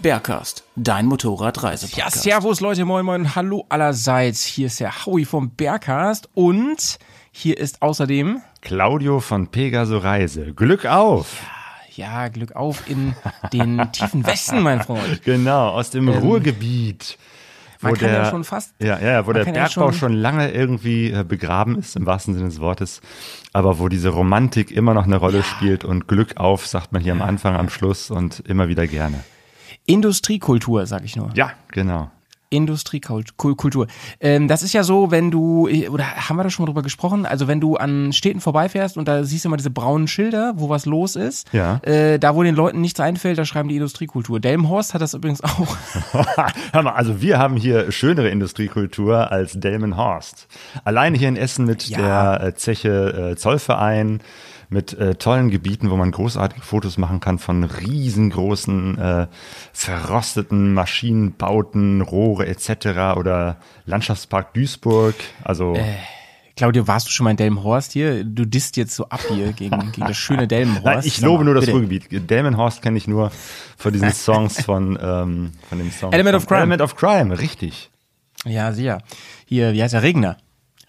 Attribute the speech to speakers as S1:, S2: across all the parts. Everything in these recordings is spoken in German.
S1: Bergcast, dein
S2: Ja,
S1: Motorradreisepodcast.
S2: servus Leute, moin moin, hallo allerseits. Hier ist der Howie vom Bergcast und hier ist außerdem,
S3: Claudio von Pegaso Reise. Glück auf!
S2: ja, Glück auf in den tiefen Westen, mein Freund.
S3: Genau, aus dem Ruhrgebiet. Wo
S2: man kann
S3: der,
S2: ja schon fast-
S3: Ja, ja, wo der
S2: kann ja
S3: Bergbau
S2: schon-
S3: schon, lange irgendwie äh, begraben ist, im wahrsten Sinne des Wortes. Aber wo diese Romantik immer noch eine Rolle spielt und Glück auf, sagt man hier am Anfang, am Schluss und immer wieder gerne.
S2: Industriekultur, sag ich nur.
S3: Ja, genau.
S2: Industriekultur. Ähm, das ist ja so, wenn du, oder haben wir da schon mal drüber gesprochen? Also wenn du an Städten vorbeifährst und da siehst du immer diese braunen Schilder, wo was los ist.
S3: Ja.
S2: Äh, da, wo den Leuten nichts einfällt, da schreiben die Industriekultur. Delmenhorst hat das übrigens auch.
S3: Hör mal, also wir haben hier schönere Industriekultur als Delmenhorst. Allein hier in Essen mit
S2: Ja.
S3: der äh, Zeche äh, Zollverein, mit äh, tollen Gebieten, wo man großartige Fotos machen kann von riesengroßen, äh, verrosteten Maschinenbauten, Rohre etc. oder Landschaftspark Duisburg. Also
S2: Äh, Claudio, warst du schon mal in Delmenhorst hier? Du disst jetzt so ab hier gegen, gegen das schöne Delmenhorst.
S3: Nein, ich lobe nur das
S2: bitte.
S3: Ruhrgebiet. Delmenhorst kenne ich nur von diesen Songs von, ähm, von dem Song.
S2: Element of Crime.
S3: Element of Crime, richtig.
S2: Ja, sicher. Hier, wie heißt der? Regner.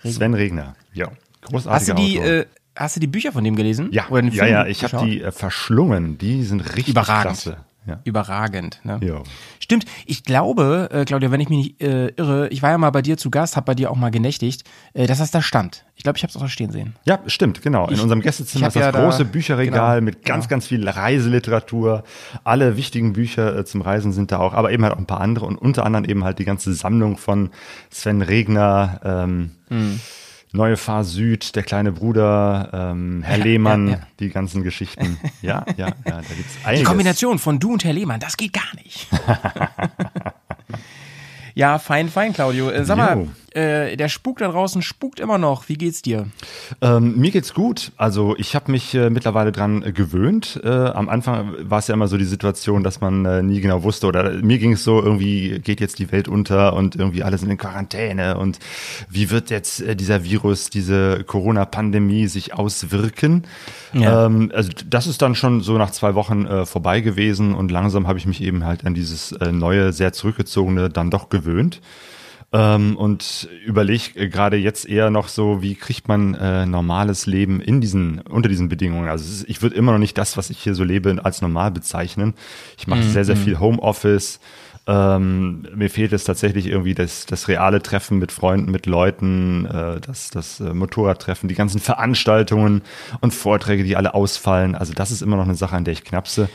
S3: Sven Regner. Ja, großartiger
S2: Hast du die, äh, hast du die Bücher von dem gelesen?
S3: Ja,
S2: Oder den
S3: ja,
S2: Film
S3: ja, ich habe die äh, verschlungen. Die sind richtig
S2: Überragend.
S3: klasse. Ja.
S2: Überragend. Ne?
S3: Jo.
S2: Stimmt. Ich glaube, äh, Claudia, wenn ich mich nicht äh, irre, ich war ja mal bei dir zu Gast, habe bei dir auch mal genächtigt, äh, dass das da stand. Ich glaube, ich habe es auch da stehen sehen.
S3: ja, stimmt, genau. In
S2: Ich-
S3: unserem Gästezimmer ist das
S2: ja da-
S3: große Bücherregal
S2: genau,
S3: mit ganz,
S2: genau.
S3: ganz viel Reiseliteratur. Alle wichtigen Bücher äh, zum Reisen sind da auch, aber eben halt auch ein paar andere und unter anderem eben halt die ganze Sammlung von Sven Regner, ähm,
S2: Hm.
S3: Neue Fahr Süd, der kleine Bruder, ähm, Herr Lehmann,
S2: ja, ja.
S3: die ganzen Geschichten. Ja, ja, ja, da gibt's
S2: Die
S3: einiges.
S2: Kombination von du und Herr Lehmann, das geht gar nicht. ja, fein, fein, Claudio. Äh, sag mal, äh, der Spuk da draußen spukt immer noch. Wie geht's dir?
S3: Ähm, mir geht's gut. Also ich habe mich äh, mittlerweile dran äh, gewöhnt. Äh, am Anfang war es ja immer so die Situation, dass man äh, nie genau wusste oder mir ging es so, irgendwie geht jetzt die Welt unter und irgendwie alle sind in Quarantäne und wie wird jetzt äh, dieser Virus, diese Corona-Pandemie sich auswirken?
S2: Ja.
S3: Ähm, also das ist dann schon so nach zwei Wochen vorbei gewesen und langsam habe ich mich eben halt an dieses neue, sehr zurückgezogene dann doch gewöhnt. Ähm, und überlege gerade jetzt eher noch so, wie kriegt man äh, normales Leben in diesen, unter diesen Bedingungen. Also ich würde immer noch nicht das, was ich hier so lebe, als normal bezeichnen. Ich mache sehr, sehr viel Homeoffice. Ähm, mir fehlt es tatsächlich irgendwie das, das reale Treffen mit Freunden, mit Leuten, äh, das, das äh, Motorradtreffen, die ganzen Veranstaltungen und Vorträge, die alle ausfallen. Also das ist immer noch eine Sache, an der ich knapse.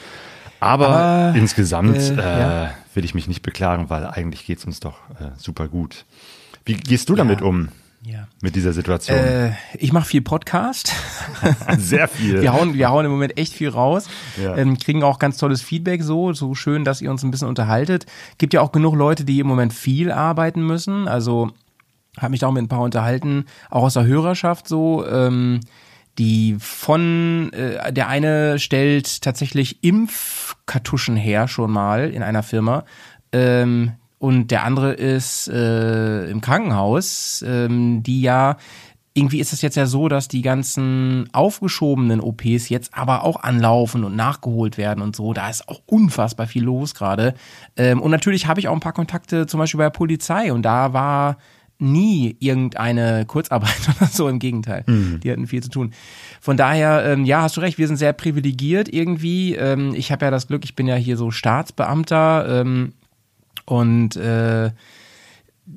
S3: Aber,
S2: Aber,
S3: insgesamt
S2: äh,
S3: äh,
S2: ja.
S3: will ich mich nicht beklagen, weil eigentlich geht's uns doch äh, super gut. Wie gehst du damit um,
S2: Ja.
S3: mit dieser Situation?
S2: Äh, ich mache viel Podcast.
S3: Sehr viel.
S2: Wir hauen, wir hauen im Moment echt viel raus,
S3: Ja.
S2: ähm, kriegen auch ganz tolles Feedback so, so schön, dass ihr uns ein bisschen unterhaltet. Gibt ja auch genug Leute, die im Moment viel arbeiten müssen. Also habe mich da auch mit ein paar unterhalten, auch aus der Hörerschaft so. Ähm, die von äh, der eine stellt tatsächlich Impfkartuschen her schon mal in einer Firma. Ähm, und der andere ist äh, im Krankenhaus, ähm, die ja irgendwie ist es jetzt ja so, dass die ganzen aufgeschobenen OPs jetzt aber auch anlaufen und nachgeholt werden und so. Da ist auch unfassbar viel los gerade. Ähm, und natürlich habe ich auch ein paar Kontakte zum Beispiel bei der Polizei und da war nie irgendeine Kurzarbeit oder so, im Gegenteil. Die hatten viel zu tun. Von daher, ähm, ja, hast du recht, wir sind sehr privilegiert irgendwie. Ähm, ich habe ja das Glück, ich bin ja hier so Staatsbeamter ähm, und äh,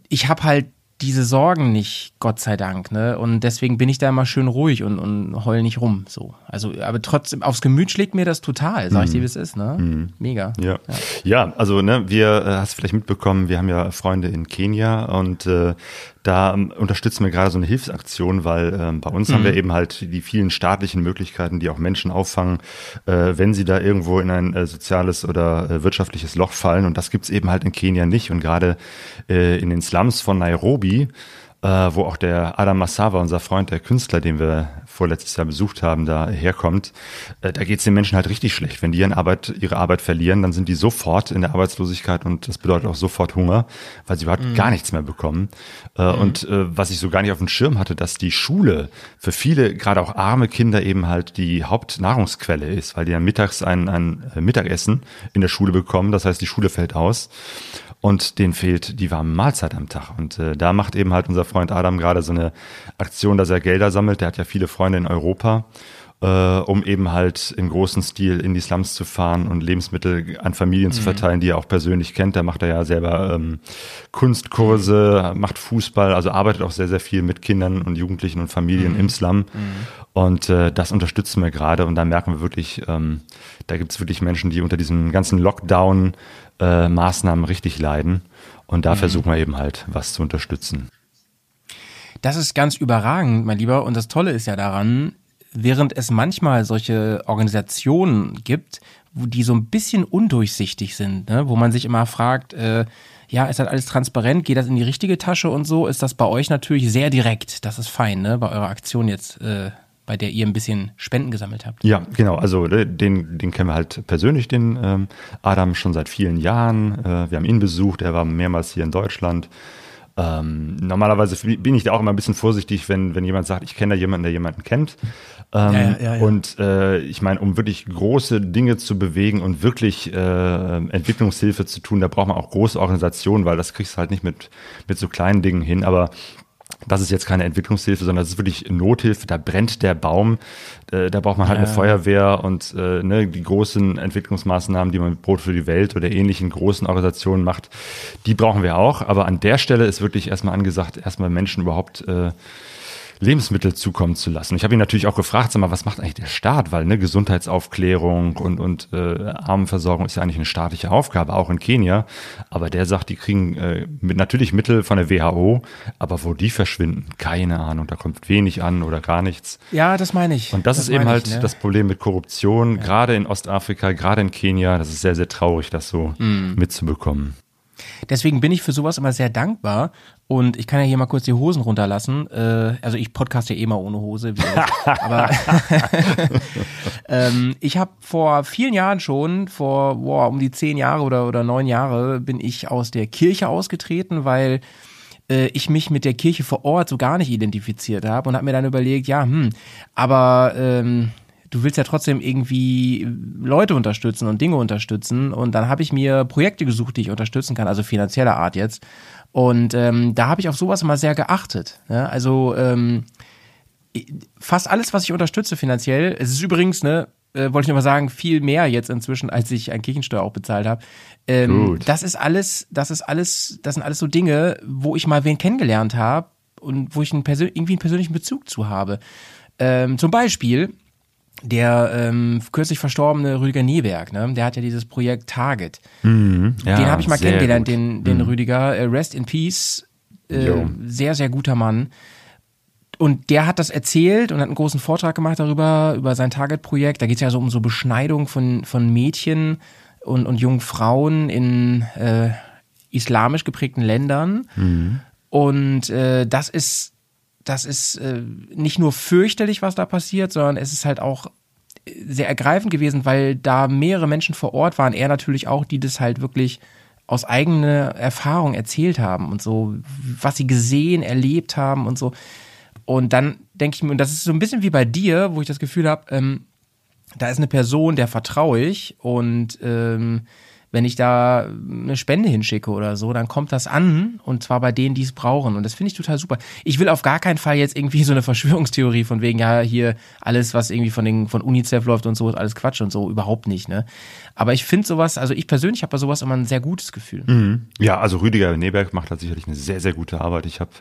S2: ich habe halt diese Sorgen nicht, Gott sei Dank, ne? Und deswegen bin ich da immer schön ruhig und, und heul nicht rum. So. Also, aber trotzdem, aufs Gemüt schlägt mir das total, sag ich dir, wie es ist, ne? Mega.
S3: Ja. ja, also ne, wir, äh, hast du vielleicht mitbekommen, wir haben ja Freunde in Kenia und äh, da ähm, unterstützen wir gerade so eine Hilfsaktion, weil ähm, bei uns mhm. haben wir eben halt die vielen staatlichen Möglichkeiten, die auch Menschen auffangen, äh, wenn sie da irgendwo in ein äh, soziales oder äh, wirtschaftliches Loch fallen. Und das gibt's eben halt in Kenia nicht. Und gerade äh, in den Slums von Nairobi äh, wo auch der Adam Massawa, unser Freund, der Künstler, den wir vorletztes Jahr besucht haben, da herkommt. Äh, da geht es den Menschen halt richtig schlecht. Wenn die ihren Arbeit, ihre Arbeit verlieren, dann sind die sofort in der Arbeitslosigkeit und das bedeutet auch sofort Hunger, weil sie überhaupt mhm. gar nichts mehr bekommen. Äh, mhm. Und äh, was ich so gar nicht auf dem Schirm hatte, dass die Schule für viele, gerade auch arme Kinder, eben halt die Hauptnahrungsquelle ist, weil die dann mittags ein, ein Mittagessen in der Schule bekommen. Das heißt, die Schule fällt aus und denen fehlt die warme Mahlzeit am Tag. Und äh, da macht eben halt unser Freund Adam gerade so eine Aktion, dass er Gelder sammelt. Der hat ja viele Freunde in Europa, äh, um eben halt im großen Stil in die Slums zu fahren und Lebensmittel an Familien mhm. zu verteilen, die er auch persönlich kennt. Da macht er ja selber ähm, Kunstkurse, macht Fußball, also arbeitet auch sehr, sehr viel mit Kindern und Jugendlichen und Familien mhm. im Slum. Mhm. Und äh, das unterstützen wir gerade und da merken wir wirklich, ähm, da gibt es wirklich Menschen, die unter diesem ganzen Lockdown äh, Maßnahmen richtig leiden. Und da mhm. versuchen wir eben halt, was zu unterstützen.
S2: Das ist ganz überragend, mein Lieber. Und das Tolle ist ja daran, während es manchmal solche Organisationen gibt, die so ein bisschen undurchsichtig sind, ne? wo man sich immer fragt, äh, ja, ist das alles transparent, geht das in die richtige Tasche und so, ist das bei euch natürlich sehr direkt. Das ist fein, ne? Bei eurer Aktion jetzt äh, bei der ihr ein bisschen Spenden gesammelt habt.
S3: Ja, genau. Also äh, den, den kennen wir halt persönlich, den ähm, Adam, schon seit vielen Jahren. Äh, wir haben ihn besucht, er war mehrmals hier in Deutschland. Ähm, normalerweise bin ich da auch immer ein bisschen vorsichtig, wenn, wenn jemand sagt, ich kenne da jemanden, der jemanden kennt. Ähm, ja, ja, ja, und äh, ich meine, um wirklich große Dinge zu bewegen und wirklich äh, Entwicklungshilfe zu tun, da braucht man auch große Organisationen, weil das kriegst du halt nicht mit, mit so kleinen Dingen hin. Aber das ist jetzt keine Entwicklungshilfe, sondern das ist wirklich Nothilfe. Da brennt der Baum, äh, da braucht man halt ja. eine Feuerwehr und äh, ne, die großen Entwicklungsmaßnahmen, die man mit Brot für die Welt oder ähnlichen großen Organisationen macht, die brauchen wir auch. Aber an der Stelle ist wirklich erstmal angesagt, erstmal Menschen überhaupt äh, Lebensmittel zukommen zu lassen. Ich habe ihn natürlich auch gefragt, sag mal, was macht eigentlich der Staat? Weil ne, Gesundheitsaufklärung und, und äh, Armenversorgung ist ja eigentlich eine staatliche Aufgabe, auch in Kenia. Aber der sagt, die kriegen äh, mit, natürlich Mittel von der WHO, aber wo die verschwinden, keine Ahnung. Da kommt wenig an oder gar nichts.
S2: Ja, das meine ich.
S3: Und das, das ist eben halt ich, ne? das Problem mit Korruption, ja. gerade in Ostafrika, gerade in Kenia. Das ist sehr, sehr traurig, das so mm. mitzubekommen.
S2: Deswegen bin ich für sowas immer sehr dankbar. Und ich kann ja hier mal kurz die Hosen runterlassen. Äh, also ich podcast ja eh mal ohne Hose. aber ähm, ich habe vor vielen Jahren schon, vor boah, um die zehn Jahre oder, oder neun Jahre, bin ich aus der Kirche ausgetreten, weil äh, ich mich mit der Kirche vor Ort so gar nicht identifiziert habe und habe mir dann überlegt, ja, hm, aber ähm, du willst ja trotzdem irgendwie Leute unterstützen und Dinge unterstützen. Und dann habe ich mir Projekte gesucht, die ich unterstützen kann, also finanzieller Art jetzt. Und ähm, da habe ich auf sowas immer sehr geachtet. Ja? Also ähm, fast alles, was ich unterstütze finanziell, es ist übrigens, ne, äh, wollte ich nochmal sagen, viel mehr jetzt inzwischen, als ich ein Kirchensteuer auch bezahlt habe. Ähm, Gut. Das ist alles, das ist alles, das sind alles so Dinge, wo ich mal wen kennengelernt habe und wo ich einen irgendwie einen persönlichen Bezug zu habe. Ähm, zum Beispiel der ähm, kürzlich verstorbene Rüdiger Nieberg, ne? der hat ja dieses Projekt Target. Mhm, ja, den habe ich mal kennengelernt, gut. den, den mhm. Rüdiger. Äh, Rest in Peace, äh, sehr, sehr guter Mann. Und der hat das erzählt und hat einen großen Vortrag gemacht darüber, über sein Target-Projekt. Da geht es ja so um so Beschneidung von, von Mädchen und, und jungen Frauen in äh, islamisch geprägten Ländern. Mhm. Und äh, das ist das ist äh, nicht nur fürchterlich, was da passiert, sondern es ist halt auch sehr ergreifend gewesen, weil da mehrere Menschen vor Ort waren, er natürlich auch, die das halt wirklich aus eigener Erfahrung erzählt haben und so, was sie gesehen, erlebt haben und so. Und dann denke ich mir, und das ist so ein bisschen wie bei dir, wo ich das Gefühl habe, ähm, da ist eine Person, der vertraue ich und ähm, wenn ich da eine Spende hinschicke oder so, dann kommt das an und zwar bei denen, die es brauchen. Und das finde ich total super. Ich will auf gar keinen Fall jetzt irgendwie so eine Verschwörungstheorie von wegen, ja, hier alles, was irgendwie von, den, von UNICEF läuft und so, ist alles Quatsch und so, überhaupt nicht. Ne? Aber ich finde sowas, also ich persönlich habe bei sowas immer ein sehr gutes Gefühl.
S3: Mhm. Ja, also Rüdiger Neberg macht da sicherlich eine sehr, sehr gute Arbeit. Ich habe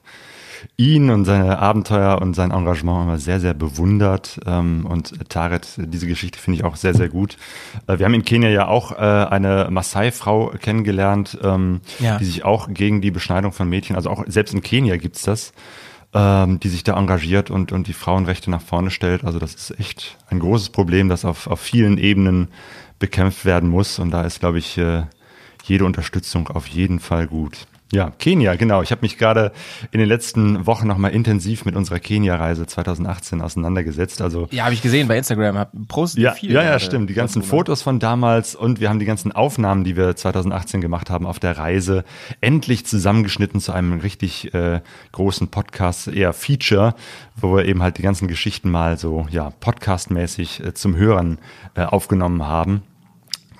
S3: ihn und seine Abenteuer und sein Engagement immer sehr, sehr bewundert. Ähm, und Tarek, diese Geschichte finde ich auch sehr, sehr gut. Äh, wir haben in Kenia ja auch äh, eine Maasai-Frau kennengelernt, ähm,
S2: Ja.
S3: die sich auch gegen die Beschneidung von Mädchen, also auch selbst in Kenia gibt's das, ähm, die sich da engagiert und, und die Frauenrechte nach vorne stellt. Also das ist echt ein großes Problem, das auf, auf vielen Ebenen bekämpft werden muss. Und da ist, glaube ich, äh, jede Unterstützung auf jeden Fall gut. Ja, Kenia, genau. Ich habe mich gerade in den letzten Wochen nochmal intensiv mit unserer Kenia-Reise 2018 auseinandergesetzt. Also
S2: Ja, habe ich gesehen bei Instagram. Hab, postet
S3: ja,
S2: viel
S3: ja, ja, stimmt. Die ganzen? Fotos von damals und wir haben die ganzen Aufnahmen, die wir 2018 gemacht haben auf der Reise, endlich zusammengeschnitten zu einem richtig äh, großen Podcast, eher Feature, wo wir eben halt die ganzen Geschichten mal so, ja, podcastmäßig äh, zum Hören äh, aufgenommen haben.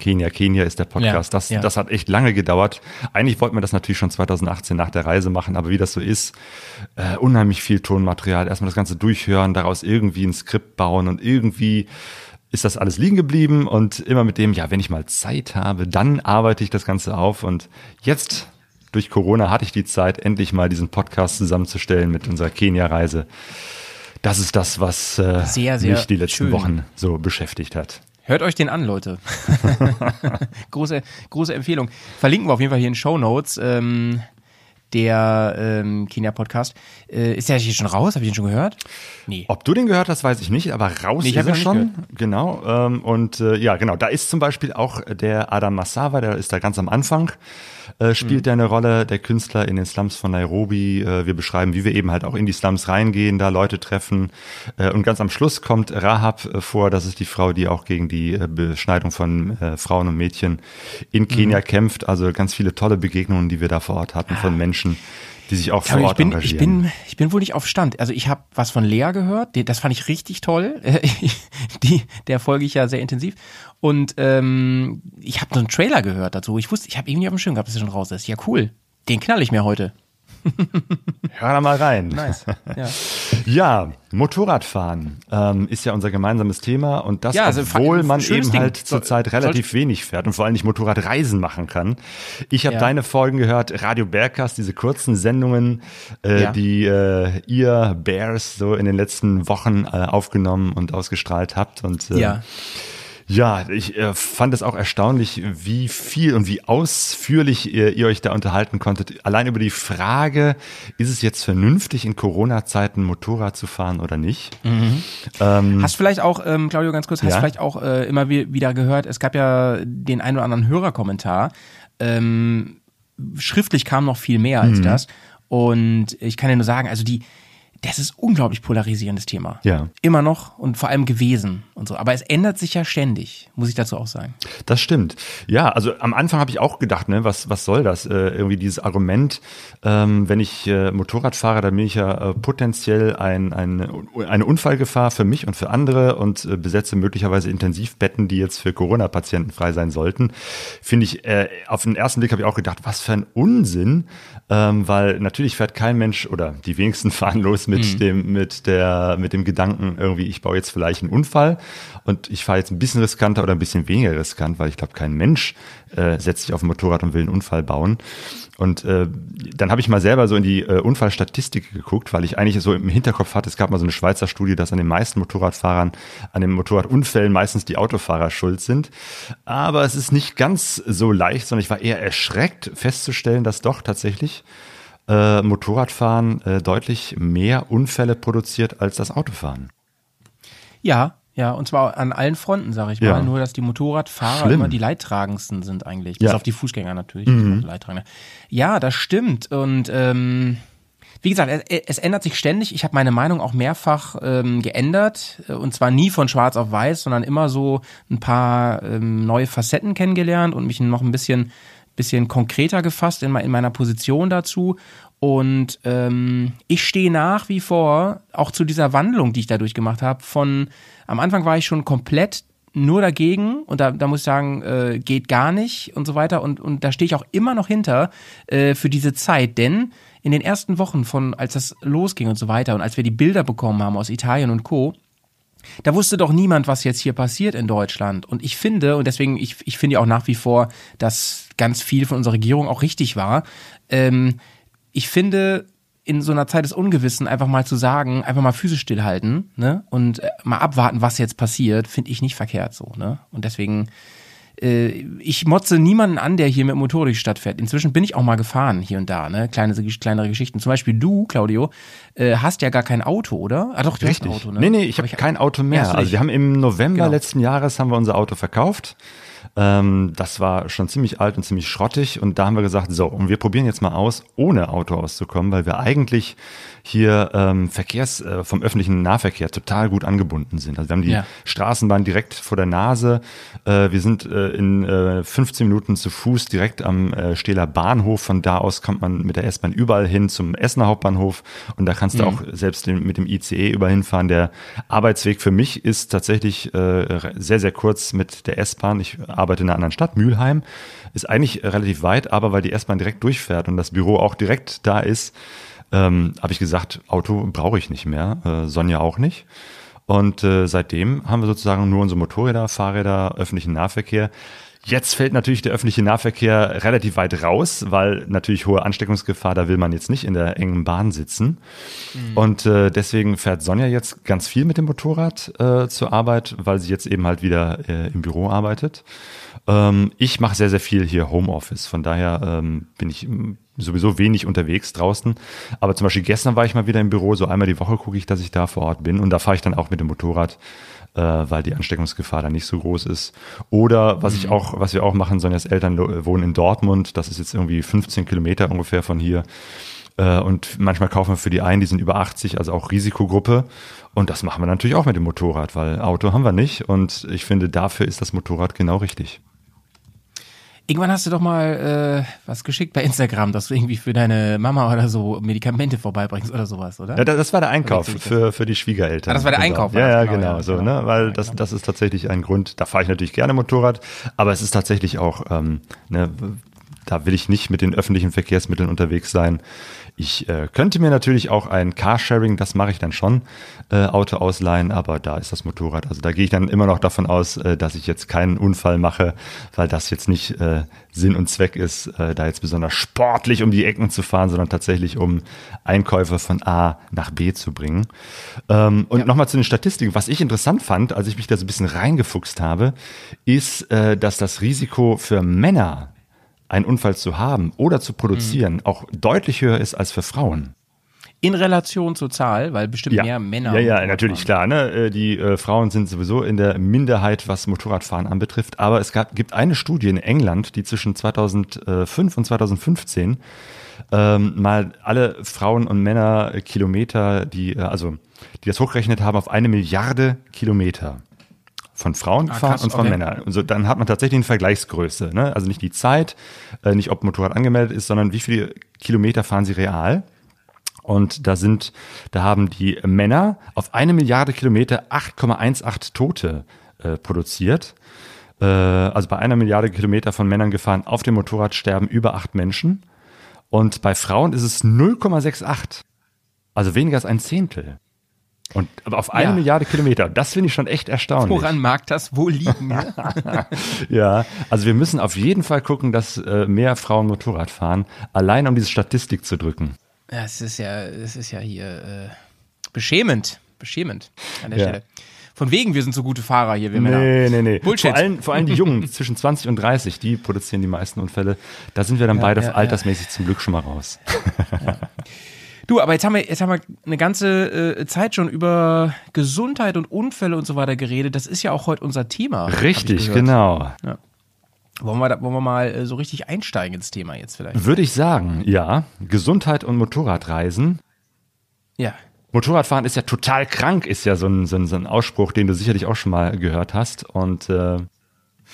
S3: Kenia, Kenia ist der Podcast.
S2: Ja,
S3: das,
S2: ja.
S3: das hat echt lange gedauert. Eigentlich wollten wir das natürlich schon 2018 nach der Reise machen, aber wie das so ist, äh, unheimlich viel Tonmaterial. Erstmal das Ganze durchhören, daraus irgendwie ein Skript bauen und irgendwie ist das alles liegen geblieben und immer mit dem, ja, wenn ich mal Zeit habe, dann arbeite ich das Ganze auf und jetzt durch Corona hatte ich die Zeit, endlich mal diesen Podcast zusammenzustellen mit unserer Kenia-Reise. Das ist das, was äh,
S2: Sehr, sehr
S3: mich die letzten
S2: schön.
S3: Wochen so beschäftigt hat.
S2: Hört euch den an, Leute. große, große Empfehlung. Verlinken wir auf jeden Fall hier in Show Notes. Ähm, der ähm, Kenia-Podcast. Äh, ist der hier schon raus? Habe ich den schon gehört? Nee.
S3: Ob du den gehört hast, weiß ich nicht, aber raus
S2: Nee, ich
S3: ist er schon. Genau. Ähm, und äh, ja, genau. Da ist zum Beispiel auch der Adam Massawa, der ist da ganz am Anfang, äh, spielt
S2: Mhm.
S3: eine Rolle, der Künstler in den Slums von Nairobi. Äh, wir beschreiben, wie wir eben halt auch in die Slums reingehen, da Leute treffen. Äh, und ganz am Schluss kommt Rahab äh, vor, das ist die Frau, die auch gegen die äh, Beschneidung von äh, Frauen und Mädchen in Kenia
S2: Mhm.
S3: kämpft. Also ganz viele tolle Begegnungen, die wir da vor Ort hatten von Menschen, die sich auch vor Ort
S2: ich bin, ich
S3: engagieren.
S2: bin, ich bin wohl nicht auf Stand. Also ich habe was von Lea gehört, das fand ich richtig toll. Die, der folge ich ja sehr intensiv. Und ähm, ich habe so einen Trailer gehört dazu. Ich wusste, ich habe irgendwie auf dem Schirm gehabt, dass er schon raus ist. Ja, cool. Den knall ich mir heute.
S3: Hör da mal rein.
S2: Nice. Ja.
S3: Ja, Motorradfahren ähm, ist ja unser gemeinsames Thema und das,
S2: Ja, also
S3: obwohl man eben
S2: Ding.
S3: halt zurzeit relativ wenig fährt und vor allem nicht Motorradreisen machen kann. Ich habe
S2: Ja.
S3: deine Folgen gehört, Radio Bergcast, diese kurzen Sendungen, äh, die äh, ihr Bears so in den letzten Wochen äh, aufgenommen und ausgestrahlt habt und äh,
S2: ja.
S3: Ja, ich äh, fand es auch erstaunlich, wie viel und wie ausführlich ihr, ihr euch da unterhalten konntet. Allein über die Frage, ist es jetzt vernünftig, in Corona-Zeiten Motorrad zu fahren oder nicht? Ähm,
S2: Hast vielleicht auch, ähm, Claudio, ganz kurz, hast
S3: Ja?
S2: vielleicht auch äh, immer wi- wieder gehört, es gab ja den einen oder anderen Hörerkommentar. Ähm, schriftlich kam noch viel mehr
S3: Mhm.
S2: als das. Und ich kann dir nur sagen, also die, das ist unglaublich polarisierendes Thema.
S3: Ja.
S2: Immer noch und vor allem gewesen und so. Aber es ändert sich ja ständig, muss ich dazu auch sagen.
S3: Das stimmt. Ja, also am Anfang habe ich auch gedacht, ne, was, was soll das? Äh, irgendwie dieses Argument, ähm, wenn ich äh, Motorrad fahre, dann bin ich ja äh, potenziell ein, ein, eine Unfallgefahr für mich und für andere und äh, besetze möglicherweise Intensivbetten, die jetzt für Corona-Patienten frei sein sollten. Finde ich, äh, auf den ersten Blick habe ich auch gedacht, was für ein Unsinn, ähm, weil natürlich fährt kein Mensch oder die wenigsten fahren los mit dem, mit der, mit dem Gedanken irgendwie, ich baue jetzt vielleicht einen Unfall und ich fahre jetzt ein bisschen riskanter oder ein bisschen weniger riskant, weil ich glaube, kein Mensch äh, setzt sich auf ein Motorrad und will einen Unfall bauen. Und äh, dann habe ich mal selber so in die äh, Unfallstatistik geguckt, weil ich eigentlich so im Hinterkopf hatte, es gab mal so eine Schweizer Studie, dass an den meisten Motorradfahrern, an den Motorradunfällen meistens die Autofahrer schuld sind. Aber es ist nicht ganz so leicht, sondern ich war eher erschreckt festzustellen, dass doch tatsächlich äh, Motorradfahren äh, deutlich mehr Unfälle produziert als das Autofahren.
S2: Ja, ja, und zwar an allen Fronten, sage ich
S3: Ja.
S2: mal. Nur, dass die Motorradfahrer
S3: Schlimm.
S2: immer die leidtragendsten sind eigentlich.
S3: Ja.
S2: Bis auf die Fußgänger natürlich. die auch Leidtragende. Ja, das stimmt. Und ähm, wie gesagt, es, es ändert sich ständig. Ich habe meine Meinung auch mehrfach ähm, geändert. Und zwar nie von schwarz auf weiß, sondern immer so ein paar ähm, neue Facetten kennengelernt und mich noch ein bisschen, bisschen konkreter gefasst in meiner Position dazu. Und ähm, ich stehe nach wie vor auch zu dieser Wandlung, die ich dadurch gemacht habe. Von am Anfang war ich schon komplett nur dagegen und da, da muss ich sagen, äh, geht gar nicht und so weiter. Und, und da stehe ich auch immer noch hinter äh, für diese Zeit, denn in den ersten Wochen von, als das losging und so weiter und als wir die Bilder bekommen haben aus Italien und Co., da wusste doch niemand, was jetzt hier passiert in Deutschland. Und ich finde, und deswegen, ich, ich finde auch nach wie vor, dass ganz viel von unserer Regierung auch richtig war. Ähm, ich finde, in so einer Zeit des Ungewissen einfach mal zu sagen, einfach mal Füße stillhalten, ne? Und äh, mal abwarten, was jetzt passiert, finde ich nicht verkehrt so, ne? Und deswegen äh, ich motze niemanden an, der hier mit Motorrad durch die Stadt fährt. Inzwischen bin ich auch mal gefahren hier und da, ne? Kleine, kleinere Geschichten. Zum Beispiel du, Claudio, äh, hast ja gar kein Auto, oder?
S3: Ah doch, du Richtig. hast ein Auto, ne? Nee, nee, ich habe hab kein Auto mehr. Also wir haben im November genau. letzten Jahres haben wir unser Auto verkauft. Ähm, das war schon ziemlich alt und ziemlich schrottig und da haben wir gesagt, so, und wir probieren jetzt mal aus, ohne Auto auszukommen, weil wir eigentlich hier ähm, Verkehrs, äh, vom öffentlichen Nahverkehr total gut angebunden sind. Also wir haben die ja. Straßenbahn direkt vor der Nase. Äh, wir sind äh, in äh, 15 Minuten zu Fuß direkt am äh, Stehler Bahnhof. Von da aus kommt man mit der S-Bahn überall hin zum Essener Hauptbahnhof und da kannst mhm. du auch selbst den, mit dem ICE überall hinfahren. Der Arbeitsweg für mich ist tatsächlich äh, sehr, sehr kurz mit der S-Bahn. Ich arbeite in einer anderen Stadt, Mülheim. Ist eigentlich relativ weit, aber weil die S-Bahn direkt durchfährt und das Büro auch direkt da ist, ähm, habe ich gesagt, Auto brauche ich nicht mehr, äh, Sonja auch nicht. Und äh, seitdem haben wir sozusagen nur unsere Motorräder, Fahrräder, öffentlichen Nahverkehr. Jetzt fällt natürlich der öffentliche Nahverkehr relativ weit raus, weil natürlich hohe Ansteckungsgefahr, da will man jetzt nicht in der engen Bahn sitzen. Mhm. Und äh, deswegen fährt Sonja jetzt ganz viel mit dem Motorrad äh, zur Arbeit, weil sie jetzt eben halt wieder äh, im Büro arbeitet. Ähm, ich mache sehr, sehr viel hier Homeoffice. Von daher ähm, bin ich sowieso wenig unterwegs draußen. Aber zum Beispiel gestern war ich mal wieder im Büro, so einmal die Woche gucke ich, dass ich da vor Ort bin. Und da fahre ich dann auch mit dem Motorrad, äh, weil die Ansteckungsgefahr dann nicht so groß ist. Oder was ich mhm. auch, was wir auch machen, Sonjas Eltern wohnen in Dortmund. Das ist jetzt irgendwie 15 Kilometer ungefähr von hier. Äh, und manchmal kaufen wir für die einen, die sind über 80, also auch Risikogruppe. Und das machen wir natürlich auch mit dem Motorrad, weil Auto haben wir nicht. Und ich finde, dafür ist das Motorrad genau richtig.
S2: Irgendwann hast du doch mal äh, was geschickt bei Instagram, dass du irgendwie für deine Mama oder so Medikamente vorbeibringst oder sowas, oder?
S3: Ja, das war der Einkauf für, für die Schwiegereltern. Ah,
S2: das war der
S3: genau.
S2: Einkauf.
S3: Ja, ja, genau, genau so, genau. ne? Weil ja, das, das ist tatsächlich ein Grund. Da fahre ich natürlich gerne Motorrad, aber es ist tatsächlich auch, ähm, ne, da will ich nicht mit den öffentlichen Verkehrsmitteln unterwegs sein. Ich äh, könnte mir natürlich auch ein Carsharing, das mache ich dann schon, äh, Auto ausleihen, aber da ist das Motorrad. Also da gehe ich dann immer noch davon aus, äh, dass ich jetzt keinen Unfall mache, weil das jetzt nicht äh, Sinn und Zweck ist, äh, da jetzt besonders sportlich um die Ecken zu fahren, sondern tatsächlich um Einkäufe von A nach B zu bringen. Ähm, und ja. nochmal zu den Statistiken. Was ich interessant fand, als ich mich da so ein bisschen reingefuchst habe, ist, äh, dass das Risiko für Männer einen Unfall zu haben oder zu produzieren, mhm. auch deutlich höher ist als für Frauen.
S2: In Relation zur Zahl, weil bestimmt
S3: ja.
S2: mehr Männer.
S3: Ja, ja, natürlich, klar. Ne? Äh, die äh, Frauen sind sowieso in der Minderheit, was Motorradfahren anbetrifft. Aber es gab, gibt eine Studie in England, die zwischen 2005 und 2015 ähm, mal alle Frauen und Männer äh, Kilometer, die, äh, also, die das hochgerechnet haben auf eine Milliarde Kilometer von Frauen ah, gefahren krass, und von okay. Männern. Und so, dann hat man tatsächlich eine Vergleichsgröße. Ne? Also nicht die Zeit, äh, nicht ob Motorrad angemeldet ist, sondern wie viele Kilometer fahren sie real. Und da sind, da haben die Männer auf eine Milliarde Kilometer 8,18 Tote äh, produziert. Äh, also bei einer Milliarde Kilometer von Männern gefahren auf dem Motorrad sterben über acht Menschen. Und bei Frauen ist es 0,68. Also weniger als ein Zehntel. Und aber auf eine ja. Milliarde Kilometer. Das finde ich schon echt erstaunlich.
S2: Woran mag das wohl liegen?
S3: ja, also wir müssen auf jeden Fall gucken, dass äh, mehr Frauen Motorrad fahren, allein um diese Statistik zu drücken.
S2: Ja, es ist ja, es ist ja hier äh, beschämend, beschämend an der ja. Stelle. Von wegen, wir sind so gute Fahrer hier, wir
S3: nee,
S2: Männer.
S3: Nee, nee, nee. Bullshit. Vor allem, vor allem die Jungen zwischen 20 und 30, die produzieren die meisten Unfälle. Da sind wir dann ja, beide ja, altersmäßig zum Glück schon mal raus.
S2: Du, aber jetzt haben wir, jetzt haben wir eine ganze äh, Zeit schon über Gesundheit und Unfälle und so weiter geredet. Das ist ja auch heute unser Thema.
S3: Richtig, genau. Ja.
S2: Wollen wir, da, wollen wir mal äh, so richtig einsteigen ins Thema jetzt vielleicht?
S3: Würde ich sagen, ja. Gesundheit und Motorradreisen.
S2: Ja.
S3: Motorradfahren ist ja total krank, ist ja so ein, so ein, so ein Ausspruch, den du sicherlich auch schon mal gehört hast. Und äh,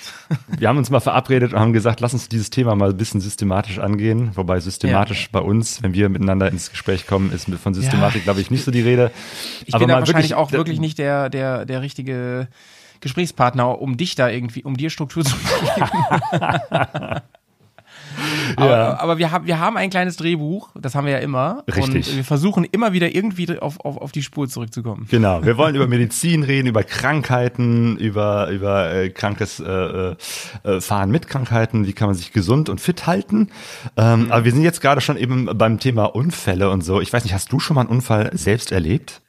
S3: wir haben uns mal verabredet und haben gesagt, lass uns dieses Thema mal ein bisschen systematisch angehen. Wobei systematisch ja. bei uns, wenn wir miteinander ins Gespräch kommen, ist von Systematik, ja. glaube ich, nicht so die Rede.
S2: Ich Aber bin da wahrscheinlich wirklich, auch wirklich nicht der, der, der richtige Gesprächspartner, um dich da irgendwie, um dir Struktur zu geben. Aber, aber wir, haben, wir haben ein kleines Drehbuch, das haben wir ja immer.
S3: Richtig.
S2: Und wir versuchen immer wieder irgendwie auf, auf, auf die Spur zurückzukommen.
S3: Genau, wir wollen über Medizin reden, über Krankheiten, über, über äh, krankes äh, äh, äh, Fahren mit Krankheiten, wie kann man sich gesund und fit halten. Ähm, Aber wir sind jetzt gerade schon eben beim Thema Unfälle und so. Ich weiß nicht, hast du schon mal einen Unfall selbst erlebt?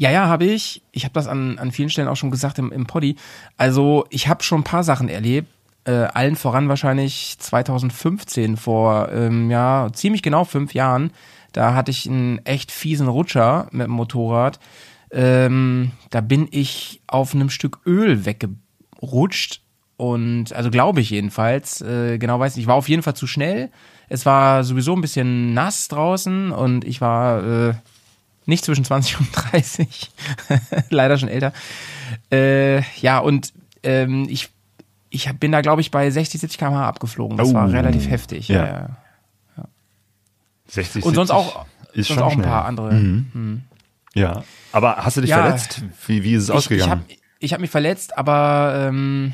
S2: Ja, ja, habe ich. Ich habe das an, an vielen Stellen auch schon gesagt im, im Poddy. Also ich habe schon ein paar Sachen erlebt. Äh, allen voran wahrscheinlich 2015, vor ähm, ja ziemlich genau fünf Jahren. Da hatte ich einen echt fiesen Rutscher mit dem Motorrad. Ähm, da bin ich auf einem Stück Öl weggerutscht und also glaube ich jedenfalls. Äh, genau weiß nicht. Ich war auf jeden Fall zu schnell. Es war sowieso ein bisschen nass draußen und ich war äh, nicht zwischen 20 und 30, leider schon älter. Äh, ja, und ähm, ich, ich bin da, glaube ich, bei 60, 70 km/h abgeflogen. Das
S3: Oh.
S2: war relativ heftig.
S3: Ja.
S2: Ja. Ja.
S3: 60,
S2: Und sonst
S3: 70
S2: auch,
S3: ist
S2: sonst
S3: schon
S2: auch ein
S3: schnell.
S2: paar andere.
S3: Mhm. Ja. Aber hast du dich
S2: Ja.
S3: verletzt? Wie, wie ist es
S2: Ich, ich
S3: ausgegangen?
S2: habe ich hab mich verletzt, aber ähm,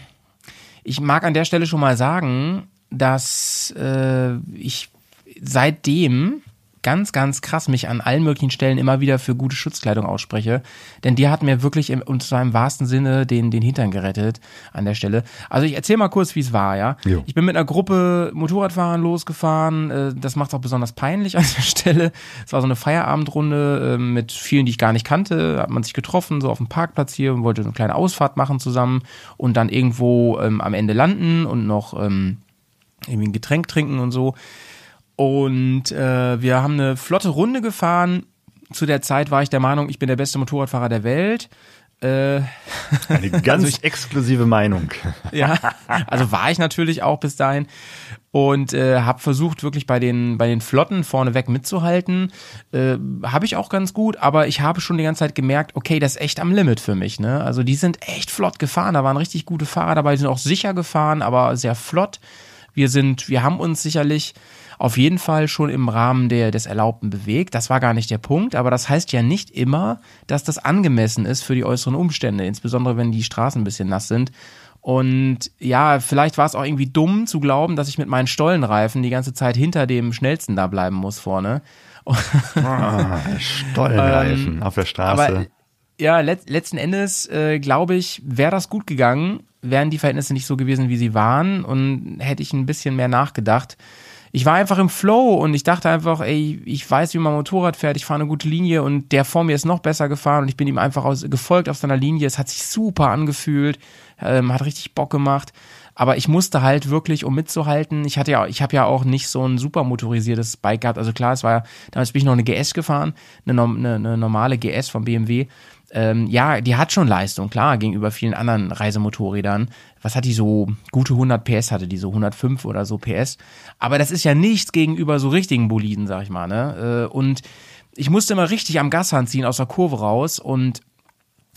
S2: ich mag an der Stelle schon mal sagen, dass äh, ich seitdem ganz, ganz krass mich an allen möglichen Stellen immer wieder für gute Schutzkleidung ausspreche. Denn die hat mir wirklich im, und zwar im wahrsten Sinne den, den Hintern gerettet an der Stelle. Also ich erzähle mal kurz, wie es war, ja.
S3: Jo.
S2: Ich bin mit einer Gruppe Motorradfahrern losgefahren. Äh, Das macht auch besonders peinlich an der Stelle. Es war so eine Feierabendrunde äh, mit vielen, die ich gar nicht kannte. Hat man sich getroffen, so auf dem Parkplatz hier und wollte eine kleine Ausfahrt machen zusammen und dann irgendwo ähm, am Ende landen und noch ähm, irgendwie ein Getränk trinken und so. Und äh, wir haben eine flotte Runde gefahren. Zu der Zeit war ich der Meinung, ich bin der beste Motorradfahrer der Welt. Äh,
S3: Eine ganz exklusive Meinung.
S2: ja, also war ich natürlich auch bis dahin und äh, habe versucht wirklich bei den bei den Flotten vorneweg mitzuhalten. Äh, habe ich auch ganz gut, aber ich habe schon die ganze Zeit gemerkt, okay, das ist echt am Limit für mich. Ne? Also die sind echt flott gefahren, da waren richtig gute Fahrer dabei, die sind auch sicher gefahren, aber sehr flott. Wir sind, wir haben uns sicherlich auf jeden Fall schon im Rahmen der, des Erlaubten bewegt. Das war gar nicht der Punkt, aber das heißt ja nicht immer, dass das angemessen ist für die äußeren Umstände, insbesondere wenn die Straßen ein bisschen nass sind. Und ja, vielleicht war es auch irgendwie dumm zu glauben, dass ich mit meinen Stollenreifen die ganze Zeit hinter dem Schnellsten da bleiben muss vorne.
S3: Ah, Stollenreifen auf der Straße.
S2: Ähm, Aber ja, let, letzten Endes äh, glaube ich, wäre das gut gegangen, wären die Verhältnisse nicht so gewesen, wie sie waren und hätte ich ein bisschen mehr nachgedacht. Ich war einfach im Flow und ich dachte einfach, ey, ich weiß, wie man Motorrad fährt, ich fahre eine gute Linie und der vor mir ist noch besser gefahren und ich bin ihm einfach aus, gefolgt auf seiner Linie. Es hat sich super angefühlt, ähm, hat richtig Bock gemacht. Aber ich musste halt wirklich, um mitzuhalten, ich hatte ja, ich habe ja auch nicht so ein super motorisiertes Bike gehabt. Also klar, es war damals bin ich noch eine GS gefahren, eine, eine, eine normale GS vom BMW. Ähm, ja, die hat schon Leistung, klar, gegenüber vielen anderen Reisemotorrädern. Was hat die so? Gute 100 PS hatte die, so 105 oder so PS. Aber das ist ja nichts gegenüber so richtigen Boliden, sag ich mal, ne? Äh, Und ich musste immer richtig am Gashahn ziehen aus der Kurve raus und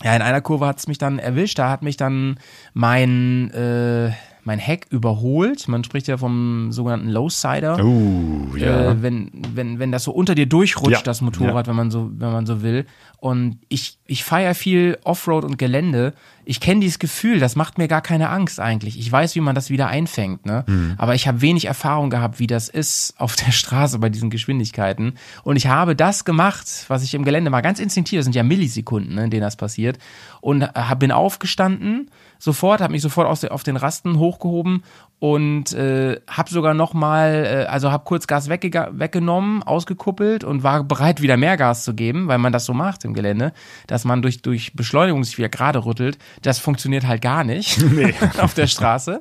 S2: ja, in einer Kurve hat es mich dann erwischt, da hat mich dann mein, äh, mein Heck überholt. Man spricht ja vom sogenannten Lowsider.
S3: uh, ja.
S2: Äh, wenn, wenn, wenn das so unter dir durchrutscht,
S3: Ja,
S2: das Motorrad, wenn man so, wenn man so will. Und ich, ich feiere viel Offroad und Gelände. Ich kenne dieses Gefühl, das macht mir gar keine Angst eigentlich. Ich weiß, wie man das wieder einfängt, ne?
S3: Mhm.
S2: Aber ich habe wenig Erfahrung gehabt, wie das ist auf der Straße bei diesen Geschwindigkeiten. Und ich habe das gemacht, was ich im Gelände mal ganz instinktiv, das sind ja Millisekunden, ne, in denen das passiert. Und hab, bin aufgestanden, sofort, habe mich sofort aus auf den Rasten hochgehoben und äh, habe sogar noch mal, äh, also habe kurz Gas weggenommen, ausgekuppelt und war bereit, wieder mehr Gas zu geben, weil man das so macht im Gelände, dass man durch, durch Beschleunigung sich wieder gerade rüttelt. Das funktioniert halt gar nicht auf der Straße.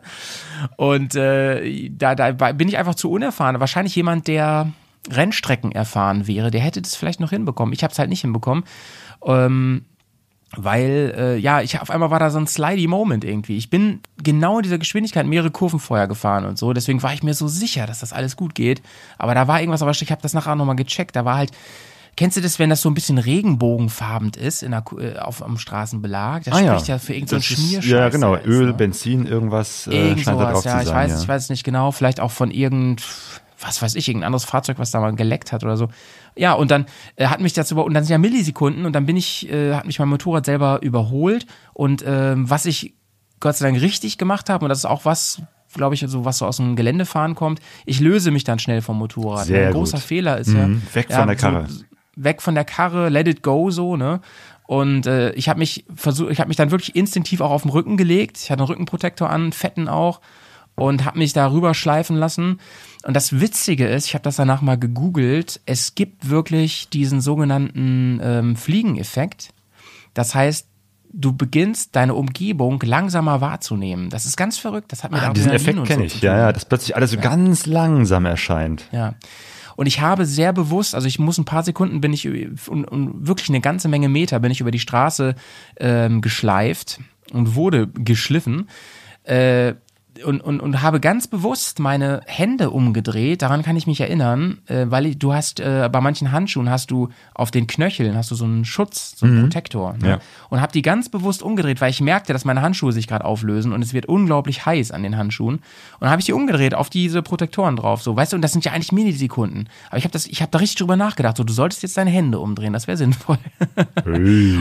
S2: Und äh, da, da bin ich einfach zu unerfahren. Wahrscheinlich jemand, der Rennstrecken erfahren wäre, der hätte das vielleicht noch hinbekommen. Ich habe es halt nicht hinbekommen. Ähm, weil, äh, ja, ich auf einmal war da so ein slidey Moment irgendwie. Ich bin genau in dieser Geschwindigkeit mehrere Kurven vorher gefahren und so. Deswegen war ich mir so sicher, dass das alles gut geht. Aber da war irgendwas, aber ich habe das nachher nochmal gecheckt. Da war halt, kennst du das, wenn das so ein bisschen regenbogenfarbend ist in der, äh, auf, am Straßenbelag? Das
S3: Ah, ja.
S2: spricht ja für irgendeinen so Schmierscheiß.
S3: Ja, genau.
S2: ist,
S3: Öl,
S2: ne?
S3: Benzin, irgendwas äh,
S2: Irgend
S3: scheint da
S2: sowas,
S3: drauf
S2: ja, ich
S3: sein.
S2: weiß,
S3: ja.
S2: ich weiß es nicht genau. Vielleicht auch von irgend, was weiß ich, irgendein anderes Fahrzeug, was da mal geleckt hat oder so. Ja, und dann äh, hat mich das über, und dann sind ja Millisekunden und dann bin ich, äh, hat mich mein Motorrad selber überholt und ähm, was ich Gott sei Dank richtig gemacht habe und das ist auch was, glaube ich, so was so aus dem Geländefahren kommt. Ich löse mich dann schnell vom Motorrad.
S3: Sehr
S2: Ein großer
S3: gut.
S2: Fehler ist ja,
S3: Mhm. Weg
S2: ja,
S3: von der Karre.
S2: So, weg von der Karre, let it go so, ne? Und äh, ich habe mich versucht, ich habe mich dann wirklich instinktiv auch auf den Rücken gelegt. Ich hatte einen Rückenprotektor an, fetten auch und habe mich da rüber schleifen lassen. Und das Witzige ist, ich habe das danach mal gegoogelt, es gibt wirklich diesen sogenannten ähm, Fliegeneffekt. Das heißt, du beginnst deine Umgebung langsamer wahrzunehmen. Das ist ganz verrückt. Das hat mit
S3: Ah, diesen Effekt kenne
S2: so
S3: ich, ja, ja, dass plötzlich alles so ganz langsam erscheint.
S2: Ja. Und ich habe sehr bewusst, also ich muss ein paar Sekunden bin ich und, und wirklich eine ganze Menge Meter bin ich über die Straße ähm, geschleift und wurde geschliffen. Äh, und, und, und habe ganz bewusst meine Hände umgedreht, daran kann ich mich erinnern, äh, weil ich, du hast äh, bei manchen Handschuhen hast du auf den Knöcheln hast du so einen Schutz, so einen Protektor. Ne?
S3: Ja.
S2: Und habe die ganz bewusst umgedreht, weil ich merkte, dass meine Handschuhe sich gerade auflösen und es wird unglaublich heiß an den Handschuhen. Und habe ich die umgedreht auf diese Protektoren drauf, so, weißt du, und das sind ja eigentlich Millisekunden. Aber ich habe das, ich habe da richtig drüber nachgedacht, so, du solltest jetzt deine Hände umdrehen, das wäre sinnvoll.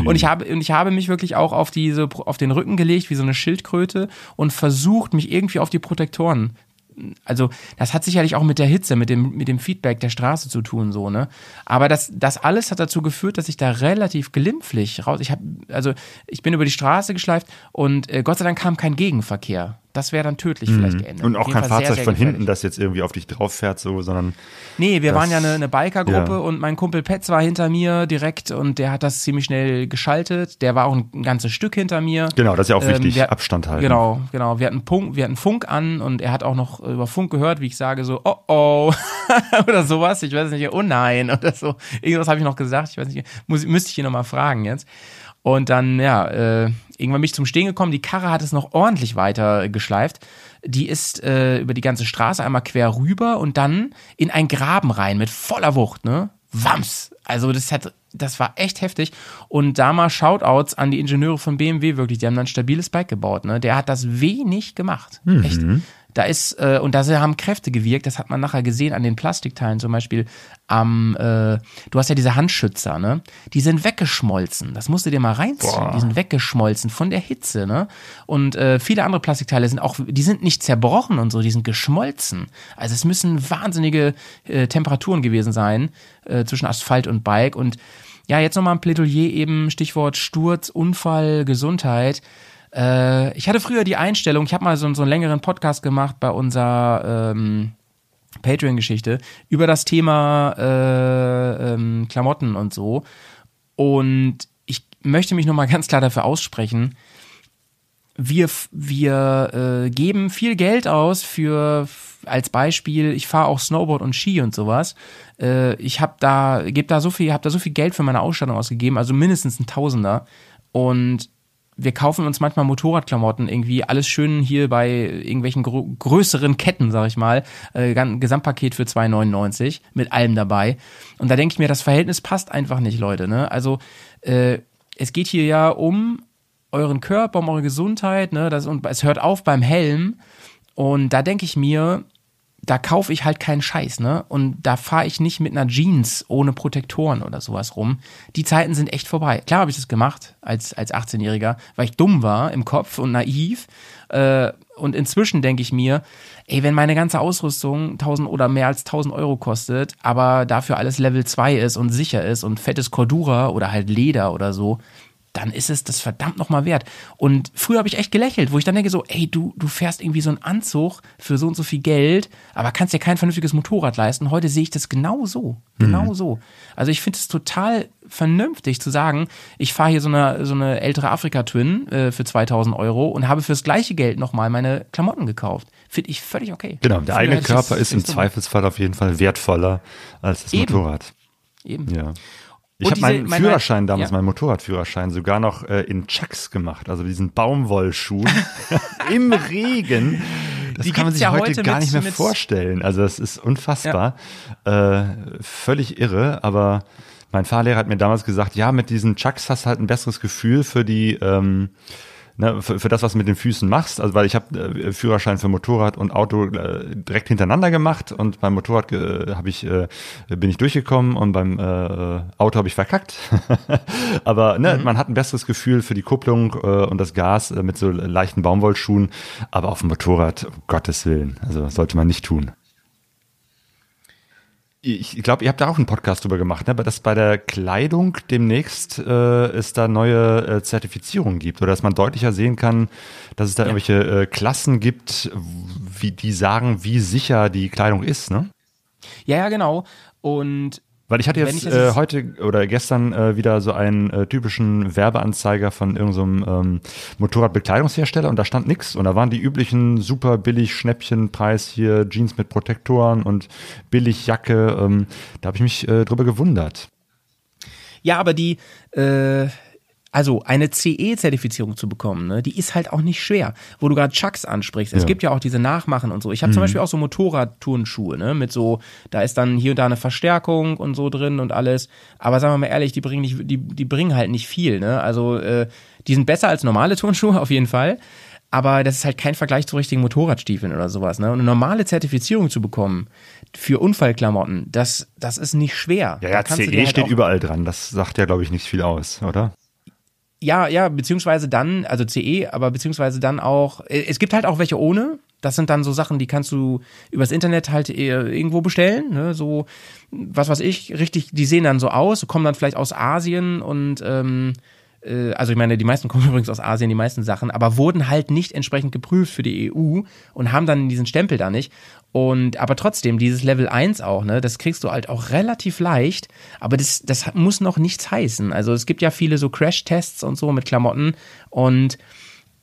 S2: Und ich habe, und ich habe mich wirklich auch auf diese, auf den Rücken gelegt, wie so eine Schildkröte und versucht, mich irgendwie auf die Protektoren. Also, das hat sicherlich auch mit der Hitze, mit dem, mit dem Feedback der Straße zu tun, so, ne? Aber das, das alles hat dazu geführt, dass ich da relativ glimpflich raus, ich habe, also, ich bin über die Straße geschleift und äh, Gott sei Dank kam kein Gegenverkehr. Das wäre dann tödlich vielleicht geendet.
S3: Und auch kein
S2: Fall sehr,
S3: Fahrzeug
S2: sehr
S3: von
S2: gefährlich.
S3: hinten, das jetzt irgendwie auf dich drauf fährt, so, sondern
S2: Nee, wir
S3: Das-
S2: waren ja eine, eine Bikergruppe
S3: ja.
S2: und mein Kumpel Petz war hinter mir direkt und der hat das ziemlich schnell geschaltet. Der war auch ein, ein ganzes Stück hinter mir.
S3: genau, das ist ja auch
S2: Ähm,
S3: wichtig,
S2: wir-
S3: Abstand halten.
S2: Genau, genau. Wir hatten, Funk, wir hatten Funk an und er hat auch noch über Funk gehört, wie ich sage so, oh oh, oder sowas. Ich weiß nicht, oh nein, oder so. Irgendwas habe ich noch gesagt. Ich weiß nicht, muss, müsste ich ihn nochmal fragen jetzt. Und dann, ja, äh, irgendwann bin ich zum Stehen gekommen. Die Karre hat es noch ordentlich weiter geschleift. Die ist äh, über die ganze Straße einmal quer rüber und dann in einen Graben rein mit voller Wucht, ne? Wams! Also das hat, das war echt heftig. Und da mal Shoutouts an die Ingenieure von BMW wirklich. Die haben dann ein stabiles Bike gebaut, ne? Der hat das wenig gemacht. Echt. Da ist, äh, und da haben Kräfte gewirkt, das hat man nachher gesehen an den Plastikteilen, zum Beispiel am, äh, du hast ja diese Handschützer, ne? Die sind weggeschmolzen. Das musst du dir mal reinziehen. Die sind weggeschmolzen von der Hitze, ne? Und äh, viele andere Plastikteile sind auch, die sind nicht zerbrochen und so, die sind geschmolzen. Also es müssen wahnsinnige äh, Temperaturen gewesen sein äh, zwischen Asphalt und Bike. Und ja, jetzt nochmal ein Plädoyer eben, Stichwort Sturz, Unfall, Gesundheit. Äh, ich hatte früher die Einstellung, ich habe mal so, so einen längeren Podcast gemacht bei unserer ähm, Patreon-Geschichte über das Thema äh, ähm, Klamotten und so. Und ich möchte mich nochmal ganz klar dafür aussprechen, wir, wir äh, geben viel Geld aus für als Beispiel, ich fahre auch Snowboard und Ski und sowas. Äh, ich habe da, gebe da so viel, habe da so viel Geld für meine Ausstattung ausgegeben, also mindestens ein Tausender. Und wir kaufen uns manchmal Motorradklamotten irgendwie, alles schön hier bei irgendwelchen grö größeren Ketten, sag ich mal, äh, Gesamtpaket für 2,99 mit allem dabei. Und da denke ich mir, das Verhältnis passt einfach nicht, Leute. Ne? Also äh, es geht hier ja um euren Körper, um eure Gesundheit, ne? Das, und es hört auf beim Helm. Und da denke ich mir, da kaufe ich halt keinen Scheiß, ne? Und da fahre ich nicht mit einer Jeans ohne Protektoren oder sowas rum. Die Zeiten sind echt vorbei. Klar habe ich das gemacht als, als 18-Jähriger, weil ich dumm war im Kopf und naiv. Äh, und inzwischen denke ich mir, ey, wenn meine ganze Ausrüstung 1000 oder mehr als 1000 Euro kostet, aber dafür alles Level 2 ist und sicher ist und fettes Cordura oder halt Leder oder so, dann ist es das verdammt nochmal wert. Und früher habe ich echt gelächelt, wo ich dann denke so, ey, du, du fährst irgendwie so einen Anzug für so und so viel Geld, aber kannst dir kein vernünftiges Motorrad leisten. Heute sehe ich das genau so. Genau so. Also ich finde es total vernünftig zu sagen, ich fahre hier so eine, so eine ältere Afrika-Twin äh, für 2000 Euro und habe fürs gleiche Geld nochmal meine Klamotten gekauft. Finde ich völlig okay.
S3: Genau, der eigene Körper ist im
S2: nicht so-
S3: Zweifelsfall auf jeden Fall wertvoller als das
S2: Eben.
S3: Motorrad.
S2: Eben.
S3: Ja. Ich
S2: Und
S3: habe meinen
S2: mein-
S3: Führerschein damals,
S2: ja.
S3: meinen Motorradführerschein, sogar noch äh, in Chucks gemacht, also diesen Baumwollschuhen im Regen. Das
S2: Die
S3: kann man sich
S2: ja
S3: heute
S2: heute
S3: gar
S2: mit-
S3: nicht mehr vorstellen. Also das ist unfassbar, äh, völlig irre. Aber mein Fahrlehrer hat mir damals gesagt, ja, mit diesen Chucks hast du halt ein besseres Gefühl für die ähm, ne, für, für das, was du mit den Füßen machst. Also weil ich habe äh, Führerschein für Motorrad und Auto äh, direkt hintereinander gemacht und beim Motorrad äh, habe ich äh, bin ich durchgekommen und beim äh, Auto habe ich verkackt. Aber ne, mhm. man hat ein besseres Gefühl für die Kupplung äh, und das Gas mit so leichten Baumwollschuhen. Aber auf dem Motorrad, um Gottes Willen, also sollte man nicht tun ich glaube, ihr habt da auch einen Podcast drüber gemacht, ne? dass bei der Kleidung demnächst äh, es da neue äh, Zertifizierungen gibt oder dass man deutlicher sehen kann, dass es da ja. irgendwelche äh, Klassen gibt, wie die sagen, wie sicher die Kleidung ist, ne?
S2: Ja, ja, genau. Und
S3: weil ich hatte jetzt, ich äh, heute oder gestern äh, wieder so einen äh, typischen Werbeanzeiger von irgendeinem so ähm, Motorradbekleidungshersteller und da stand nix und da waren die üblichen super billig Schnäppchenpreis hier Jeans mit Protektoren und billig Jacke. Ähm, da habe ich mich äh, drüber gewundert.
S2: Ja, aber die äh, also eine CE-Zertifizierung zu bekommen, ne, die ist halt auch nicht schwer. Wo du gerade Chucks ansprichst, es ja. gibt ja auch diese Nachmachen und so. Ich habe mhm. zum Beispiel auch so Motorradturnschuhe, ne, mit so, da ist dann hier und da eine Verstärkung und so drin und alles. Aber sagen wir mal ehrlich, die bringen nicht, die, die bringen halt nicht viel, ne. Also äh, die sind besser als normale Turnschuhe auf jeden Fall. Aber das ist halt kein Vergleich zu richtigen Motorradstiefeln oder sowas. Ne? Und eine normale Zertifizierung zu bekommen für Unfallklamotten, das, das ist nicht schwer.
S3: Ja, ja CE halt steht überall dran. Das sagt ja, glaube ich, nicht viel aus, oder?
S2: Ja, ja, beziehungsweise dann, also CE, aber beziehungsweise dann auch, äh, es gibt halt auch welche ohne. Das sind dann so Sachen, die kannst du übers Internet halt irgendwo bestellen, ne? so, was weiß ich, richtig, die sehen dann so aus, kommen dann vielleicht aus Asien und ähm, äh, also ich meine, die meisten kommen übrigens aus Asien, die meisten Sachen, aber wurden halt nicht entsprechend geprüft für die EU und haben dann diesen Stempel da nicht. Und aber trotzdem, dieses Level 1 auch, ne, das kriegst du halt auch relativ leicht, aber das, das muss noch nichts heißen. Also es gibt ja viele so Crash-Tests und so mit Klamotten. Und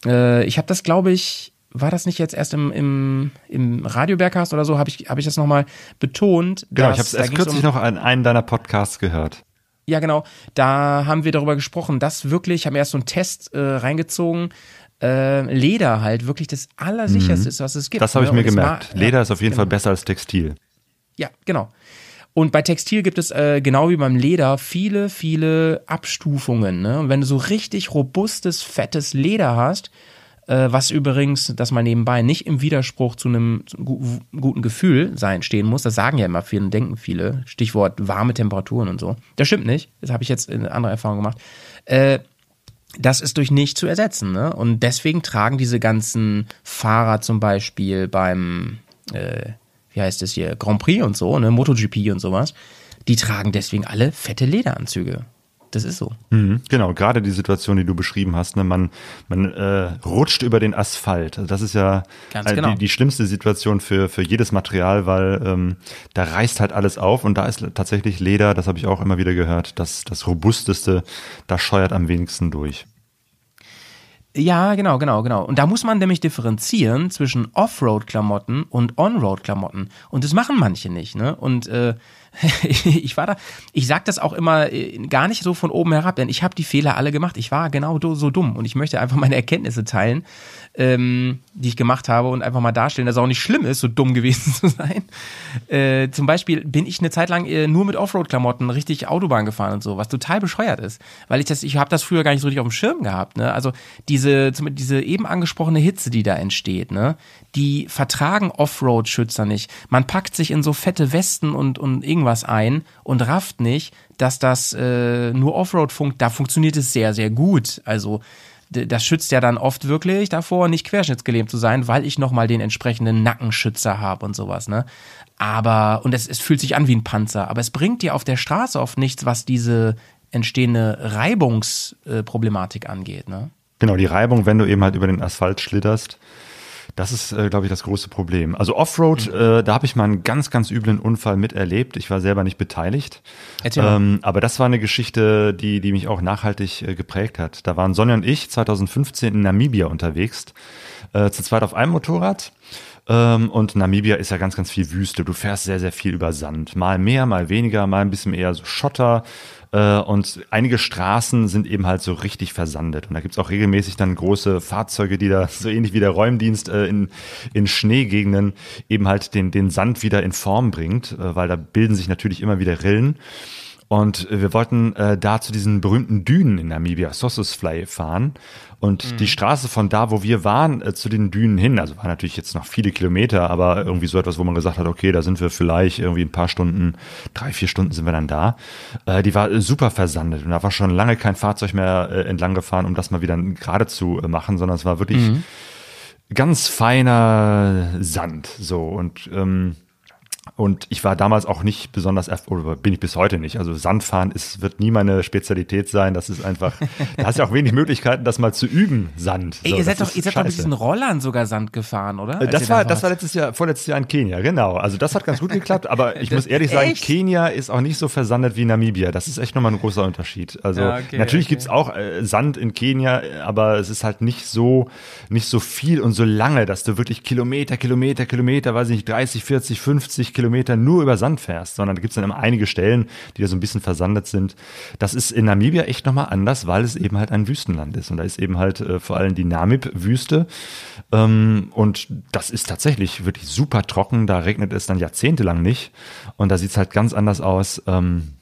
S2: äh, ich habe das, glaube ich, war das nicht jetzt erst im, im, im Radiobergcast oder so, habe ich, hab ich das nochmal betont.
S3: Genau, ich habe es erst kürzlich um, noch an einen deiner Podcasts gehört.
S2: Ja, genau. Da haben wir darüber gesprochen, dass wirklich, haben wir erst so einen Test äh, reingezogen, äh, Leder halt wirklich das Allersicherste mhm. ist, was es gibt.
S3: Das habe ich ne? mir gemerkt. War, Leder ja, ist auf jeden genau. Fall besser als Textil.
S2: Ja, genau. Und bei Textil gibt es äh, genau wie beim Leder viele, viele Abstufungen. Ne? Und wenn du so richtig robustes, fettes Leder hast, äh, was übrigens, das mal nebenbei, nicht im Widerspruch zu einem gu guten Gefühl sein stehen muss. Das sagen ja immer viele, denken viele. Stichwort warme Temperaturen und so. Das stimmt nicht. Das habe ich jetzt in anderer Erfahrung gemacht. Äh, das ist durch nichts zu ersetzen. Ne? Und deswegen tragen diese ganzen Fahrer zum Beispiel beim, äh, wie heißt es hier, Grand Prix und so, ne, MotoGP und sowas, die tragen deswegen alle fette Lederanzüge. Das ist so.
S3: Mhm, genau, gerade die Situation, die du beschrieben hast, ne, man, man äh, rutscht über den Asphalt. Also das ist ja äh, genau. die, die, schlimmste Situation für, für jedes Material, weil ähm, da reißt halt alles auf und da ist tatsächlich Leder, das habe ich auch immer wieder gehört, das, das robusteste, da scheuert am wenigsten durch.
S2: Ja, genau, genau, genau. Und da muss man nämlich differenzieren zwischen Offroad-Klamotten und On-Road-Klamotten. Und das machen manche nicht, ne? Und äh, ich war da, ich sag das auch immer äh, gar nicht so von oben herab, denn ich habe die Fehler alle gemacht. Ich war genau so dumm und ich möchte einfach meine Erkenntnisse teilen, ähm, die ich gemacht habe und einfach mal darstellen, dass es auch nicht schlimm ist, so dumm gewesen zu sein. Äh, zum Beispiel bin ich eine Zeit lang äh, nur mit Offroad-Klamotten richtig Autobahn gefahren und so, was total bescheuert ist, weil ich das, ich habe das früher gar nicht so richtig auf dem Schirm gehabt. Ne? Also diese, diese eben angesprochene Hitze, die da entsteht, ne, die vertragen Offroad-Schützer nicht. Man packt sich in so fette Westen und und irgendwas ein und rafft nicht, dass das äh, nur Offroad funkt. Da funktioniert es sehr sehr gut. Also das schützt ja dann oft wirklich davor, nicht querschnittsgelähmt zu sein, weil ich nochmal den entsprechenden Nackenschützer habe und sowas, ne? Aber, und es, es fühlt sich an wie ein Panzer, aber es bringt dir auf der Straße oft nichts, was diese entstehende Reibungsproblematik angeht, ne?
S3: Genau, die Reibung, wenn du eben halt über den Asphalt schlitterst, das ist, äh, glaube ich, das große Problem. Also Offroad, mhm. äh, da habe ich mal einen ganz, ganz üblen Unfall miterlebt. Ich war selber nicht beteiligt. Ähm, aber das war eine Geschichte, die, die mich auch nachhaltig äh, geprägt hat. Da waren Sonja und ich 2015 in Namibia unterwegs, äh, zu zweit auf einem Motorrad. Ähm, und Namibia ist ja ganz, ganz viel Wüste. Du fährst sehr, sehr viel über Sand. Mal mehr, mal weniger, mal ein bisschen eher so Schotter. Äh, und einige Straßen sind eben halt so richtig versandet. Und da gibt's auch regelmäßig dann große Fahrzeuge, die da so ähnlich wie der Räumdienst äh, in, in Schneegegenden eben halt den, den Sand wieder in Form bringt, äh, weil da bilden sich natürlich immer wieder Rillen. Und wir wollten äh, da zu diesen berühmten Dünen in Namibia, Sossusvlei, fahren. Und
S2: Mhm.
S3: die Straße von da, wo wir waren, äh, zu den Dünen hin, also war natürlich jetzt noch viele Kilometer, aber irgendwie so etwas, wo man gesagt hat, okay, da sind wir vielleicht irgendwie ein paar Stunden, drei, vier Stunden sind wir dann da. Äh, die war super versandet und da war schon lange kein Fahrzeug mehr äh, entlang gefahren, um das mal wieder gerade zu äh, machen, sondern es war wirklich
S2: Mhm.
S3: ganz feiner Sand, so und ähm, und ich war damals auch nicht besonders, oder bin ich bis heute nicht. Also Sandfahren ist, wird nie meine Spezialität sein. Das ist einfach, da hast du auch wenig Möglichkeiten, das mal zu üben, Sand.
S2: Ey,
S3: So,
S2: ihr
S3: das
S2: seid doch, ihr seid doch mit diesen Rollern sogar Sand gefahren, oder?
S3: Äh, Das
S2: ihr
S3: war,
S2: da
S3: das war letztes Jahr, vorletztes Jahr in Kenia, genau. Also das hat ganz gut geklappt, aber ich muss ehrlich sagen,
S2: Echt?
S3: Kenia ist auch nicht so versandet wie Namibia. Das ist echt nochmal ein großer Unterschied. Also
S2: Ja, okay,
S3: natürlich
S2: okay.
S3: gibt's auch äh, Sand in Kenia, aber es ist halt nicht so, nicht so viel und so lange, dass du wirklich Kilometer, Kilometer, Kilometer, weiß ich nicht, 30, 40, 50 Kilometer nur über Sand fährst, sondern da gibt's dann immer einige Stellen, die da so ein bisschen versandet sind. Das ist in Namibia echt nochmal anders, weil es eben halt ein Wüstenland ist. Und da ist eben halt äh, vor allem die Namib-Wüste. Ähm, und das ist tatsächlich wirklich super trocken. Da regnet es dann jahrzehntelang nicht. Und da sieht's halt ganz anders aus. Ähm,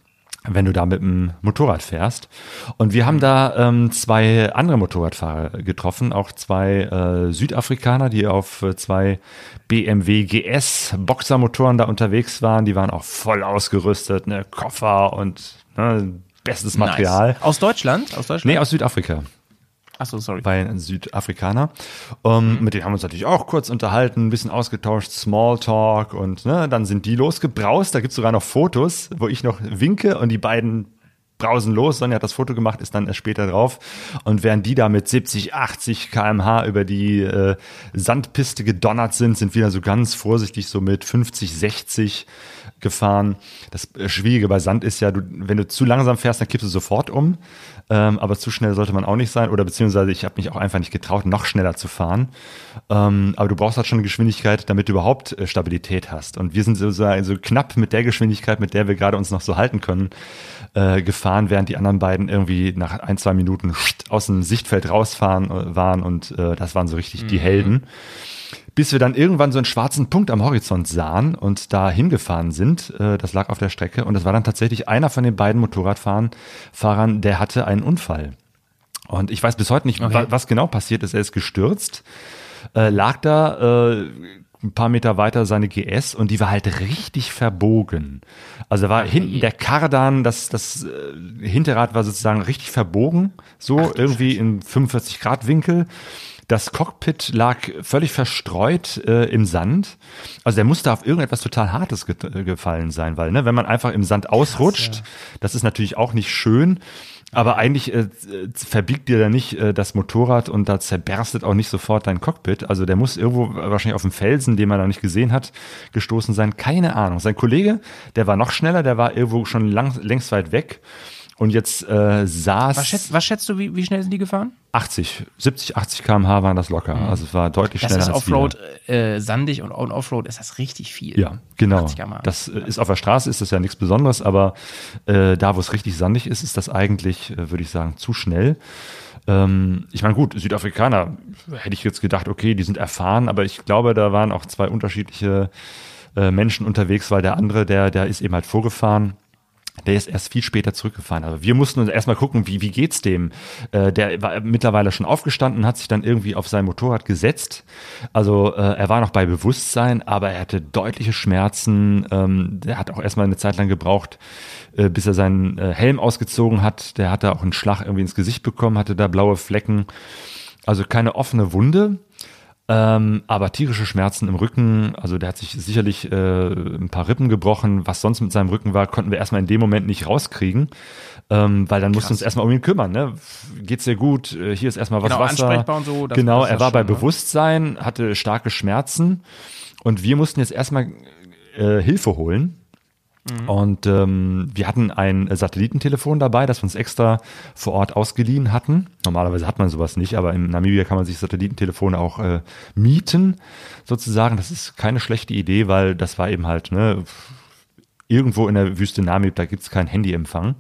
S3: wenn du da mit dem Motorrad fährst. Und wir haben da ähm, zwei andere Motorradfahrer getroffen, auch zwei äh, Südafrikaner, die auf äh, zwei BMW GS Boxermotoren da unterwegs waren. Die waren auch voll ausgerüstet, ne Koffer und ne, bestes Material.
S2: Nice. Aus Deutschland? Aus Deutschland?
S3: Nee, aus Südafrika
S2: Achso, sorry.
S3: bei ein Südafrikaner. Ähm, Mit denen haben wir uns natürlich auch kurz unterhalten, ein bisschen ausgetauscht, Smalltalk und ne, dann sind die losgebraust. Da gibt's sogar noch Fotos, wo ich noch winke und die beiden brausen los. Sonja hat das Foto gemacht, ist dann erst später drauf. Und während die da mit 70, 80 kmh über die äh, Sandpiste gedonnert sind, sind wir so ganz vorsichtig so mit 50, 60 gefahren. Das Schwierige bei Sand ist ja, du, wenn du zu langsam fährst, dann kippst du sofort um. Ähm, aber zu schnell sollte man auch nicht sein. Oder beziehungsweise ich habe mich auch einfach nicht getraut, noch schneller zu fahren. Ähm, aber du brauchst halt schon eine Geschwindigkeit, damit du überhaupt äh, Stabilität hast. Und wir sind sozusagen so knapp mit der Geschwindigkeit, mit der wir gerade uns noch so halten können, äh, gefahren, während die anderen beiden irgendwie nach ein, zwei Minuten aus dem Sichtfeld rausfahren äh, waren. Und äh, das waren so richtig die Helden bis wir dann irgendwann so einen schwarzen Punkt am Horizont sahen und da hingefahren sind. Äh, Das lag auf der Strecke und das war dann tatsächlich einer von den beiden Motorradfahrern, Fahrern, der hatte einen Unfall. Und ich weiß bis heute nicht, wa- was genau passiert ist. Er ist gestürzt, äh, lag da äh, ein paar Meter weiter seine GS und die war halt richtig verbogen. Also war hinten der Kardan, das, das Hinterrad war sozusagen richtig verbogen, so irgendwie im 45 Grad Winkel. Das Cockpit lag völlig verstreut äh, im Sand. Also der musste auf irgendetwas total Hartes ge gefallen sein, weil ne, wenn man einfach im Sand ausrutscht, das ist natürlich auch nicht schön. Aber eigentlich äh, verbiegt dir da nicht äh, das Motorrad und da zerberstet auch nicht sofort dein Cockpit. Also der muss irgendwo wahrscheinlich auf dem Felsen, den man noch nicht gesehen hat, gestoßen sein. Keine Ahnung. Sein Kollege, der war noch schneller, der war irgendwo schon lang, längst weit weg. Und jetzt äh, saß
S2: Was schätzt, was schätzt du, wie, wie schnell sind die gefahren?
S3: 80, 70, 80 km/h waren das locker. Also es war deutlich
S2: Das
S3: schneller
S2: ist
S3: als wir.
S2: Offroad, äh, sandig und on Offroad ist das richtig viel.
S3: Ja, genau.
S2: 80 km/h.
S3: Das äh, ist auf der Straße ist das ja nichts Besonderes, aber äh, da, wo es richtig sandig ist, ist das eigentlich, äh, würde ich sagen, zu schnell. Ähm, ich meine, gut, Südafrikaner hätte ich jetzt gedacht, okay, die sind erfahren, aber ich glaube, da waren auch zwei unterschiedliche äh, Menschen unterwegs, weil der andere, der, der ist eben halt vorgefahren. Der ist erst viel später zurückgefahren. Also wir mussten uns erstmal gucken, wie, wie geht's dem? Äh, der war mittlerweile schon aufgestanden, hat sich dann irgendwie auf sein Motorrad gesetzt. Also äh, er war noch bei Bewusstsein, aber er hatte deutliche Schmerzen. Ähm, der hat auch erstmal eine Zeit lang gebraucht, äh, bis er seinen äh, Helm ausgezogen hat. Der hatte auch einen Schlag irgendwie ins Gesicht bekommen, hatte da blaue Flecken. Also keine offene Wunde. Ähm, aber tierische Schmerzen im Rücken, also der hat sich sicherlich äh, ein paar Rippen gebrochen. Was sonst mit seinem Rücken war, konnten wir erstmal in dem Moment nicht rauskriegen, ähm, weil dann mussten wir uns erstmal um ihn kümmern. Ne? Geht's dir gut? Äh, Hier ist erstmal was
S2: Genau,
S3: Wasser.
S2: ansprechbar und so, das-
S3: genau,
S2: das
S3: er war bei
S2: schon, ne?
S3: Bewusstsein, hatte starke Schmerzen und wir mussten jetzt erstmal äh, Hilfe holen.
S2: Mhm.
S3: Und ähm, wir hatten ein Satellitentelefon dabei, das wir uns extra vor Ort ausgeliehen hatten. Normalerweise hat man sowas nicht, aber in Namibia kann man sich Satellitentelefone auch äh, mieten, sozusagen. Das ist keine schlechte Idee, weil das war eben halt, ne, irgendwo in der Wüste Namib, da gibt's keinen Handyempfang.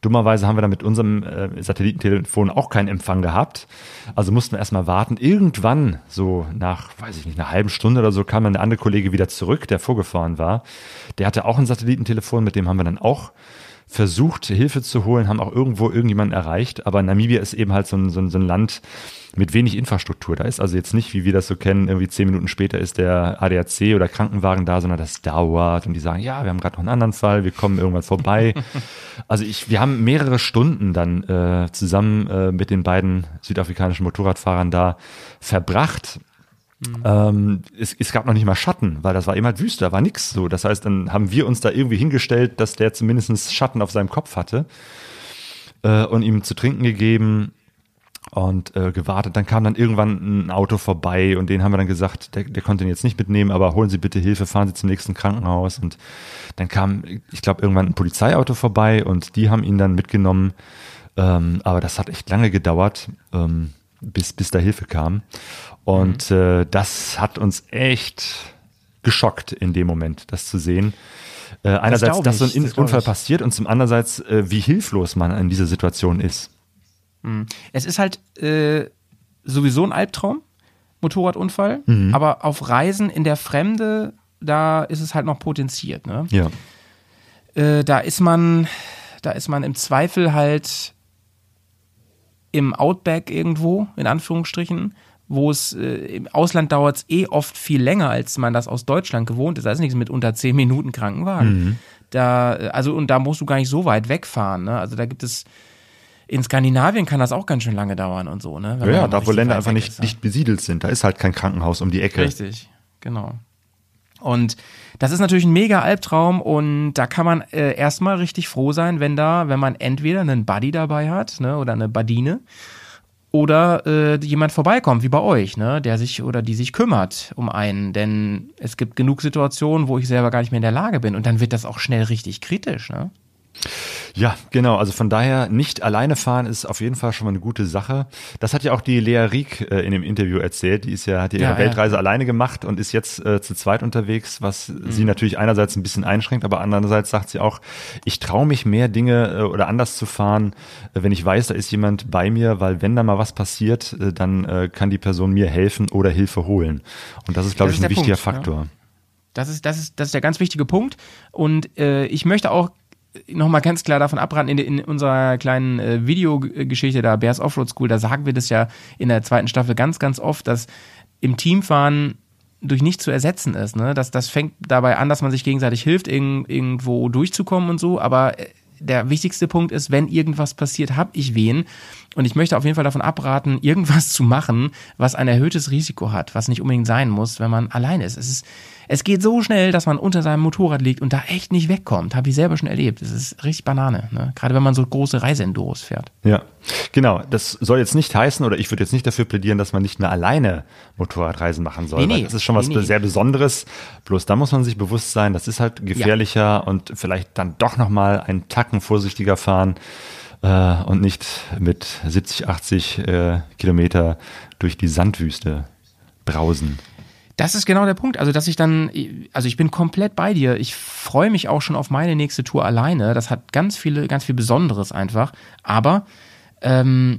S3: Dummerweise haben wir da mit unserem äh, Satellitentelefon auch keinen Empfang gehabt. Also mussten wir erstmal warten. Irgendwann, so nach, weiß ich nicht, einer halben Stunde oder so, kam dann der andere Kollege wieder zurück, der vorgefahren war. Der hatte auch ein Satellitentelefon, mit dem haben wir dann auch versucht, Hilfe zu holen, haben auch irgendwo irgendjemanden erreicht. Aber Namibia ist eben halt so ein, so ein, so ein Land mit wenig Infrastruktur. Da ist also jetzt nicht, wie wir das so kennen, irgendwie zehn Minuten später ist der ADAC oder Krankenwagen da, sondern das dauert und die sagen, ja, wir haben gerade noch einen anderen Fall, wir kommen irgendwann vorbei. also ich, wir haben mehrere Stunden dann äh, zusammen äh, mit den beiden südafrikanischen Motorradfahrern da verbracht. Mhm. Ähm, es, es gab noch nicht mal Schatten, weil das war immer halt da war nix so. Das heißt, dann haben wir uns da irgendwie hingestellt, dass der zumindest Schatten auf seinem Kopf hatte äh, und ihm zu trinken gegeben und äh, gewartet. Dann kam dann irgendwann ein Auto vorbei und den haben wir dann gesagt, der, der konnte ihn jetzt nicht mitnehmen, aber holen Sie bitte Hilfe, fahren Sie zum nächsten Krankenhaus. Und dann kam, ich glaube, irgendwann ein Polizeiauto vorbei und die haben ihn dann mitgenommen. Ähm, aber das hat echt lange gedauert, ähm, bis, bis da Hilfe kam. Und mhm. äh, das hat uns echt geschockt in dem Moment, das zu sehen. Äh, einerseits, das dass so ein das Unfall passiert und zum andererseits, äh, wie hilflos man in dieser Situation ist.
S2: Mhm. Es ist halt äh, sowieso ein Albtraum, Motorradunfall, mhm. aber auf Reisen in der Fremde, da ist es halt noch potenziert. Ne?
S3: Ja.
S2: Äh, da ist man, da ist man im Zweifel halt im Outback irgendwo, in Anführungsstrichen, wo es äh, im Ausland dauert es eh oft viel länger, als man das aus Deutschland gewohnt ist. Da ist nichts mit unter zehn Minuten Krankenwagen. Mhm. Da, also, und da musst du gar nicht so weit wegfahren. Ne? Also da gibt es in Skandinavien kann das auch ganz schön lange dauern und so, ne?
S3: Wenn ja, da wo Länder einfach nicht, nicht besiedelt sind, da ist halt kein Krankenhaus um die Ecke.
S2: Richtig, genau. Und das ist natürlich ein mega Albtraum und da kann man äh, erstmal richtig froh sein, wenn da, wenn man entweder einen Buddy dabei hat, ne, oder eine Badine oder äh, jemand vorbeikommt, wie bei euch, ne, der sich oder die sich kümmert um einen, denn es gibt genug Situationen, wo ich selber gar nicht mehr in der Lage bin und dann wird das auch schnell richtig kritisch, ne?
S3: Ja, genau. Also von daher nicht alleine fahren ist auf jeden Fall schon mal eine gute Sache. Das hat ja auch die Lea Rieck äh, in dem Interview erzählt. Die ist ja, hat ja ihre ja, Weltreise ja. alleine gemacht und ist jetzt äh, zu zweit unterwegs, was mhm. sie natürlich einerseits ein bisschen einschränkt, aber andererseits sagt sie auch, ich traue mich mehr Dinge äh, oder anders zu fahren, äh, wenn ich weiß, da ist jemand bei mir, weil wenn da mal was passiert, äh, dann äh, kann die Person mir helfen oder Hilfe holen. Und das ist, glaube ich, ein wichtiger Punkt, Faktor. Ja.
S2: Das ist, das ist, das ist der ganz wichtige Punkt. Und ich möchte auch nochmal ganz klar davon abraten, in, in unserer kleinen äh, Videogeschichte da, Bears Offroad School, da sagen wir das ja in der zweiten Staffel ganz, ganz oft, dass im Teamfahren durch nichts zu ersetzen ist. Ne? Das, das fängt dabei an, dass man sich gegenseitig hilft, irg irgendwo durchzukommen und so, aber äh, der wichtigste Punkt ist, wenn irgendwas passiert, habe ich wen. Und ich möchte auf jeden Fall davon abraten, irgendwas zu machen, was ein erhöhtes Risiko hat, was nicht unbedingt sein muss, wenn man allein ist. Es ist es geht so schnell, dass man unter seinem Motorrad liegt und da echt nicht wegkommt. Habe ich selber schon erlebt. Es ist richtig Banane. Ne? Gerade wenn man so große Reiseenduros fährt.
S3: Ja, genau. Das soll jetzt nicht heißen, oder ich würde jetzt nicht dafür plädieren, dass man nicht mehr alleine Motorradreisen machen soll. Nee, nee. das ist schon was nee, nee. sehr Besonderes. Bloß da muss man sich bewusst sein, das ist halt gefährlicher ja. und vielleicht dann doch nochmal einen Tacken vorsichtiger fahren äh, und nicht mit 70, 80 äh, Kilometer durch die Sandwüste brausen.
S2: Das ist genau der Punkt. Also, dass ich dann, also ich bin komplett bei dir. Ich freue mich auch schon auf meine nächste Tour alleine. Das hat ganz viele, ganz viel Besonderes einfach. Aber ähm,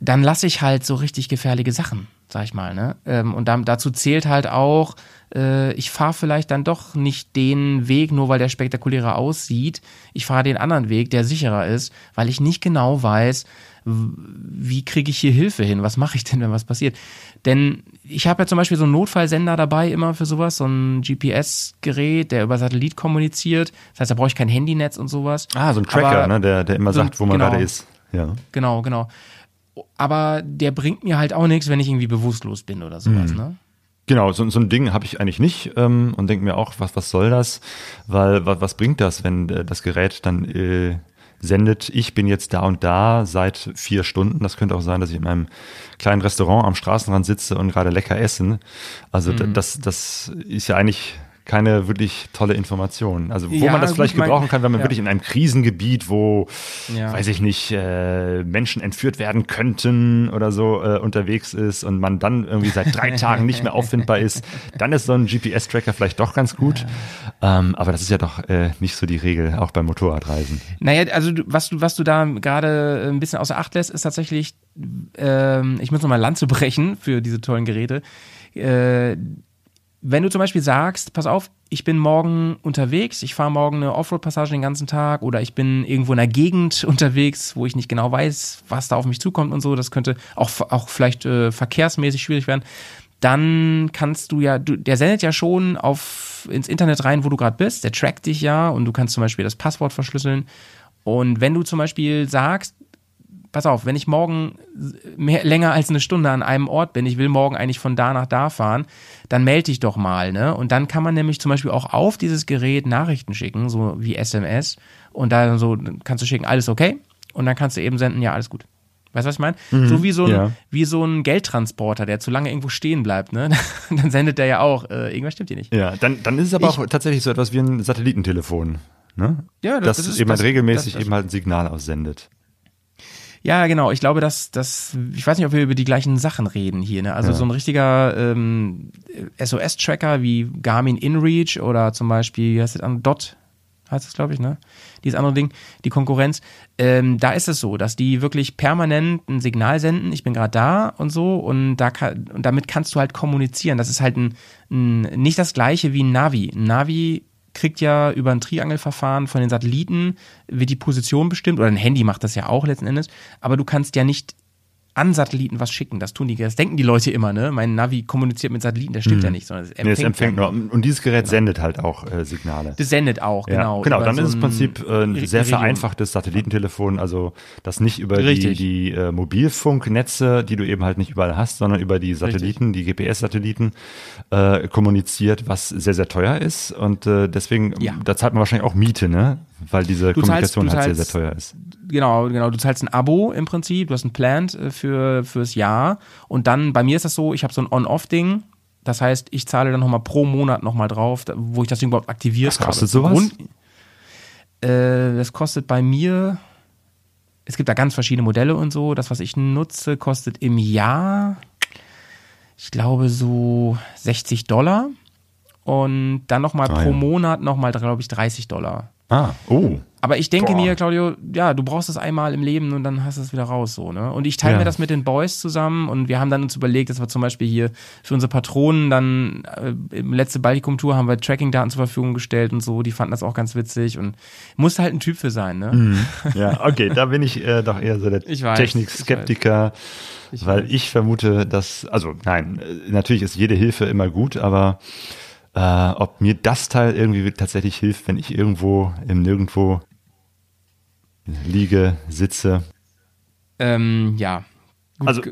S2: dann lasse ich halt so richtig gefährliche Sachen, sag ich mal. Ne? Ähm, und dann, dazu zählt halt auch, äh, ich fahre vielleicht dann doch nicht den Weg, nur weil der spektakulärer aussieht. Ich fahre den anderen Weg, der sicherer ist, weil ich nicht genau weiß, wie kriege ich hier Hilfe hin? Was mache ich denn, wenn was passiert? Denn ich habe ja zum Beispiel so einen Notfallsender dabei immer für sowas, so ein GPS-Gerät, der über Satellit kommuniziert. Das heißt, da brauche ich kein Handynetz und sowas.
S3: Ah, so ein Tracker, Aber, ne, der, der immer so sagt, wo man genau, gerade ist. Ja.
S2: Genau, genau. Aber der bringt mir halt auch nichts, wenn ich irgendwie bewusstlos bin oder sowas, mhm. ne?
S3: Genau, so, so ein Ding habe ich eigentlich nicht ähm, und denke mir auch, was, was soll das? Weil was, was bringt das, wenn äh, das Gerät dann äh, sendet, ich bin jetzt da und da seit vier Stunden. Das könnte auch sein, dass ich in einem kleinen Restaurant am Straßenrand sitze und gerade lecker essen. Also mhm. das, das ist ja eigentlich keine wirklich tolle Information. Also wo ja, man das vielleicht gebrauchen mein, kann, wenn man ja. wirklich in einem Krisengebiet, wo, ja. weiß ich nicht, äh, Menschen entführt werden könnten oder so äh, unterwegs ist und man dann irgendwie seit drei Tagen nicht mehr auffindbar ist, dann ist so ein GPS-Tracker vielleicht doch ganz gut. Ähm, aber das ist ja doch äh, nicht so die Regel, auch beim Motorradreisen.
S2: Naja, also was du, was du da gerade ein bisschen außer Acht lässt, ist tatsächlich, ähm, ich muss nochmal Land zu brechen für diese tollen Geräte. Wenn du zum Beispiel sagst, pass auf, ich bin morgen unterwegs, ich fahre morgen eine Offroad-Passage den ganzen Tag oder ich bin irgendwo in einer Gegend unterwegs, wo ich nicht genau weiß, was da auf mich zukommt und so, das könnte auch, auch vielleicht äh, verkehrsmäßig schwierig werden, dann kannst du ja, du, der sendet ja schon auf ins Internet rein, wo du gerade bist, der trackt dich ja und du kannst zum Beispiel das Passwort verschlüsseln. Und wenn du zum Beispiel sagst, pass auf, wenn ich morgen mehr, länger als eine Stunde an einem Ort bin, ich will morgen eigentlich von da nach da fahren, dann melde dich doch mal, ne? Und dann kann man nämlich zum Beispiel auch auf dieses Gerät Nachrichten schicken, so wie SMS. Und da so kannst du schicken, alles okay. Und dann kannst du eben senden, ja, alles gut. Weißt du, was ich meine?
S3: Mhm,
S2: so wie so, ein,
S3: ja.
S2: wie so ein Geldtransporter, der zu lange irgendwo stehen bleibt, ne? Dann sendet der ja auch, äh, irgendwas stimmt hier nicht.
S3: Ja, dann, dann ist es aber auch tatsächlich so etwas wie ein Satellitentelefon. Ne?
S2: Ja,
S3: das,
S2: das- das ist-
S3: eben halt regelmäßig
S2: das-
S3: eben halt ein Signal aussendet.
S2: Ja, genau. Ich glaube, dass das, ich weiß nicht, ob wir über die gleichen Sachen reden hier. Ne? Also so ein richtiger ähm, SOS-Tracker wie Garmin InReach oder zum Beispiel, wie heißt das an Dot heißt das, glaube ich, ne? Dieses andere Ding, die Konkurrenz. Ähm, da ist es so, dass die wirklich permanent ein Signal senden. Ich bin gerade da und so und da kann, und damit kannst du halt kommunizieren. Das ist halt ein, ein nicht das gleiche wie ein Navi. Ein Navi kriegt ja über ein Triangelverfahren von den Satelliten, wird die Position bestimmt, oder ein Handy macht das ja auch letzten Endes, aber du kannst ja nicht an Satelliten was schicken. Das tun die, das denken die Leute immer, ne? Mein Navi kommuniziert mit Satelliten, das stimmt ja nicht, sondern es
S3: Nee, es empfängt nur. Und dieses Gerät sendet halt auch äh, Signale.
S2: Das sendet auch,
S3: Ja,
S2: genau.
S3: genau, dann
S2: so
S3: ist es im Prinzip äh, ein sehr vereinfachtes Satellitentelefon, also das nicht über die,
S2: Richtig.
S3: die äh, Mobilfunknetze, die du eben halt nicht überall hast, sondern über die Satelliten, die GPS-Satelliten äh, kommuniziert, was sehr, sehr teuer ist. Und äh, deswegen,
S2: Ja.
S3: da zahlt man wahrscheinlich auch Miete, ne? Weil diese
S2: Du zahlst-
S3: Kommunikation
S2: du
S3: halt sehr, sehr
S2: zahlst-
S3: teuer ist.
S2: Genau, genau. Du zahlst ein Abo im Prinzip, du hast ein Plan äh, für fürs Jahr und dann bei mir ist das so, ich habe so ein On-Off-Ding. Das heißt, ich zahle dann nochmal pro Monat nochmal drauf, wo ich das Ding überhaupt aktiviert
S3: Was kostet
S2: habe.
S3: sowas?
S2: Grund, äh, das kostet bei mir, es gibt da ganz verschiedene Modelle und so. Das, was ich nutze, kostet im Jahr, ich glaube, so 60 Dollar. Und dann nochmal
S3: Ah,
S2: pro
S3: ja.
S2: Monat nochmal, glaube ich, 30 Dollar.
S3: Ah, oh.
S2: Aber ich denke
S3: Boah.
S2: mir, Claudio, ja, du brauchst es einmal im Leben und dann hast du es wieder raus, so, ne? Und ich teile
S3: Ja.
S2: mir das mit den Boys zusammen und wir haben dann uns überlegt, dass wir zum Beispiel hier für unsere Patronen dann, äh, im letzte Baltikum-Tour haben wir Tracking-Daten zur Verfügung gestellt und so, die fanden das auch ganz witzig und musste halt ein Typ für sein, ne?
S3: Ja, okay, da bin ich äh, doch eher so der
S2: weiß,
S3: Technikskeptiker, weil ich vermute, dass, also nein, äh, natürlich ist jede Hilfe immer gut, aber äh, ob mir das Teil irgendwie tatsächlich hilft, wenn ich irgendwo im Nirgendwo liege, sitze.
S2: Ähm, ja. Gut,
S3: Also-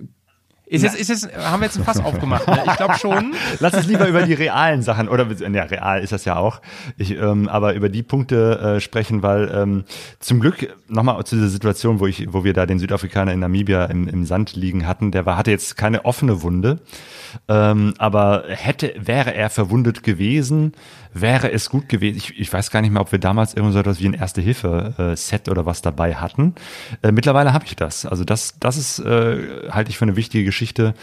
S2: ist jetzt, ist jetzt, haben wir jetzt ein Fass aufgemacht, ne? Ich glaube schon.
S3: Lass uns lieber über die realen Sachen, oder ja, real ist das ja auch, ich, ähm, aber über die Punkte äh, sprechen, weil ähm, zum Glück nochmal zu dieser Situation, wo ich, wo wir da den Südafrikaner in Namibia im, im Sand liegen hatten, der war, hatte jetzt keine offene Wunde, ähm, aber hätte, wäre er verwundet gewesen, wäre es gut gewesen. Ich, ich weiß gar nicht mehr, ob wir damals irgend so etwas wie ein Erste-Hilfe-Set oder was dabei hatten. Äh, mittlerweile habe ich das. Also das, das ist, äh, halte ich für eine wichtige Geschichte,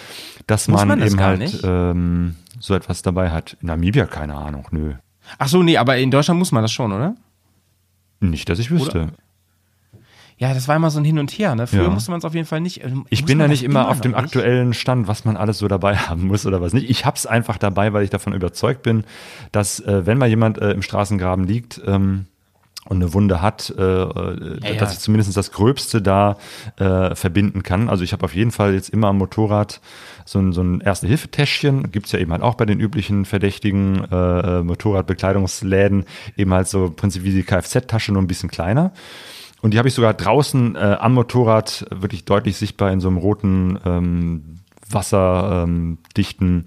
S3: dass man,
S2: man das
S3: eben
S2: gar
S3: halt ähm, so etwas dabei hat. In Namibia, keine Ahnung, nö.
S2: Ach so, nee, aber in Deutschland muss man das schon, oder?
S3: Nicht, dass ich wüsste.
S2: Ja, das war immer so ein Hin und Her, ne? Früher
S3: Ja.
S2: musste man es auf jeden Fall nicht. äh,
S3: Ich bin da
S2: das
S3: nicht immer auf dem
S2: nicht?
S3: aktuellen Stand, was man alles so dabei haben muss oder was nicht. Ich hab's einfach dabei, weil ich davon überzeugt bin, dass äh, wenn mal jemand äh, im Straßengraben liegt ähm, und eine Wunde hat, äh, äh,
S2: Ja,
S3: dass
S2: ja.
S3: ich zumindest das Gröbste da äh, verbinden kann. Also ich habe auf jeden Fall jetzt immer am Motorrad so ein, so ein Erste-Hilfe-Täschchen. Gibt's ja eben halt auch bei den üblichen verdächtigen äh, äh, Motorradbekleidungsläden, eben halt so im Prinzip wie die Kfz-Tasche, nur ein bisschen kleiner. Und die habe ich sogar draußen äh, am Motorrad wirklich deutlich sichtbar in so einem roten, ähm, wasserdichten ähm,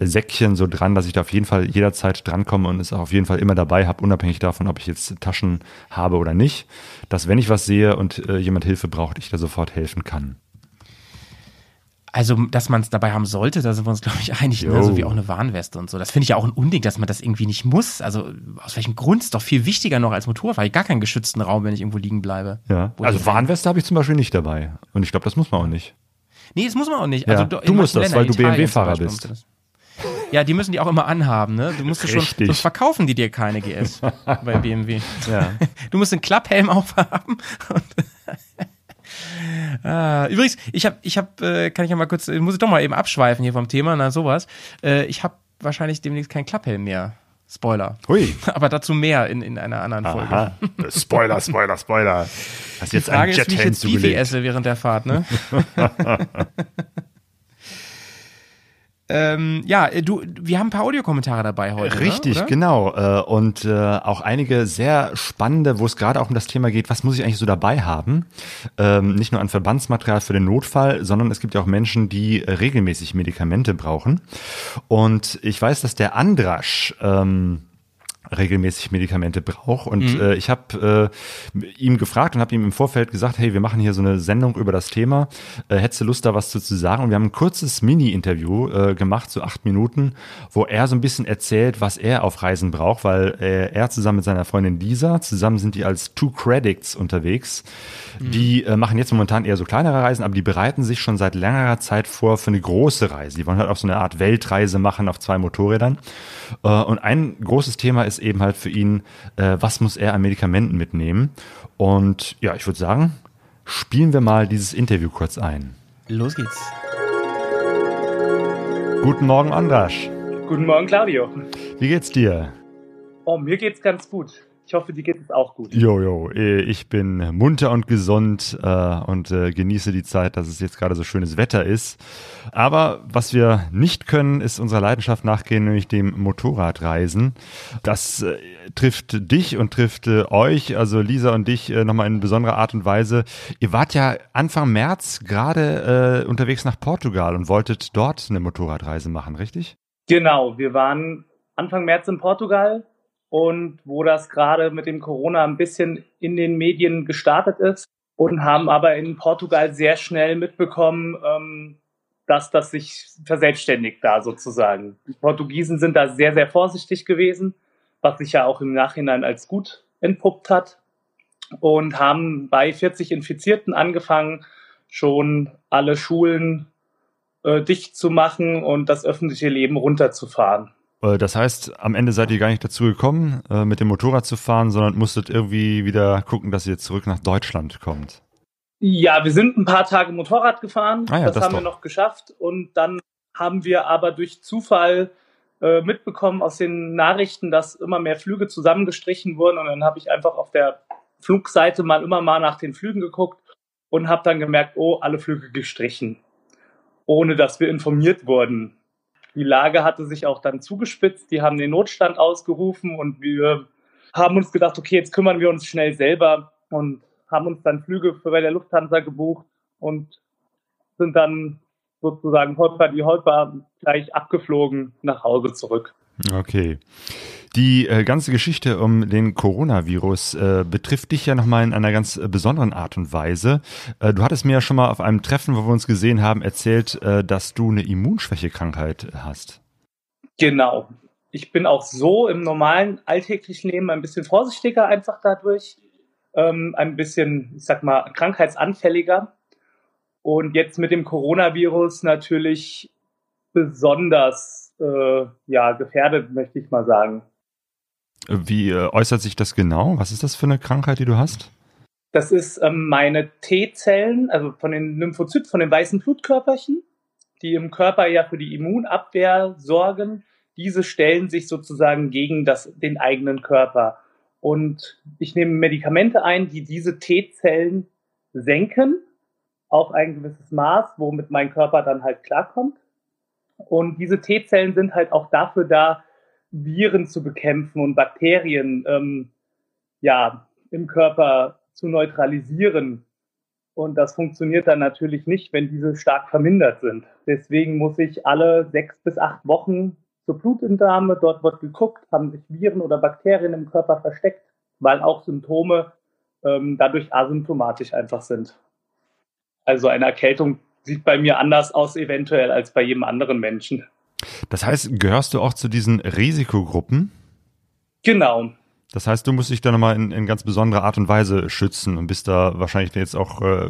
S3: Säckchen so dran, dass ich da auf jeden Fall jederzeit drankomme und es auch auf jeden Fall immer dabei habe, unabhängig davon, ob ich jetzt Taschen habe oder nicht. Dass wenn ich was sehe und äh, jemand Hilfe braucht, ich da sofort helfen kann.
S2: Also, dass man es dabei haben sollte, da sind wir uns, glaube ich, einig, ne? So wie auch eine Warnweste und so. Das finde ich ja auch ein Unding, dass man das irgendwie nicht muss. Also, aus welchem Grund? Ist doch viel wichtiger noch als Motorrad, weil ich gar keinen geschützten Raum, wenn ich irgendwo liegen bleibe.
S3: Ja. Also Warnweste habe ich zum Beispiel nicht dabei. Und ich glaube, das muss man auch nicht.
S2: Nee, das muss man auch nicht.
S3: Ja,
S2: Also,
S3: du musst das,
S2: Ländern,
S3: weil du BMW-Fahrer bist.
S2: Ja, die müssen die auch immer anhaben, ne? Du musst schon, sonst verkaufen die dir keine GS bei BMW.
S3: Ja.
S2: Du musst einen Klapphelm aufhaben. Und ah, übrigens, ich habe, ich habe, äh, kann ich ja mal kurz, äh, muss ich doch mal eben abschweifen hier vom Thema, na sowas. Äh, ich habe wahrscheinlich demnächst kein Klapphelm mehr. Spoiler.
S3: Hui.
S2: Aber dazu mehr in, in einer anderen Folge.
S3: Aha. Spoiler, Spoiler, Spoiler. Hast
S2: Die
S3: jetzt
S2: Frage
S3: einen
S2: ist, wie ich
S3: Jet
S2: jetzt
S3: hinzugelegt.
S2: esse während der Fahrt, ne? ähm, ja, äh, du, wir haben ein paar Audiokommentare dabei heute.
S3: Richtig,
S2: ne, oder?
S3: genau. Äh, Und äh, auch einige sehr spannende, wo es gerade auch um das Thema geht, was muss ich eigentlich so dabei haben? Ähm, Nicht nur an Verbandsmaterial für den Notfall, sondern es gibt ja auch Menschen, die regelmäßig Medikamente brauchen. Und ich weiß, dass der Andrasch ähm, regelmäßig Medikamente braucht. Und
S2: Mhm.
S3: äh, ich habe äh, ihm gefragt und habe ihm im Vorfeld gesagt, hey, wir machen hier so eine Sendung über das Thema. Äh, hättest du Lust, da was zu, zu sagen? Und wir haben ein kurzes Mini-Interview äh, gemacht, so acht Minuten, wo er so ein bisschen erzählt, was er auf Reisen braucht, weil äh, er zusammen mit seiner Freundin Lisa, zusammen sind die als Two Credits unterwegs. Die äh, machen jetzt momentan eher so kleinere Reisen, aber die bereiten sich schon seit längerer Zeit vor für eine große Reise. Die wollen halt auch so eine Art Weltreise machen auf zwei Motorrädern. Äh, und ein großes Thema ist eben halt für ihn, äh, was muss er an Medikamenten mitnehmen? Und ja, ich würde sagen, spielen wir mal dieses Interview kurz ein.
S2: Los geht's.
S3: Guten Morgen, Andrasch.
S4: Guten Morgen, Claudio.
S3: Wie geht's dir?
S4: Oh, mir geht's ganz gut. Ich hoffe, dir geht es auch gut.
S3: Jojo, ich bin munter und gesund äh, und äh, genieße die Zeit, dass es jetzt gerade so schönes Wetter ist. Aber was wir nicht können, ist unserer Leidenschaft nachgehen, nämlich dem Motorradreisen. Das äh, trifft dich und trifft äh, euch, also Lisa und dich, äh, nochmal in besonderer Art und Weise. Ihr wart ja Anfang März gerade äh, unterwegs nach Portugal und wolltet dort eine Motorradreise machen, richtig?
S4: Genau, wir waren Anfang März in Portugal und wo das gerade mit dem Corona ein bisschen in den Medien gestartet ist und haben aber in Portugal sehr schnell mitbekommen, ähm, dass das sich verselbstständigt da sozusagen. Die Portugiesen sind da sehr, sehr vorsichtig gewesen, was sich ja auch im Nachhinein als gut entpuppt hat und haben bei 40 Infizierten angefangen, schon alle Schulen äh, dicht zu machen und das öffentliche Leben runterzufahren.
S3: Äh, Das heißt, am Ende seid ihr gar nicht dazu gekommen, äh, mit dem Motorrad zu fahren, sondern musstet irgendwie wieder gucken, dass ihr zurück nach Deutschland kommt.
S4: Ja, wir sind ein paar Tage Motorrad gefahren.
S3: Ah ja,
S4: das,
S3: das
S4: haben wir
S3: doch.
S4: noch geschafft. Und dann haben wir aber durch Zufall äh, mitbekommen aus den Nachrichten, dass immer mehr Flüge zusammengestrichen wurden. Und dann habe ich einfach auf der Flugseite mal immer mal nach den Flügen geguckt und habe dann gemerkt, oh, alle Flüge gestrichen, ohne dass wir informiert wurden. Die Lage hatte sich auch dann zugespitzt. Die haben den Notstand ausgerufen und wir haben uns gedacht, okay, jetzt kümmern wir uns schnell selber und haben uns dann Flüge für bei der Lufthansa gebucht und sind dann sozusagen holper die holper gleich abgeflogen nach Hause zurück.
S3: Okay. Die äh, ganze Geschichte um den Coronavirus äh, betrifft dich ja nochmal in einer ganz äh, besonderen Art und Weise. Äh, du hattest mir ja schon mal auf einem Treffen, wo wir uns gesehen haben, erzählt, äh, dass du eine Immunschwächekrankheit hast.
S4: Genau. Ich bin auch so im normalen alltäglichen Leben ein bisschen vorsichtiger einfach dadurch, ähm, ein bisschen, ich sag mal, krankheitsanfälliger. Und jetzt mit dem Coronavirus natürlich besonders äh, ja, gefährdet, möchte ich mal sagen.
S3: Wie äh, äußert sich das genau? Was ist das für eine Krankheit, die du hast?
S4: Das ist ähm, meine T-Zellen, also von den Lymphozyten, von den weißen Blutkörperchen, die im Körper ja für die Immunabwehr sorgen. Diese stellen sich sozusagen gegen das, den eigenen Körper. Und ich nehme Medikamente ein, die diese T-Zellen senken auf ein gewisses Maß, womit mein Körper dann halt klarkommt. Und diese T-Zellen sind halt auch dafür da, Viren zu bekämpfen und Bakterien ähm, ja, im Körper zu neutralisieren. Und das funktioniert dann natürlich nicht, wenn diese stark vermindert sind. Deswegen muss ich alle sechs bis acht Wochen zur Blutentnahme. Dort wird geguckt, haben sich Viren oder Bakterien im Körper versteckt, weil auch Symptome ähm, dadurch asymptomatisch einfach sind. Also eine Erkältung sieht bei mir anders aus eventuell als bei jedem anderen Menschen.
S3: Das heißt, gehörst du auch zu diesen Risikogruppen?
S4: Genau.
S3: Das heißt, du musst dich da nochmal in, in ganz besonderer Art und Weise schützen und bist da wahrscheinlich jetzt auch äh,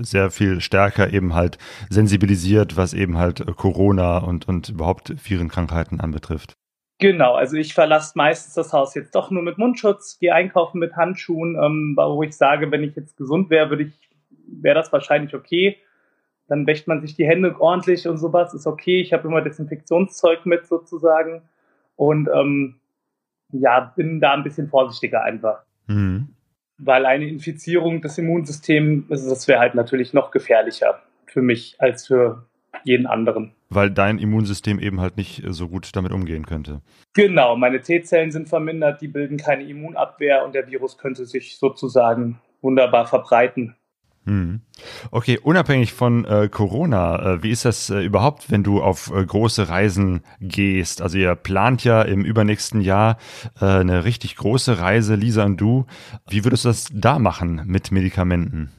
S3: sehr viel stärker eben halt sensibilisiert, was eben halt Corona und, und überhaupt Virenkrankheiten anbetrifft.
S4: Genau, also ich verlasse meistens das Haus jetzt doch nur mit Mundschutz, gehe einkaufen mit Handschuhen, ähm, wo ich sage, wenn ich jetzt gesund wäre, würde ich, wäre das wahrscheinlich okay. Dann wäscht man sich die Hände ordentlich und sowas, ist okay. Ich habe immer Desinfektionszeug mit sozusagen und ähm, ja, bin da ein bisschen vorsichtiger einfach. Mhm. Weil eine Infizierung des Immunsystems, das wäre halt natürlich noch gefährlicher für mich als für jeden anderen.
S3: Weil dein Immunsystem eben halt nicht so gut damit umgehen könnte.
S4: Genau, meine T-Zellen sind vermindert, die bilden keine Immunabwehr und der Virus könnte sich sozusagen wunderbar verbreiten.
S3: Hm. Okay, unabhängig von äh, Corona, äh, wie ist das äh, überhaupt, wenn du auf äh, große Reisen gehst? Also ihr plant ja im übernächsten Jahr äh, eine richtig große Reise, Lisa und du. Wie würdest du das da machen mit Medikamenten?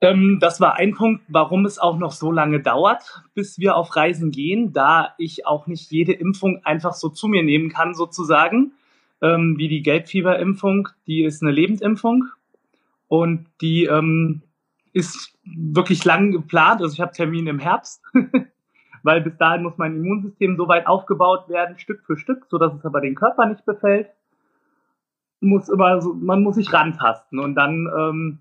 S4: Ähm, das war ein Punkt, warum es auch noch so lange dauert, bis wir auf Reisen gehen, da ich auch nicht jede Impfung einfach so zu mir nehmen kann, sozusagen. Ähm, wie die Gelbfieberimpfung, die ist eine Lebendimpfung und die ähm, ist wirklich lang geplant. Also ich habe Termin im Herbst, weil bis dahin muss mein Immunsystem so weit aufgebaut werden, Stück für Stück, so dass es aber den Körper nicht befällt. Muss immer so, man muss sich rantasten und dann ähm,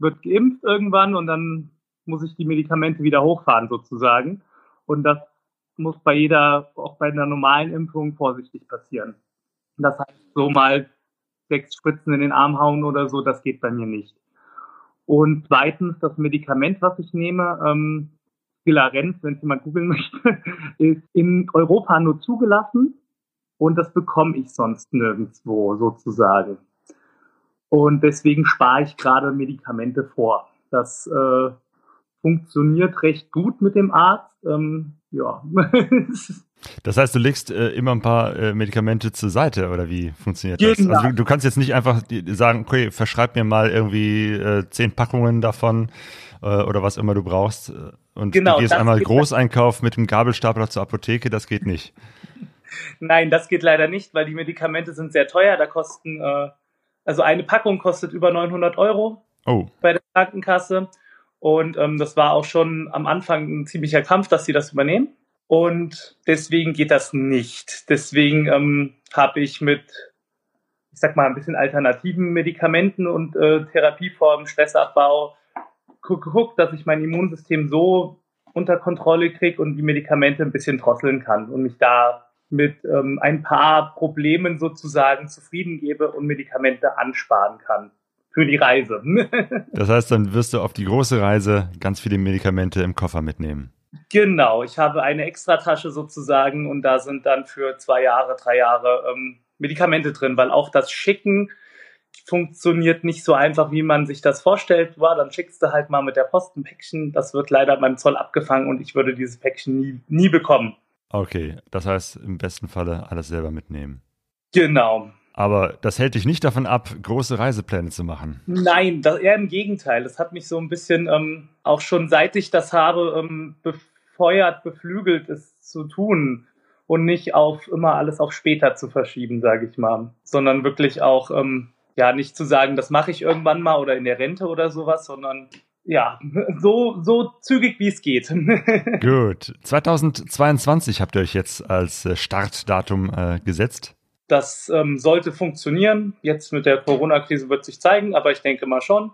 S4: wird geimpft irgendwann und dann muss ich die Medikamente wieder hochfahren sozusagen. Und das muss bei jeder, auch bei einer normalen Impfung vorsichtig passieren. Das heißt, so mal sechs Spritzen in den Arm hauen oder so, das geht bei mir nicht. Und zweitens, das Medikament, was ich nehme, ähm, Skilarenz, wenn es jemand googeln möchte, ist in Europa nur zugelassen und das bekomme ich sonst nirgendwo sozusagen. Und deswegen spare ich gerade Medikamente vor. Das äh, funktioniert recht gut mit dem Arzt. Ähm, ja.
S3: Das heißt, du legst äh, immer ein paar äh, Medikamente zur Seite oder wie funktioniert das? Genau. Also du, du, kannst jetzt nicht einfach sagen, okay, verschreib mir mal irgendwie äh, zehn Packungen davon äh, oder was immer du brauchst äh, und genau, du gehst einmal Großeinkauf mit dem Gabelstapler zur Apotheke, das geht nicht.
S4: Nein, das geht leider nicht, weil die Medikamente sind sehr teuer. Da kosten, äh, also eine Packung kostet über 900 Euro oh. bei der Krankenkasse. Und ähm, das war auch schon am Anfang ein ziemlicher Kampf, dass sie das übernehmen. Und deswegen geht das nicht. Deswegen ähm, habe ich mit, ich sag mal, ein bisschen alternativen Medikamenten und äh, Therapieformen, Stressabbau geguckt, dass ich mein Immunsystem so unter Kontrolle kriege und die Medikamente ein bisschen drosseln kann und mich da mit ähm, ein paar Problemen sozusagen zufrieden gebe und Medikamente ansparen kann für die Reise.
S3: das heißt, dann wirst du auf die große Reise ganz viele Medikamente im Koffer mitnehmen.
S4: Genau, ich habe eine Extratasche sozusagen und da sind dann für zwei Jahre, drei Jahre ähm, Medikamente drin, weil auch das Schicken funktioniert nicht so einfach, wie man sich das vorstellt. War, dann schickst du halt mal mit der Post ein Päckchen. Das wird leider beim Zoll abgefangen und ich würde dieses Päckchen nie, nie bekommen.
S3: Okay, das heißt im besten Falle alles selber mitnehmen.
S4: Genau.
S3: Aber das hält dich nicht davon ab, große Reisepläne zu machen.
S4: Nein, das, eher im Gegenteil. Das hat mich so ein bisschen ähm, auch schon seit ich das habe ähm, befeuert, beflügelt, es zu tun und nicht auf immer alles auf später zu verschieben, sage ich mal, sondern wirklich auch ähm, ja nicht zu sagen, das mache ich irgendwann mal oder in der Rente oder sowas, sondern ja, so, so zügig wie es geht.
S3: Gut. 2022 habt ihr euch jetzt als äh, Startdatum äh, gesetzt.
S4: Das ähm, sollte funktionieren. Jetzt mit der Corona-Krise wird sich zeigen, aber ich denke mal schon.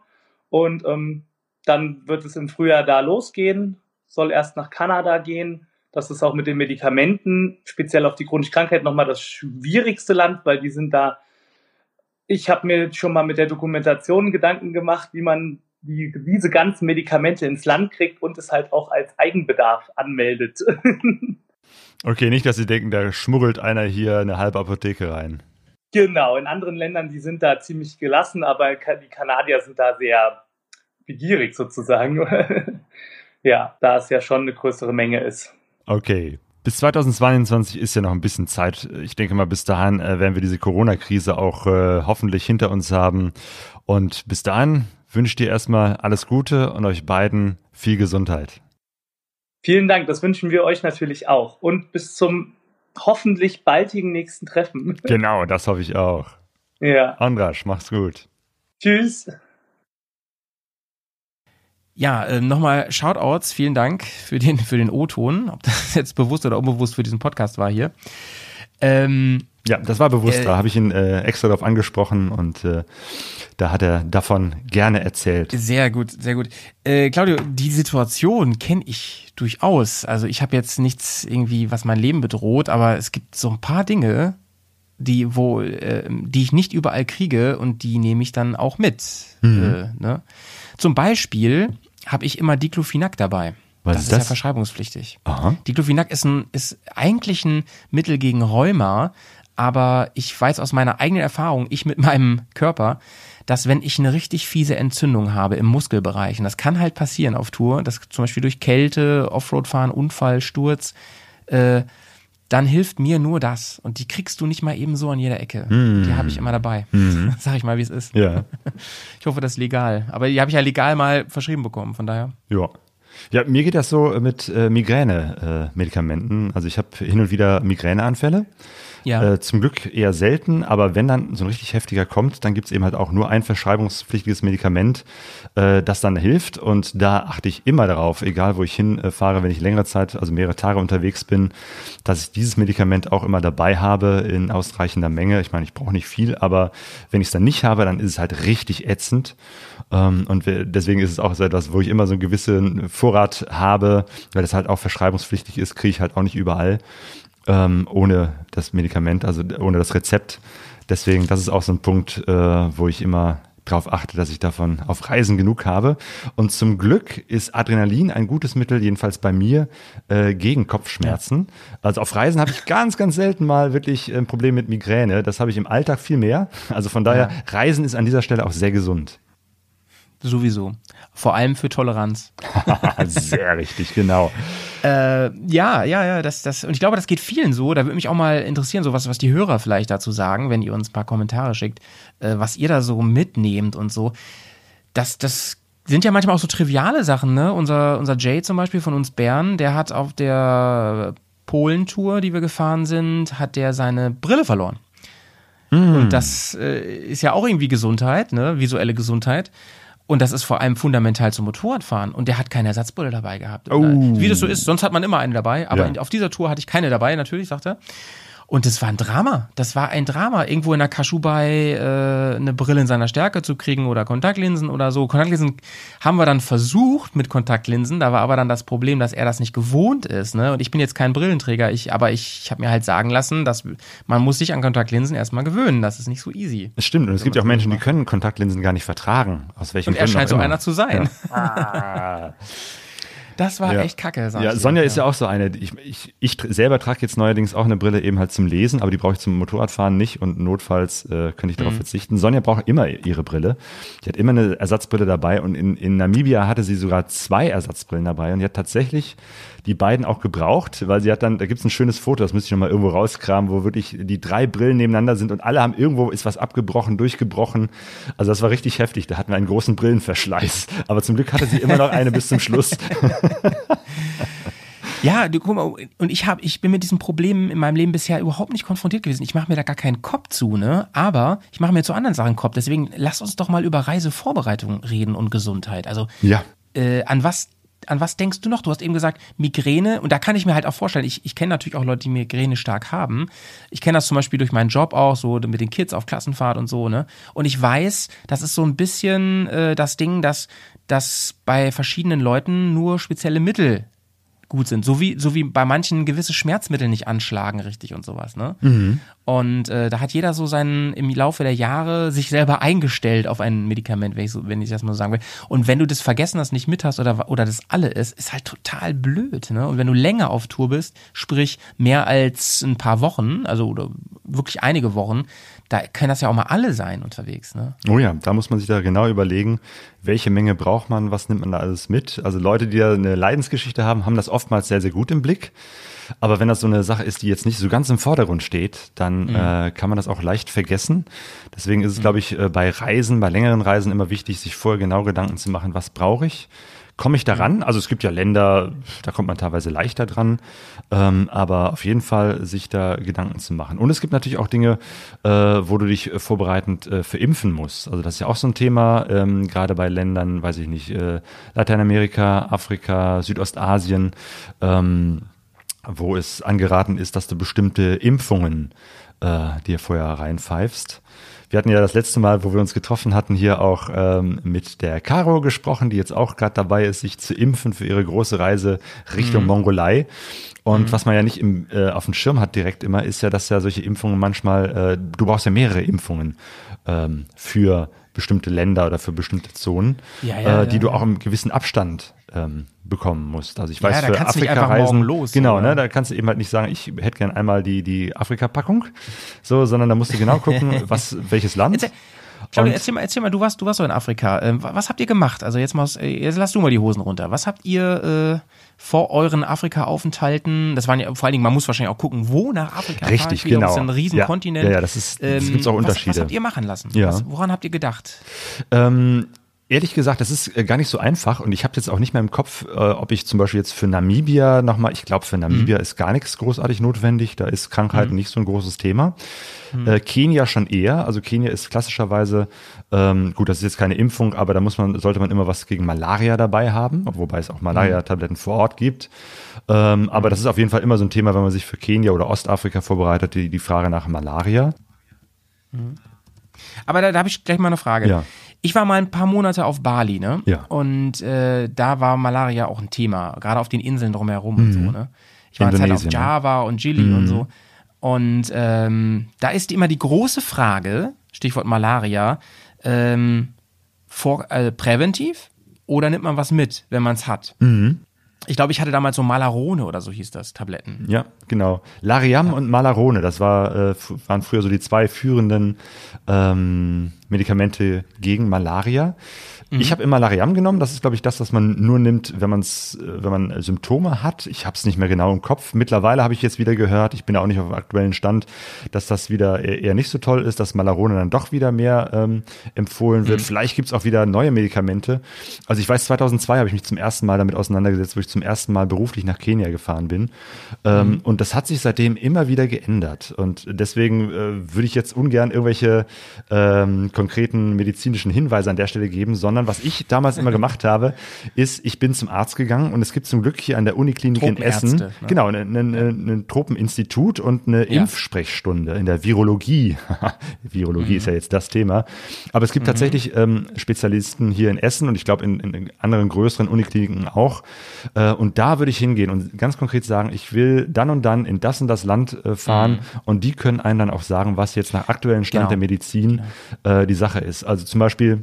S4: Und ähm, dann wird es im Frühjahr da losgehen, soll erst nach Kanada gehen. Das ist auch mit den Medikamenten, speziell auf die chronische Krankheit, nochmal das schwierigste Land, weil die sind da. Ich habe mir schon mal mit der Dokumentation Gedanken gemacht, wie man die, diese ganzen Medikamente ins Land kriegt und es halt auch als Eigenbedarf anmeldet.
S3: Okay, nicht, dass Sie denken, da schmuggelt einer hier eine halbe Apotheke rein.
S4: Genau, in anderen Ländern, die sind da ziemlich gelassen, aber die Kanadier sind da sehr begierig sozusagen. ja, da es ja schon eine größere Menge ist.
S3: Okay. Bis 2022 ist ja noch ein bisschen Zeit. Ich denke mal, bis dahin äh, werden wir diese Corona-Krise auch äh, hoffentlich hinter uns haben. Und bis dahin wünsche ich dir erstmal alles Gute und euch beiden viel Gesundheit.
S4: Vielen Dank, das wünschen wir euch natürlich auch. Und bis zum hoffentlich baldigen nächsten Treffen.
S3: Genau, das hoffe ich auch.
S4: Ja.
S3: Andrasch, mach's gut.
S4: Tschüss.
S2: Ja, äh, nochmal Shoutouts, vielen Dank für den, für den O-Ton, ob das jetzt bewusst oder unbewusst für diesen Podcast war hier. Ähm,
S3: Ja, das war bewusst.
S2: Äh,
S3: da habe ich ihn äh, extra darauf angesprochen und äh, da hat er davon gerne erzählt.
S2: Sehr gut, sehr gut. Äh, Claudio, die Situation kenne ich durchaus. Also ich habe jetzt nichts irgendwie, was mein Leben bedroht, aber es gibt so ein paar Dinge, die wo, äh, die ich nicht überall kriege und die nehme ich dann auch mit.
S3: Mhm.
S2: Äh, ne? Zum Beispiel habe ich immer Diclofenac dabei.
S3: Was
S2: das
S3: ist
S2: ist ja
S3: das?
S2: verschreibungspflichtig.
S3: Aha.
S2: Diclofenac ist, ein, ist eigentlich ein Mittel gegen Rheuma, aber ich weiß aus meiner eigenen Erfahrung, ich mit meinem Körper, dass wenn ich eine richtig fiese Entzündung habe im Muskelbereich, und das kann halt passieren auf Tour, das zum Beispiel durch Kälte, Offroad-Fahren, Unfall, Sturz, äh, dann hilft mir nur das. Und die kriegst du nicht mal eben so an jeder Ecke. Die habe ich immer dabei. Sag ich mal, wie es ist.
S3: Ja.
S2: Ich hoffe, das ist legal. Aber die habe ich ja legal mal verschrieben bekommen, von daher.
S3: Ja. Ja, mir geht das so mit äh, Migräne-Medikamenten. also ich habe hin und wieder Migräneanfälle.
S2: Ja.
S3: Äh, zum Glück eher selten, aber wenn dann so ein richtig heftiger kommt, dann gibt's eben halt auch nur ein verschreibungspflichtiges Medikament, äh, das dann hilft. Und da achte ich immer darauf, egal wo ich hinfahre, wenn ich längere Zeit, also mehrere Tage unterwegs bin, dass ich dieses Medikament auch immer dabei habe in ausreichender Menge. Ich meine, ich brauche nicht viel, aber wenn ich es dann nicht habe, dann ist es halt richtig ätzend. Ähm, und deswegen ist es auch so etwas, wo ich immer so einen gewissen Vorrat habe, weil das halt auch verschreibungspflichtig ist, kriege ich halt auch nicht überall ähm, ohne das Medikament, also ohne das Rezept. Deswegen, das ist auch so ein Punkt, äh, wo ich immer darauf achte, dass ich davon auf Reisen genug habe. Und zum Glück ist Adrenalin ein gutes Mittel, jedenfalls bei mir, äh, gegen Kopfschmerzen. Also auf Reisen habe ich ganz, ganz selten mal wirklich ein Problem mit Migräne. Das habe ich im Alltag viel mehr. Also von daher, Reisen ist an dieser Stelle auch sehr gesund.
S2: Sowieso. Vor allem für Toleranz.
S3: sehr richtig, genau.
S2: Äh, ja, ja, ja, das, das, und ich glaube, das geht vielen so. Da würde mich auch mal interessieren, so was, was die Hörer vielleicht dazu sagen, wenn ihr uns ein paar Kommentare schickt, äh, was ihr da so mitnehmt und so. Das, das sind ja manchmal auch so triviale Sachen, ne? Unser, unser Jay zum Beispiel von uns Bern, der hat auf der Polentour, die wir gefahren sind, hat der seine Brille verloren. Und das äh, ist ja auch irgendwie Gesundheit, ne? Visuelle Gesundheit. Und das ist vor allem fundamental zum Motorradfahren. Und der hat keine Ersatzbrille dabei gehabt.
S3: Oh.
S2: Wie das so ist, sonst hat man immer eine dabei. Aber
S3: Ja.
S2: auf dieser Tour hatte ich keine dabei, natürlich, sagt er. Und das war ein Drama. Das war ein Drama, irgendwo in der Kaschubai äh, eine Brille in seiner Stärke zu kriegen oder Kontaktlinsen oder so. Kontaktlinsen haben wir dann versucht mit Kontaktlinsen. Da war aber dann das Problem, dass er das nicht gewohnt ist. Ne? Und ich bin jetzt kein Brillenträger. Ich, aber ich, ich habe mir halt sagen lassen, dass man muss sich an Kontaktlinsen erstmal gewöhnen. Das ist nicht so easy.
S3: Es stimmt. Und es gibt ja auch Menschen, die können Kontaktlinsen gar nicht vertragen. Aus welchen
S2: Und er
S3: Gründen
S2: scheint
S3: auch
S2: so
S3: immer.
S2: einer zu sein.
S3: Ah.
S2: Das war
S3: Ja.
S2: echt kacke.
S3: Ja,
S2: ich dir.
S3: Sonja ist ja auch so eine. Ich, ich, ich selber trage jetzt neuerdings auch eine Brille eben halt zum Lesen, aber die brauche ich zum Motorradfahren nicht und notfalls äh, könnte ich darauf
S2: Mhm.
S3: verzichten. Sonja braucht immer ihre Brille. Die hat immer eine Ersatzbrille dabei und in, in Namibia hatte sie sogar zwei Ersatzbrillen dabei und die hat tatsächlich die beiden auch gebraucht, weil sie hat dann, da gibt's ein schönes Foto, das müsste ich noch mal irgendwo rauskramen, wo wirklich die drei Brillen nebeneinander sind und alle haben irgendwo ist was abgebrochen, durchgebrochen. Also das war richtig heftig. Da hatten wir einen großen Brillenverschleiß. Aber zum Glück hatte sie immer noch eine bis zum Schluss.
S2: Ja, du guck mal, und ich habe, ich bin mit diesem Problem in meinem Leben bisher überhaupt nicht konfrontiert gewesen. Ich mache mir da gar keinen Kopf zu, ne? Aber ich mache mir zu anderen Sachen Kopf. Deswegen lass uns doch mal über Reisevorbereitung reden und Gesundheit. Also
S3: Ja.
S2: äh, an was an was denkst du noch? Du hast eben gesagt, Migräne, und da kann ich mir halt auch vorstellen, ich, ich kenne natürlich auch Leute, die Migräne stark haben. Ich kenne das zum Beispiel durch meinen Job auch, so mit den Kids auf Klassenfahrt und so, ne? Und ich weiß, das ist so ein bisschen äh, das Ding, dass, dass bei verschiedenen Leuten nur spezielle Mittel gut sind. So wie, so wie bei manchen gewisse Schmerzmittel nicht anschlagen richtig und sowas, ne? Und äh, da hat jeder so seinen im Laufe der Jahre sich selber eingestellt auf ein Medikament, wenn ich, so, wenn ich das mal so sagen will. Und wenn du das vergessen hast, nicht mit hast oder, oder das alle ist, ist halt total blöd, ne? Und wenn du länger auf Tour bist, sprich mehr als ein paar Wochen, also oder wirklich einige Wochen, da können das ja auch mal alle sein unterwegs, ne?
S3: Oh ja, da muss man sich da genau überlegen, welche Menge braucht man, was nimmt man da alles mit. Also Leute, die da eine Leidensgeschichte haben, haben das oftmals sehr, sehr gut im Blick. Aber wenn das so eine Sache ist, die jetzt nicht so ganz im Vordergrund steht, dann äh, kann man das auch leicht vergessen. Deswegen ist es, glaube ich, äh, bei Reisen, bei längeren Reisen immer wichtig, sich vorher genau Gedanken zu machen, was brauche ich? Komme ich daran? Also es gibt ja Länder, da kommt man teilweise leichter dran, ähm, aber auf jeden Fall sich da Gedanken zu machen. Und es gibt natürlich auch Dinge, äh, wo du dich äh, vorbereitend äh, verimpfen musst. Also das ist ja auch so ein Thema, ähm, gerade bei Ländern, weiß ich nicht, äh, Lateinamerika, Afrika, Südostasien, ähm, wo es angeraten ist, dass du bestimmte Impfungen äh, dir vorher reinpfeifst. Wir hatten ja das letzte Mal, wo wir uns getroffen hatten, hier auch ähm, mit der Caro gesprochen, die jetzt auch gerade dabei ist, sich zu impfen für ihre große Reise Richtung
S2: Mhm.
S3: Mongolei. Und was man ja nicht im, äh, auf dem Schirm hat direkt immer, ist ja, dass ja solche Impfungen manchmal, äh, du brauchst ja mehrere Impfungen ähm, für bestimmte Länder oder für bestimmte Zonen,
S2: Ja, ja,
S3: äh, die
S2: ja,
S3: du auch im gewissen Abstand ähm, bekommen musst. Also ich
S2: Ja,
S3: weiß,
S2: da
S3: für
S2: kannst du nicht
S3: Afrika
S2: einfach morgen
S3: reisen,
S2: los,
S3: genau,
S2: oder?
S3: ne, da kannst du eben halt nicht sagen, ich hätte gern einmal die, die Afrika-Packung, so, sondern da musst du genau gucken, was, welches Land.
S2: Claudia, erzähl mal, erzähl mal, du warst, du warst doch in Afrika. Ähm, wa- was habt ihr gemacht? Also jetzt mal, äh, jetzt lass du mal die Hosen runter. Was habt ihr äh, vor euren Afrika-Aufenthalten? Das waren ja vor allen Dingen, man muss wahrscheinlich auch gucken, wo nach Afrika.
S3: Richtig, genau.
S2: Das ist ein riesen
S3: Ja.
S2: Ähm,
S3: Ja, ja, das ist- das gibt's auch
S2: Was, was
S3: Unterschiede.
S2: habt ihr machen lassen?
S3: Ja.
S2: Was, woran habt ihr gedacht?
S3: Ähm, ehrlich gesagt, das ist äh, gar nicht so einfach und ich habe jetzt auch nicht mehr im Kopf, äh, ob ich zum Beispiel jetzt für Namibia nochmal, ich glaube für Namibia ist gar nichts großartig notwendig, da ist Krankheit nicht so ein großes Thema. Äh, Kenia schon eher, also Kenia ist klassischerweise, ähm, gut, das ist jetzt keine Impfung, aber da muss man, sollte man immer was gegen Malaria dabei haben, wobei es auch Malaria-Tabletten vor Ort gibt. Ähm, aber das ist auf jeden Fall immer so ein Thema, wenn man sich für Kenia oder Ostafrika vorbereitet, die, die Frage nach Malaria.
S2: Aber da, da habe ich gleich mal eine Frage.
S3: Ja.
S2: Ich war mal ein paar Monate auf Bali, ne?
S3: Ja.
S2: Und äh, da war Malaria auch ein Thema, gerade auf den Inseln drumherum und so, ne? Ich war eine Zeit auf
S3: Mhm. Ne?
S2: Java und Gili und so. Und ähm, da ist immer die große Frage, Stichwort Malaria, ähm, vor, äh, präventiv oder nimmt man was mit, wenn man es hat?
S3: Mhm.
S2: Ich glaube, ich hatte damals so Malarone oder so hieß das, Tabletten.
S3: Ja, genau. Lariam und Malarone, das war, äh, waren früher so die zwei führenden ähm, Medikamente gegen Malaria. Ich habe immer Lariam genommen. Das ist, glaube ich, das, was man nur nimmt, wenn man's, äh, wenn man Symptome hat. Ich habe es nicht mehr genau im Kopf. Mittlerweile habe ich jetzt wieder gehört, ich bin auch nicht auf dem aktuellen Stand, dass das wieder eher eher nicht so toll ist, dass Malarone dann doch wieder mehr ähm, empfohlen wird. Vielleicht gibt's auch wieder neue Medikamente. Also ich weiß, 2002 habe ich mich zum ersten Mal damit auseinandergesetzt, wo ich zum ersten Mal beruflich nach Kenia gefahren bin. Ähm, Und das hat sich seitdem immer wieder geändert. Und deswegen äh, würde ich jetzt ungern irgendwelche ähm, konkreten medizinischen Hinweise an der Stelle geben, sondern was ich damals immer gemacht habe, ist, ich bin zum Arzt gegangen und es gibt zum Glück hier an der Uniklinik in Essen,
S2: ne?
S3: genau, ein, ein, ein, ein Tropeninstitut und eine
S2: Ja.
S3: Impfsprechstunde in der Virologie. Virologie
S2: Mhm.
S3: ist ja jetzt das Thema. Aber es gibt tatsächlich ähm, Spezialisten hier in Essen und ich glaube in, in anderen größeren Unikliniken auch. Äh, und da würde ich hingehen und ganz konkret sagen, ich will dann und dann in das und das Land äh, fahren und die können einem dann auch sagen, was jetzt nach aktuellem Stand
S2: Mhm. Genau.
S3: der Medizin äh, die Sache ist. Also zum Beispiel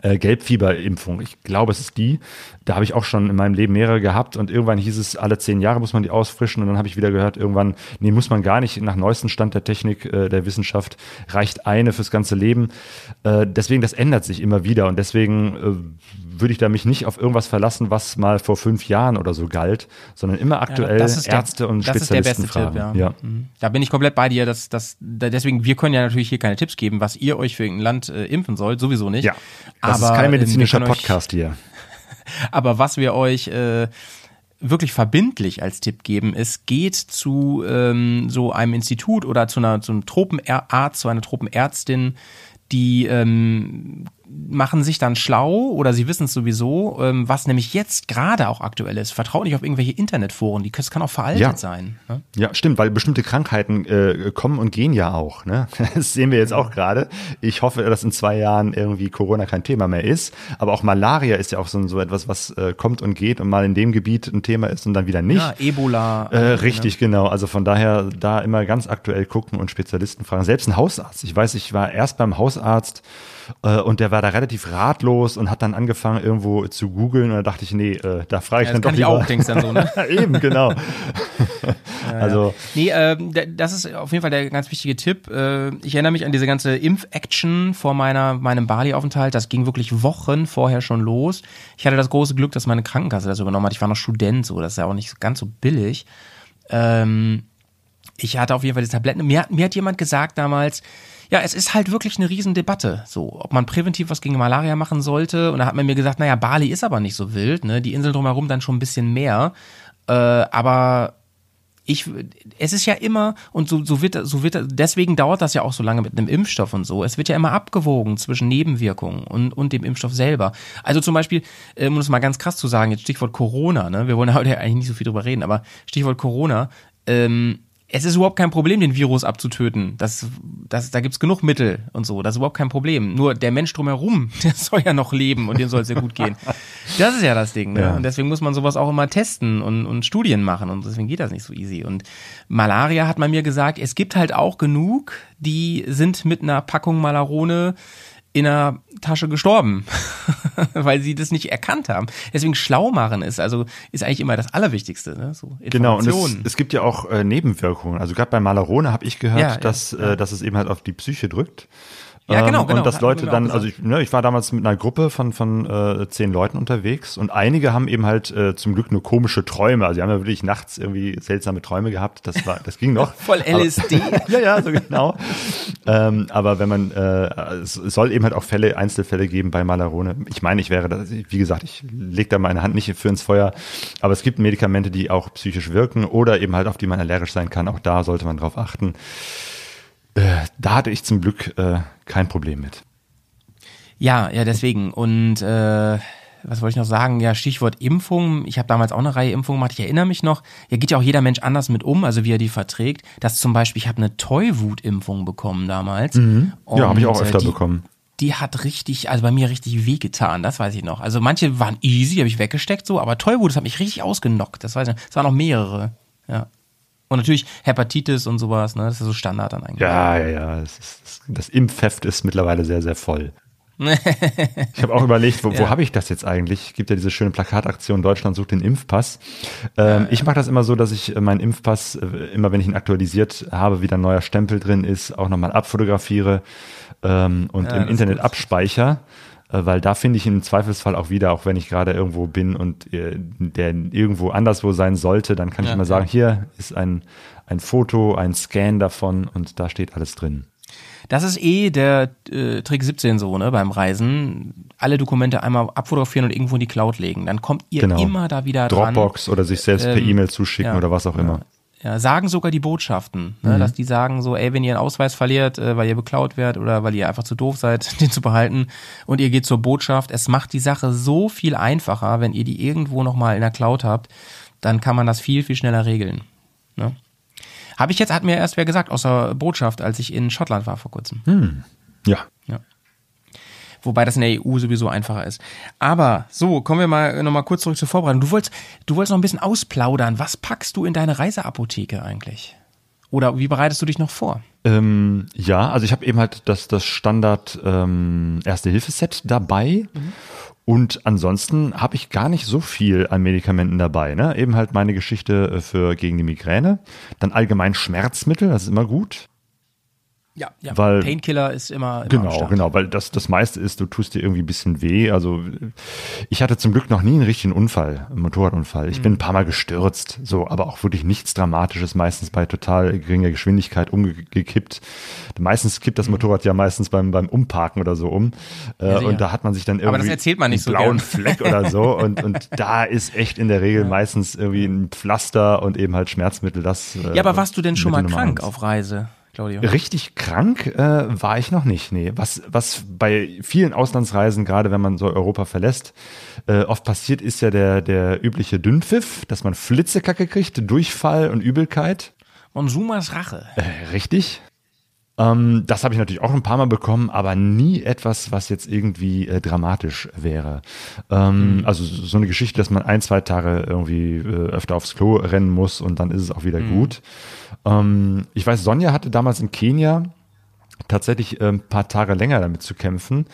S3: äh, Gelbfieberimpfung. Ich glaube, es ist die. Da habe ich auch schon in meinem Leben mehrere gehabt und irgendwann hieß es, alle zehn Jahre muss man die ausfrischen und dann habe ich wieder gehört, irgendwann, nee, muss man gar nicht. Nach neuesten Stand der Technik, äh, der Wissenschaft reicht eine fürs ganze Leben. Äh, deswegen, das ändert sich immer wieder und deswegen äh, würde ich da mich nicht auf irgendwas verlassen, was mal vor fünf Jahren oder so galt, sondern immer aktuell
S2: das ist der-
S3: Ärzte und
S2: das ist der
S3: Spezialisten
S2: beste
S3: fragen.
S2: Tipp, ja. Mhm. Da bin ich komplett bei dir. Dass, dass, da- deswegen, wir können ja natürlich hier keine Tipps geben, was ihr euch für irgendein Land äh, impfen sollt, sowieso nicht.
S3: Ja, das ist
S2: Aber,
S3: kein
S2: ähm,
S3: medizinischer
S2: euch-
S3: Podcast hier.
S2: Aber was wir euch äh, wirklich verbindlich als Tipp geben, ist, geht zu ähm, so einem Institut oder zu einer zu einem Tropenarzt, zu einer Tropenärztin, die ähm, machen sich dann schlau oder sie wissen es sowieso, ähm, was nämlich jetzt gerade auch aktuell ist. Vertraut nicht auf irgendwelche Internetforen, die, das kann auch veraltet
S3: Ja.
S2: sein. Ne?
S3: Ja, stimmt, weil bestimmte Krankheiten äh, kommen und gehen ja auch. Ne? Das sehen wir jetzt auch gerade. Ich hoffe, dass in zwei Jahren irgendwie Corona kein Thema mehr ist. Aber auch Malaria ist ja auch so, so etwas, was äh, kommt und geht und mal in dem Gebiet ein Thema ist und dann wieder nicht.
S2: Ja, Ebola.
S3: Äh, richtig, genau. Also von daher da immer ganz aktuell gucken und Spezialisten fragen. Selbst ein Hausarzt. Ich weiß, ich war erst beim Hausarzt äh, und der war da relativ ratlos und hat dann angefangen irgendwo zu googeln und da dachte ich, nee, äh, da frage ich
S2: Ja,
S3: dann doch
S2: kann ich
S3: lieber.
S2: auch, denkst dann so, ne?
S3: Eben, genau. also
S2: Nee, ähm, d- das ist auf jeden Fall der ganz wichtige Tipp. Äh, ich erinnere mich an diese ganze Impf-Action vor meiner, meinem Bali-Aufenthalt. Das ging wirklich Wochen vorher schon los. Ich hatte das große Glück, dass meine Krankenkasse das übernommen hat. Ich war noch Student, so. Das ist ja auch nicht ganz so billig. Ähm, ich hatte auf jeden Fall die Tabletten. Mir, mir hat jemand gesagt damals, ja, es ist halt wirklich eine Riesendebatte, so, ob man präventiv was gegen Malaria machen sollte. Und da hat man mir gesagt, naja, Bali ist aber nicht so wild, ne? Die Insel drumherum dann schon ein bisschen mehr. Äh, aber ich, es ist ja immer, und so, so wird, so wird, deswegen dauert das ja auch so lange mit einem Impfstoff und so. Es wird ja immer abgewogen zwischen Nebenwirkungen und, und dem Impfstoff selber. Also zum Beispiel, äh, um es mal ganz krass zu sagen, jetzt Stichwort Corona, ne? Wir wollen heute eigentlich nicht so viel drüber reden, aber Stichwort Corona, ähm, es ist überhaupt kein Problem, den Virus abzutöten. Das, das, da gibt's genug Mittel und so. Das ist überhaupt kein Problem. Nur der Mensch drumherum, der soll ja noch leben und dem soll es ja gut gehen. Das ist ja das Ding. Ne?
S3: Ja.
S2: Und deswegen muss man sowas auch immer testen und, und Studien machen. Und deswegen geht das nicht so easy. Und Malaria hat man mir gesagt, es gibt halt auch genug, die sind mit einer Packung Malarone in einer Tasche gestorben, weil sie das nicht erkannt haben. Deswegen schlau machen ist also ist eigentlich immer das Allerwichtigste. Ne? So
S3: Genau, und es, es gibt ja auch äh, Nebenwirkungen. Also gerade bei Malarone habe ich gehört,
S2: Ja, ja,
S3: dass, Äh, dass es eben halt auf die Psyche drückt.
S2: Ja, genau,
S3: Ähm,
S2: genau,
S3: Und dass Leute dann, also ich, ne, ich war damals mit einer Gruppe von, von äh, zehn Leuten unterwegs und einige haben eben halt äh, zum Glück nur komische Träume. Also die haben ja wirklich nachts irgendwie seltsame Träume gehabt. Das war, das ging noch.
S2: Voll LSD.
S3: Aber, ja, ja, so genau. ähm, aber wenn man, äh, es soll eben halt auch Fälle, Einzelfälle geben bei Malarone. Ich meine, ich wäre, da, wie gesagt, ich lege da meine Hand nicht für ins Feuer. Aber es gibt Medikamente, die auch psychisch wirken oder eben halt auf die man allergisch sein kann. Auch da sollte man drauf achten. Äh, da hatte ich zum Glück äh, kein Problem mit.
S2: Ja, ja, deswegen. Und äh, was wollte ich noch sagen? Ja, Stichwort Impfung. Ich habe damals auch eine Reihe Impfungen gemacht. Ich erinnere mich noch, ja, geht ja auch jeder Mensch anders mit um, also wie er die verträgt. Das zum Beispiel, ich habe eine Tollwut-Impfung bekommen damals.
S3: Mhm. Ja, habe ich auch
S2: äh,
S3: öfter
S2: die,
S3: bekommen.
S2: Die hat richtig, also bei mir richtig wehgetan, das weiß ich noch. Also manche waren easy, habe ich weggesteckt so, aber Tollwut, das hat mich richtig ausgenockt. Das weiß ich noch. Es waren noch mehrere, ja. Und natürlich Hepatitis und sowas, ne? Das ist so Standard dann eigentlich.
S3: Ja, ja, ja. Das, ist, das, das Impfheft ist mittlerweile sehr, sehr voll. Ich habe auch überlegt, wo, wo
S2: Ja.
S3: habe ich das jetzt eigentlich? Gibt ja diese schöne Plakataktion Deutschland sucht den Impfpass. Ähm, Ich mache das immer so, dass ich äh, meinen Impfpass, äh, immer wenn ich ihn aktualisiert habe, wieder ein neuer Stempel drin ist, auch nochmal abfotografiere ähm, und
S2: Ja,
S3: im Internet
S2: ist gut.
S3: abspeicher. äh, Weil da finde ich im Zweifelsfall auch wieder, auch wenn ich gerade irgendwo bin und äh, der irgendwo anderswo sein sollte, dann kann ich
S2: Ja,
S3: immer sagen,
S2: ja.
S3: hier ist ein, ein Foto, ein Scan davon und da steht alles drin.
S2: Das ist eh der äh, Trick 17 so, ne, beim Reisen. Alle Dokumente einmal abfotografieren und irgendwo in die Cloud legen. Dann kommt ihr
S3: Genau.
S2: immer da wieder dran.
S3: Dropbox oder sich selbst per
S2: Ähm,
S3: E-Mail zuschicken
S2: ja,
S3: oder was auch immer.
S2: Ja, sagen sogar die Botschaften, ne, dass die sagen so, ey, wenn ihr einen Ausweis verliert, äh, weil ihr beklaut werdet oder weil ihr einfach zu doof seid, den zu behalten und ihr geht zur Botschaft, es macht die Sache so viel einfacher, wenn ihr die irgendwo nochmal in der Cloud habt, dann kann man das viel, viel schneller regeln. Ne? Habe ich jetzt, hat mir erst wer gesagt, aus der Botschaft, als ich in Schottland war vor kurzem.
S3: Ja.
S2: Wobei das in der EU sowieso einfacher ist. Aber so, kommen wir mal nochmal kurz zurück zur Vorbereitung. Du wolltest, du wolltest noch ein bisschen ausplaudern. Was packst du in deine Reiseapotheke eigentlich? Oder wie bereitest du dich noch vor?
S3: Ähm, ja, also ich habe eben halt das, das Standard ähm, Erste-Hilfe-Set dabei. Und ansonsten habe ich gar nicht so viel an Medikamenten dabei. Ne? Eben halt meine Geschichte äh, für gegen die Migräne. Dann allgemein Schmerzmittel, das ist immer gut.
S2: Ja, ja.
S3: Weil-
S2: Painkiller ist immer, immer
S3: Genau, genau, weil das, das meiste ist, du tust dir irgendwie ein bisschen weh. Also ich hatte zum Glück noch nie einen richtigen Unfall, einen Motorradunfall. Ich bin ein paar Mal gestürzt, so, aber auch wirklich nichts Dramatisches, meistens bei total geringer Geschwindigkeit umgekippt. Meistens kippt das Motorrad ja meistens beim, beim Umparken oder so um. Äh,
S2: sicher.
S3: und da hat man sich dann irgendwie
S2: Aber das erzählt man nicht
S3: einen
S2: so
S3: blauen
S2: gern.
S3: Fleck oder so. Und, und da ist echt in der Regel meistens irgendwie ein Pflaster und eben halt Schmerzmittel. Das, äh,
S2: Ja, aber warst du denn schon mal krank auf Reise, Claudio?
S3: Richtig krank äh, war ich noch nicht. Nee, was was bei vielen Auslandsreisen, gerade wenn man so Europa verlässt, äh, oft passiert, ist ja der der übliche Dünnpfiff, dass man Flitzekacke kriegt, Durchfall und Übelkeit.
S2: Monsumas Rache.
S3: Äh, richtig. Ähm, das habe ich natürlich auch ein paar Mal bekommen, aber nie etwas, was jetzt irgendwie äh, dramatisch wäre. Ähm, Also so eine Geschichte, dass man ein, zwei Tage irgendwie äh, öfter aufs Klo rennen muss und dann ist es auch wieder gut. Ähm, ich weiß, Sonja hatte damals in Kenia tatsächlich äh, ein paar Tage länger damit zu kämpfen,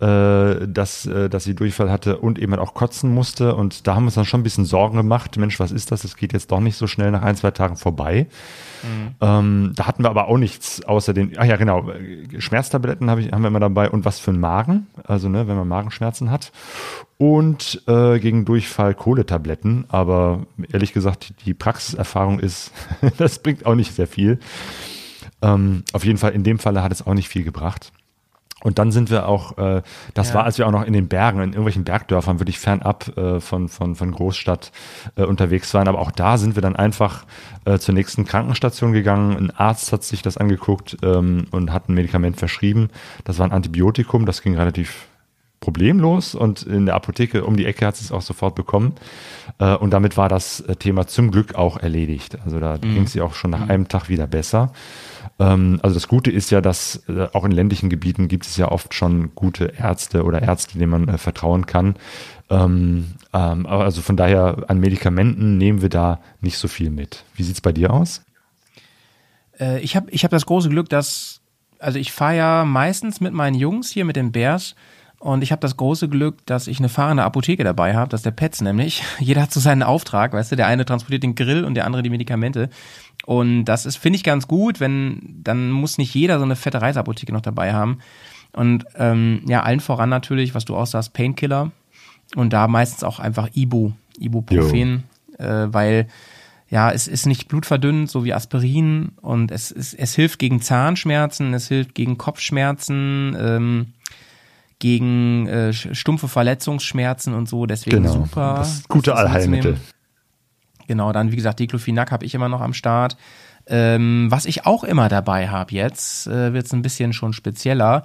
S3: äh, dass, äh, dass sie Durchfall hatte und eben auch kotzen musste. Und da haben wir uns dann schon ein bisschen Sorgen gemacht. Mensch, was ist das? Es geht jetzt doch nicht so schnell nach ein, zwei Tagen vorbei. Ähm, da hatten wir aber auch nichts außer den, ach ja, genau, Schmerztabletten hab ich, haben wir immer dabei und was für einen Magen, also ne, wenn man Magenschmerzen hat. Und äh, gegen Durchfall Kohletabletten, aber ehrlich gesagt, die Praxiserfahrung ist, das bringt auch nicht sehr viel. Ähm, auf jeden Fall, in dem Falle hat es auch nicht viel gebracht. Und dann sind wir auch, äh, das
S2: Ja.
S3: war, als wir auch noch in den Bergen, in irgendwelchen Bergdörfern, wirklich fernab äh, von, von, von Großstadt äh, unterwegs waren. Aber auch da sind wir dann einfach äh, zur nächsten Krankenstation gegangen. Ein Arzt hat sich das angeguckt ähm, und hat ein Medikament verschrieben. Das war ein Antibiotikum, das ging relativ problemlos und in der Apotheke um die Ecke hat sie es auch sofort bekommen. Äh, und damit war das äh, Thema zum Glück auch erledigt. Also da mhm. ging sie auch schon nach mhm. einem Tag wieder besser. Ähm, also das Gute ist ja, dass äh, auch in ländlichen Gebieten gibt es ja oft schon gute Ärzte oder Ärzte, denen man äh, vertrauen kann. Ähm, ähm, also von daher an Medikamenten nehmen wir da nicht so viel mit. Wie sieht's bei dir aus?
S2: Äh, ich habe ich hab das große Glück, dass, also ich fahre ja meistens mit meinen Jungs hier, mit den Bears, und ich habe das große Glück, dass ich eine fahrende Apotheke dabei habe, das ist der Petz nämlich. Jeder hat so seinen Auftrag, weißt du, der eine transportiert den Grill und der andere die Medikamente. Und das ist, finde ich, ganz gut, wenn, dann muss nicht jeder so eine fette Reiseapotheke noch dabei haben. Und ähm, ja, allen voran natürlich, was du auch sagst, Painkiller. Und da meistens auch einfach Ibu, Ibuprofen, äh, weil ja, es ist nicht blutverdünnend, so wie Aspirin und es, es, es hilft gegen Zahnschmerzen, es hilft gegen Kopfschmerzen, ähm, gegen äh, stumpfe Verletzungsschmerzen und so, deswegen
S3: genau.
S2: super.
S3: Das gute Allheilmittel.
S2: Genau, dann wie gesagt, Diclofenac habe ich immer noch am Start. Ähm, was ich auch immer dabei habe jetzt, äh, wird es ein bisschen schon spezieller,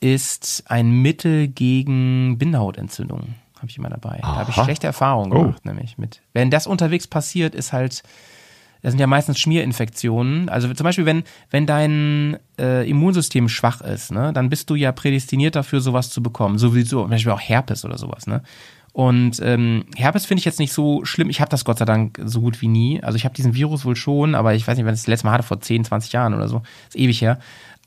S2: ist ein Mittel gegen Bindehautentzündung habe ich immer dabei. Aha. Da habe ich schlechte Erfahrungen oh. gemacht, nämlich mit. Wenn das unterwegs passiert, ist halt, das sind ja meistens Schmierinfektionen. Also zum Beispiel, wenn, wenn dein äh, Immunsystem schwach ist, ne, dann bist du ja prädestiniert dafür, sowas zu bekommen. Sowieso, zum Beispiel auch Herpes oder sowas, ne? Und ähm, Herpes finde ich jetzt nicht so schlimm. Ich habe das Gott sei Dank so gut wie nie. Also ich habe diesen Virus wohl schon, aber ich weiß nicht, wann ich das letzte Mal hatte, vor 10, 20 Jahren oder so. Ist ewig her.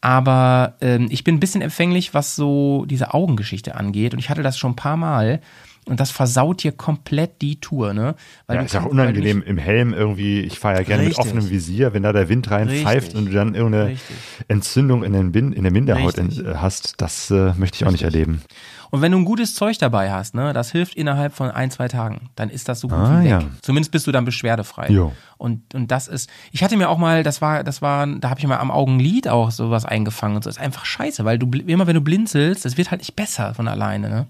S2: Aber ähm, ich bin ein bisschen empfänglich, was so diese Augengeschichte angeht. Und ich hatte das schon ein paar Mal. Und das versaut dir komplett die Tour, ne?
S3: Weil ja, ist auch unangenehm im Helm irgendwie. Ich fahre ja gerne Richtig. mit offenem Visier, wenn da der Wind reinpfeift und du dann irgendeine Richtig. Entzündung in, den Bin, in der Minderhaut in, äh, hast, das äh, möchte ich auch nicht erleben.
S2: Und wenn du ein gutes Zeug dabei hast, ne, das hilft innerhalb von ein, zwei Tagen, dann ist das so gut ah, wie weg. Ja. Zumindest bist du dann beschwerdefrei. Jo. Und, und das ist, ich hatte mir auch mal, das war, das war, da habe ich mal am Augenlid auch sowas eingefangen und so. Das ist einfach scheiße, weil du immer wenn du blinzelst, es wird halt nicht besser von alleine, ne?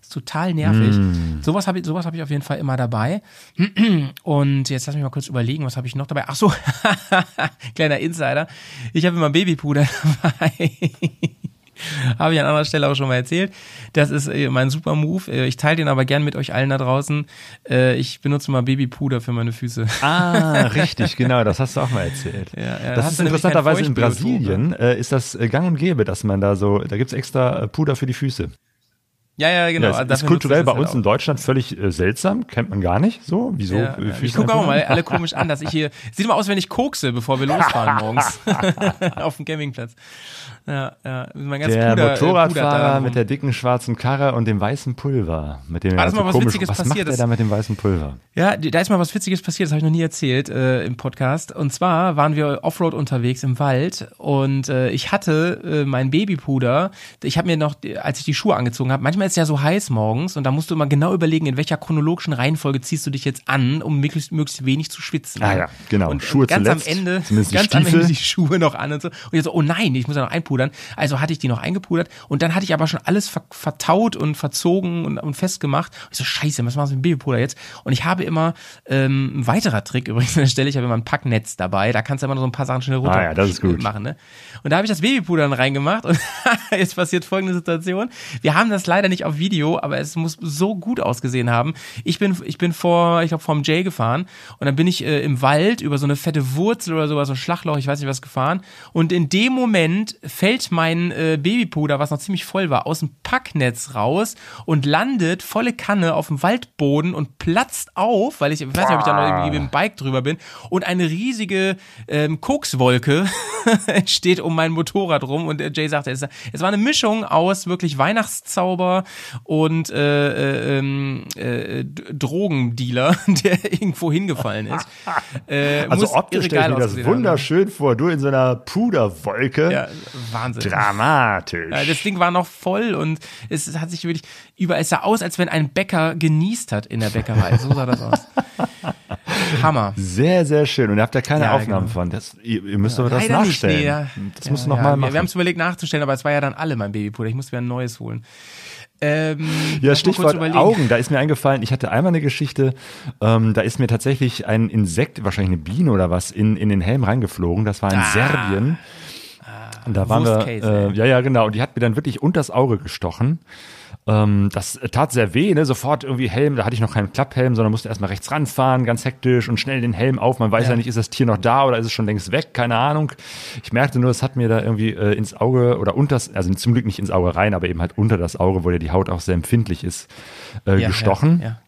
S2: ist total nervig. Mm. Sowas habe ich, sowas hab ich auf jeden Fall immer dabei. Und jetzt lass mich mal kurz überlegen, was habe ich noch dabei? Ach so, kleiner Insider. Ich habe immer Babypuder dabei. Habe ich an anderer Stelle auch schon mal erzählt. Das ist äh, mein super Move. Äh, ich teile den aber gern mit euch allen da draußen. Äh, ich benutze mal Babypuder für meine Füße.
S3: Ah, richtig, genau. Das hast du auch mal erzählt. Ja, ja, das ist interessanterweise in Brasilien äh, ist das gang und gäbe, dass man da so, da gibt's extra Puder für die Füße.
S2: Ja, ja, genau.
S3: Ja, das ist kulturell bei uns halt in Deutschland völlig äh, seltsam, kennt man gar nicht. So, wieso? Ja,
S2: ja. Ich gucke auch mal alle komisch an, dass ich hier sieht mal aus, wenn ich kokse, bevor wir losfahren morgens auf dem Campingplatz. Ja, ja,
S3: mein ganz der Puder, äh, Motorradfahrer mit der dicken schwarzen Karre und dem weißen Pulver, mit dem
S2: ah, ist mal was komisch, Witziges
S3: was
S2: passiert.
S3: macht der da mit dem weißen Pulver?
S2: Ja, da ist mal was Witziges passiert, das habe ich noch nie erzählt äh, im Podcast. Und zwar waren wir Offroad unterwegs im Wald und äh, ich hatte äh, mein Babypuder. Ich habe mir noch, als ich die Schuhe angezogen habe, manchmal ist es ja so heiß morgens und da musst du immer genau überlegen, in welcher chronologischen Reihenfolge ziehst du dich jetzt an, um möglichst, möglichst wenig zu schwitzen.
S3: Ah ja, genau.
S2: Und, Schuhe ganz zuletzt, am Ende, ganz am Ende die Schuhe noch an und so. Und jetzt so, oh nein, ich muss ja noch einpudern. Also hatte ich die noch eingepudert und dann hatte ich aber schon alles ver vertaut und verzogen und, und festgemacht. Und ich so, scheiße, was machst du mit dem Babypuder jetzt? Und ich habe immer, ähm, ein weiterer Trick übrigens an der Stelle, ich habe immer ein Packnetz dabei, da kannst du immer noch so ein paar Sachen schnell runter
S3: ah, ja, das ist gut.
S2: machen. Ne? Und da habe ich das Babypuder dann reingemacht und jetzt passiert folgende Situation. Wir haben das leider nicht auf Video, aber es muss so gut ausgesehen haben. Ich bin, ich bin vor, ich glaube, vom Jay gefahren und dann bin ich äh, im Wald über so eine fette Wurzel oder sowas, so ein Schlagloch, ich weiß nicht was gefahren. Und in dem Moment fällt mein äh, Babypuder, was noch ziemlich voll war, aus dem Packnetz raus und landet volle Kanne auf dem Waldboden und platzt auf, weil ich, ich weiß nicht, ob ich da noch irgendwie mit dem Bike drüber bin, und eine riesige ähm, Kokswolke entsteht um mein Motorrad rum. Und Jay sagte, es war eine Mischung aus wirklich Weihnachtszauber und äh, äh, ähm, äh, Drogendealer, der irgendwo hingefallen ist.
S3: Äh, also optisch stelle ich mir das wunderschön haben. vor. Du in so einer Puderwolke.
S2: Ja, Wahnsinn.
S3: Dramatisch.
S2: Ja, das Ding war noch voll und es hat sich wirklich über, es sah aus, als wenn ein Bäcker genießt hat in der Bäckerei. So sah das aus. Hammer.
S3: Sehr, sehr schön. Und ihr habt ja keine ja, Aufnahmen genau. von. Das, ihr, ihr müsst aber das nachstellen. Nicht, nee, ja. Das musst du noch mal machen.
S2: Wir, wir haben es überlegt nachzustellen, aber es war ja dann alle mein Babypuder. Ich musste mir ein neues holen.
S3: Ähm, ja, Stichwort Augen, da ist mir eingefallen, ich hatte einmal eine Geschichte, ähm, da ist mir tatsächlich ein Insekt, wahrscheinlich eine Biene oder was, in, in den Helm reingeflogen. Das war in ah. Serbien. Ah, und da waren wir, äh, ja, ja, genau. Und die hat mir dann wirklich unters Auge gestochen. Ähm, das tat sehr weh, ne? Sofort irgendwie Helm, da hatte ich noch keinen Klapphelm, sondern musste erstmal rechts ranfahren, ganz hektisch und schnell den Helm auf. Man weiß ja. ja. nicht, ist das Tier noch da oder ist es schon längst weg, keine Ahnung. Ich merkte nur, es hat mir da irgendwie äh, ins Auge oder unter, also zum Glück nicht ins Auge rein, aber eben halt unter das Auge, wo ja die Haut auch sehr empfindlich ist, äh, ja, gestochen. Ja,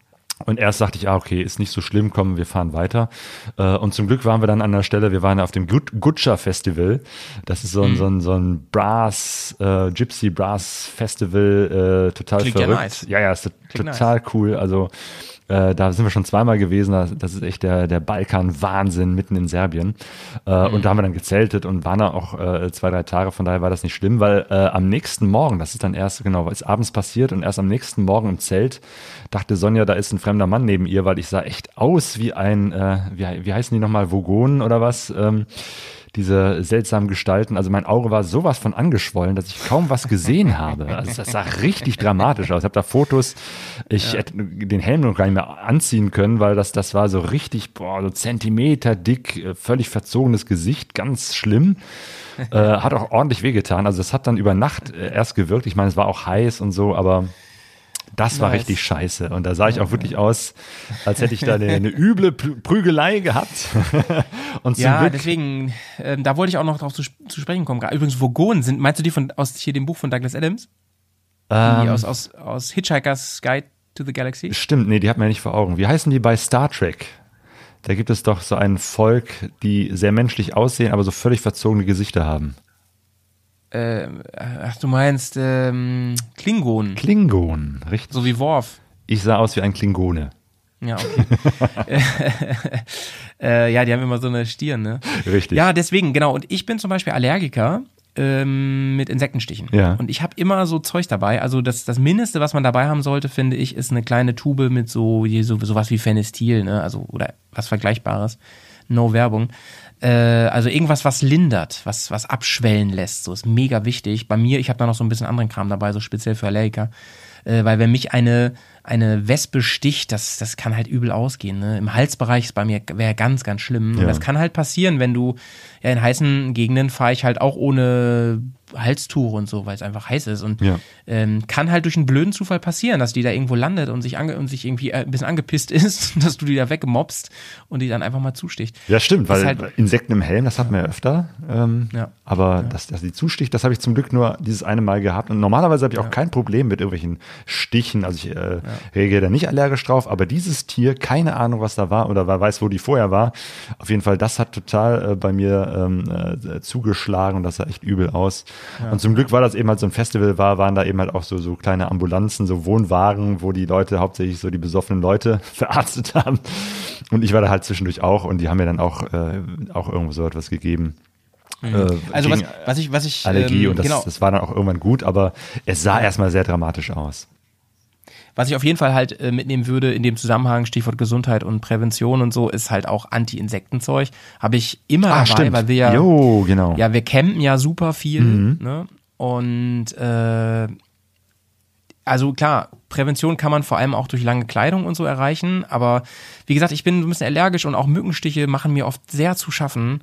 S3: und erst dachte ich, ah, okay, ist nicht so schlimm, komm, wir fahren weiter. Äh, und zum Glück waren wir dann an der Stelle, wir waren auf dem Gutscher Festival. Das ist so ein, mhm. so ein, so ein Brass, äh, Gypsy Brass Festival, äh, total Klingt verrückt. Ja, nice. ja, ja, ist Klingt total nice. cool. Also äh, da sind wir schon zweimal gewesen. Das ist echt der, der Balkan-Wahnsinn mitten in Serbien. Äh, mhm. Und da haben wir dann gezeltet und waren da auch äh, zwei, drei Tage. Von daher war das nicht schlimm, weil äh, am nächsten Morgen, das ist dann erst, genau, ist abends passiert und erst am nächsten Morgen im Zelt dachte Sonja, da ist ein fremder Mann neben ihr, weil ich sah echt aus wie ein, äh, wie, wie heißen die nochmal, Vogonen oder was? Ähm, diese seltsamen Gestalten. Also mein Auge war sowas von angeschwollen, dass ich kaum was gesehen habe. Also das sah richtig dramatisch aus. Ich habe da Fotos, ich ja. hätte den Helm noch gar nicht mehr anziehen können, weil das, das war so richtig, boah, so Zentimeter dick, äh, völlig verzogenes Gesicht, ganz schlimm. äh, hat auch ordentlich wehgetan. Also das hat dann über Nacht äh, erst gewirkt. Ich meine, es war auch heiß und so, aber das war nice. richtig scheiße. Und da sah ich auch wirklich aus, als hätte ich da eine, eine üble Prügelei gehabt.
S2: und ja, Glück, deswegen, äh, da wollte ich auch noch drauf zu, zu sprechen kommen. Übrigens, Vogonen sind, meinst du die von aus hier dem Buch von Douglas Adams? Ähm, aus, aus, aus Hitchhiker's Guide to the Galaxy?
S3: Stimmt, nee, die hat man ja nicht vor Augen. Wie heißen die bei Star Trek? Da gibt es doch so ein Volk, die sehr menschlich aussehen, aber so völlig verzogene Gesichter haben
S2: äh, ach, du meinst ähm, Klingonen.
S3: Klingonen, richtig.
S2: So wie Worf.
S3: Ich sah aus wie ein Klingone.
S2: Ja, okay. äh, ja, die haben immer so eine Stirn, ne?
S3: Richtig.
S2: Ja, deswegen, genau. Und ich bin zum Beispiel Allergiker ähm, mit Insektenstichen.
S3: Ja.
S2: Und ich habe immer so Zeug dabei. Also das, das Mindeste, was man dabei haben sollte, finde ich, ist eine kleine Tube mit so, so sowas wie Phenestil, ne? Also, oder was Vergleichbares. No Werbung. Äh, also irgendwas, was lindert, was, was abschwellen lässt. So ist mega wichtig. Bei mir, ich habe da noch so ein bisschen anderen Kram dabei, so speziell für Allergiker. Äh, weil wenn mich eine, eine Wespe sticht, das, das kann halt übel ausgehen. Ne? Im Halsbereich ist bei mir wäre ganz, ganz schlimm. Ja. Und das kann halt passieren, wenn du ja in heißen Gegenden fahre ich halt auch ohne Halstuch und so, weil es einfach heiß ist. Und ja. ähm, kann halt durch einen blöden Zufall passieren, dass die da irgendwo landet und sich, ange und sich irgendwie äh, ein bisschen angepisst ist, dass du die da wegmobst und die dann einfach mal zusticht.
S3: Ja, stimmt, weil halt, Insekten im Helm, das hatten wir ja öfter. Ähm, ja. Aber ja. Dass, dass die zusticht, das habe ich zum Glück nur dieses eine Mal gehabt. Und normalerweise habe ich auch kein Problem mit irgendwelchen Stichen. Also ich äh, reagiere da nicht allergisch drauf, aber dieses Tier, keine Ahnung, was da war oder wer weiß, wo die vorher war. Auf jeden Fall, das hat total äh, bei mir ähm, äh, zugeschlagen und das sah echt übel aus. Ja. Und zum Glück war das eben halt so ein Festival war, waren da eben halt auch so, so kleine Ambulanzen, so Wohnwagen, wo die Leute hauptsächlich so die besoffenen Leute verarztet haben. Und ich war da halt zwischendurch auch und die haben mir dann auch, äh, auch irgendwo so etwas gegeben.
S2: Mhm. Äh, also was, was ich, was ich
S3: Allergie ähm, und das, genau. das war dann auch irgendwann gut, aber es sah erstmal sehr dramatisch aus.
S2: Was ich auf jeden Fall halt äh, mitnehmen würde in dem Zusammenhang, Stichwort Gesundheit und Prävention und so, ist halt auch Anti-Insektenzeug. Habe ich immer ah, dabei, stimmt. weil wir ja,
S3: jo, genau.
S2: ja, wir campen ja super viel. Mhm. Ne? Und äh, also klar, Prävention kann man vor allem auch durch lange Kleidung und so erreichen. Aber wie gesagt, ich bin ein bisschen allergisch und auch Mückenstiche machen mir oft sehr zu schaffen.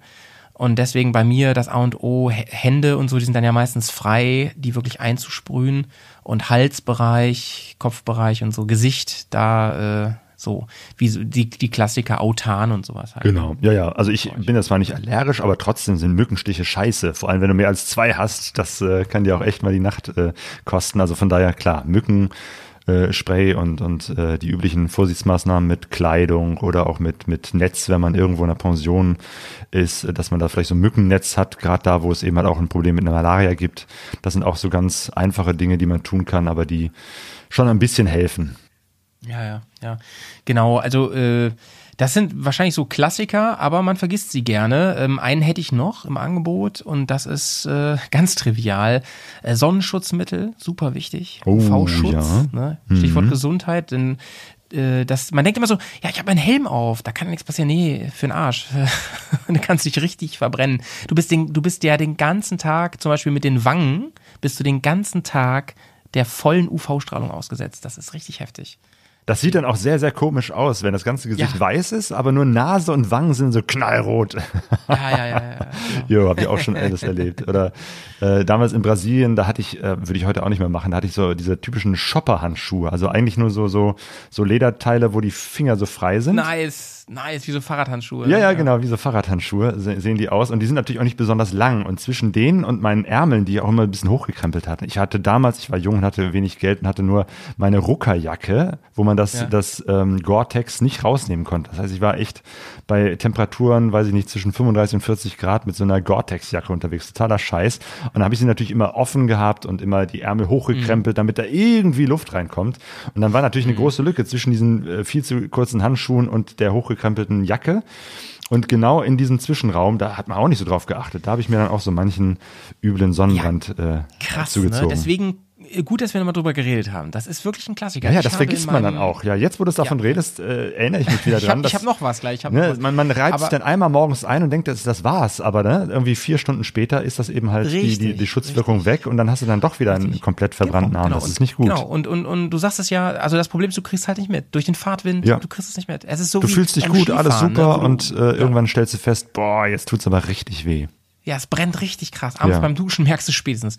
S2: Und deswegen bei mir das A und O, Hände und so, die sind dann ja meistens frei, die wirklich einzusprühen. Und Halsbereich, Kopfbereich und so, Gesicht, da äh, so, wie so die, die Klassiker Autan und sowas halt.
S3: Genau, ja, ja. Also ich bin jetzt zwar nicht allergisch, aber trotzdem sind Mückenstiche scheiße. Vor allem, wenn du mehr als zwei hast, das äh, kann dir auch echt mal die Nacht äh, kosten. Also von daher, klar, Mücken äh, Spray und, und äh, die üblichen Vorsichtsmaßnahmen mit Kleidung oder auch mit, mit Netz, wenn man irgendwo in einer Pension ist, dass man da vielleicht so ein Mückennetz hat, gerade da, wo es eben halt auch ein Problem mit einer Malaria gibt. Das sind auch so ganz einfache Dinge, die man tun kann, aber die schon ein bisschen helfen.
S2: Ja, ja, ja. Genau, also äh, das sind wahrscheinlich so Klassiker, aber man vergisst sie gerne. Ähm, einen hätte ich noch im Angebot und das ist äh, ganz trivial. Äh, Sonnenschutzmittel, super wichtig.
S3: Oh, UV-Schutz,
S2: ja. ne? Stichwort mhm. Gesundheit, denn äh, das, man denkt immer so, ja, ich habe einen Helm auf, da kann nichts passieren. Nee, für den Arsch. du kannst dich richtig verbrennen. Du bist, den, du bist ja den ganzen Tag, zum Beispiel mit den Wangen, bist du den ganzen Tag der vollen UV-Strahlung ausgesetzt. Das ist richtig heftig.
S3: Das sieht dann auch sehr, sehr komisch aus, wenn das ganze Gesicht
S2: Ja.
S3: weiß ist, aber nur Nase und Wangen sind so knallrot.
S2: Ja, ja, ja, ja. ja.
S3: Jo, habe ich auch schon alles erlebt. Oder äh, damals in Brasilien, da hatte ich, äh, würde ich heute auch nicht mehr machen, da hatte ich so diese typischen Shopper-Handschuhe. Also eigentlich nur so, so, so Lederteile, wo die Finger so frei sind.
S2: Nice, nice, wie so Fahrradhandschuhe.
S3: Ja, ja, genau, wie so Fahrradhandschuhe se- sehen die aus. Und die sind natürlich auch nicht besonders lang. Und zwischen denen und meinen Ärmeln, die ich auch immer ein bisschen hochgekrempelt hatten. Ich hatte damals, ich war jung und hatte wenig Geld und hatte nur meine Ruckerjacke, wo man das,
S2: Ja.
S3: das ähm, Gore-Tex nicht rausnehmen konnte. Das heißt, ich war echt bei Temperaturen, weiß ich nicht, zwischen 35 und 40 Grad mit so einer Gore-Tex-Jacke unterwegs. Totaler Scheiß. Und dann habe ich sie natürlich immer offen gehabt und immer die Ärmel hochgekrempelt, damit da irgendwie Luft reinkommt. Und dann war natürlich eine große Lücke zwischen diesen äh, viel zu kurzen Handschuhen und der hochgekrempelten Jacke. Und genau in diesem Zwischenraum, da hat man auch nicht so drauf geachtet. Da habe ich mir dann auch so manchen üblen Sonnenbrand äh,
S2: Krass, ne?
S3: zugezogen.
S2: Deswegen äh, gut, dass wir nochmal drüber geredet haben. Das ist wirklich ein Klassiker.
S3: ja, ja,
S2: Ich
S3: das
S2: habe
S3: vergisst man dann auch. Ja, jetzt, wo du es davon
S2: Ja.
S3: redest, äh, erinnere ich mich wieder
S2: Ich
S3: dran.
S2: habe
S3: dass-
S2: hab noch was gleich. Ich
S3: Ne,
S2: was.
S3: man, man reibt sich dann einmal morgens ein und denkt, das, das war's. Aber ne, irgendwie vier Stunden später ist das eben halt die, die,
S2: Richtig,
S3: die Schutzwirkung weg und dann hast du dann doch wieder einen komplett verbrannten Arm. Das
S2: und-
S3: ist nicht gut.
S2: Genau, und, und, und du sagst es ja, also das Problem ist, du kriegst halt nicht mit. Durch den Fahrtwind,
S3: Ja.
S2: du kriegst es nicht mit. Es ist so
S3: Du fühlst dich gut, alles
S2: Skifahren,
S3: super
S2: ne,
S3: und äh, irgendwann stellst du fest, boah, jetzt tut's aber richtig weh.
S2: Ja, es brennt richtig krass. Abends
S3: Ja.
S2: beim Duschen merkst du es spätestens.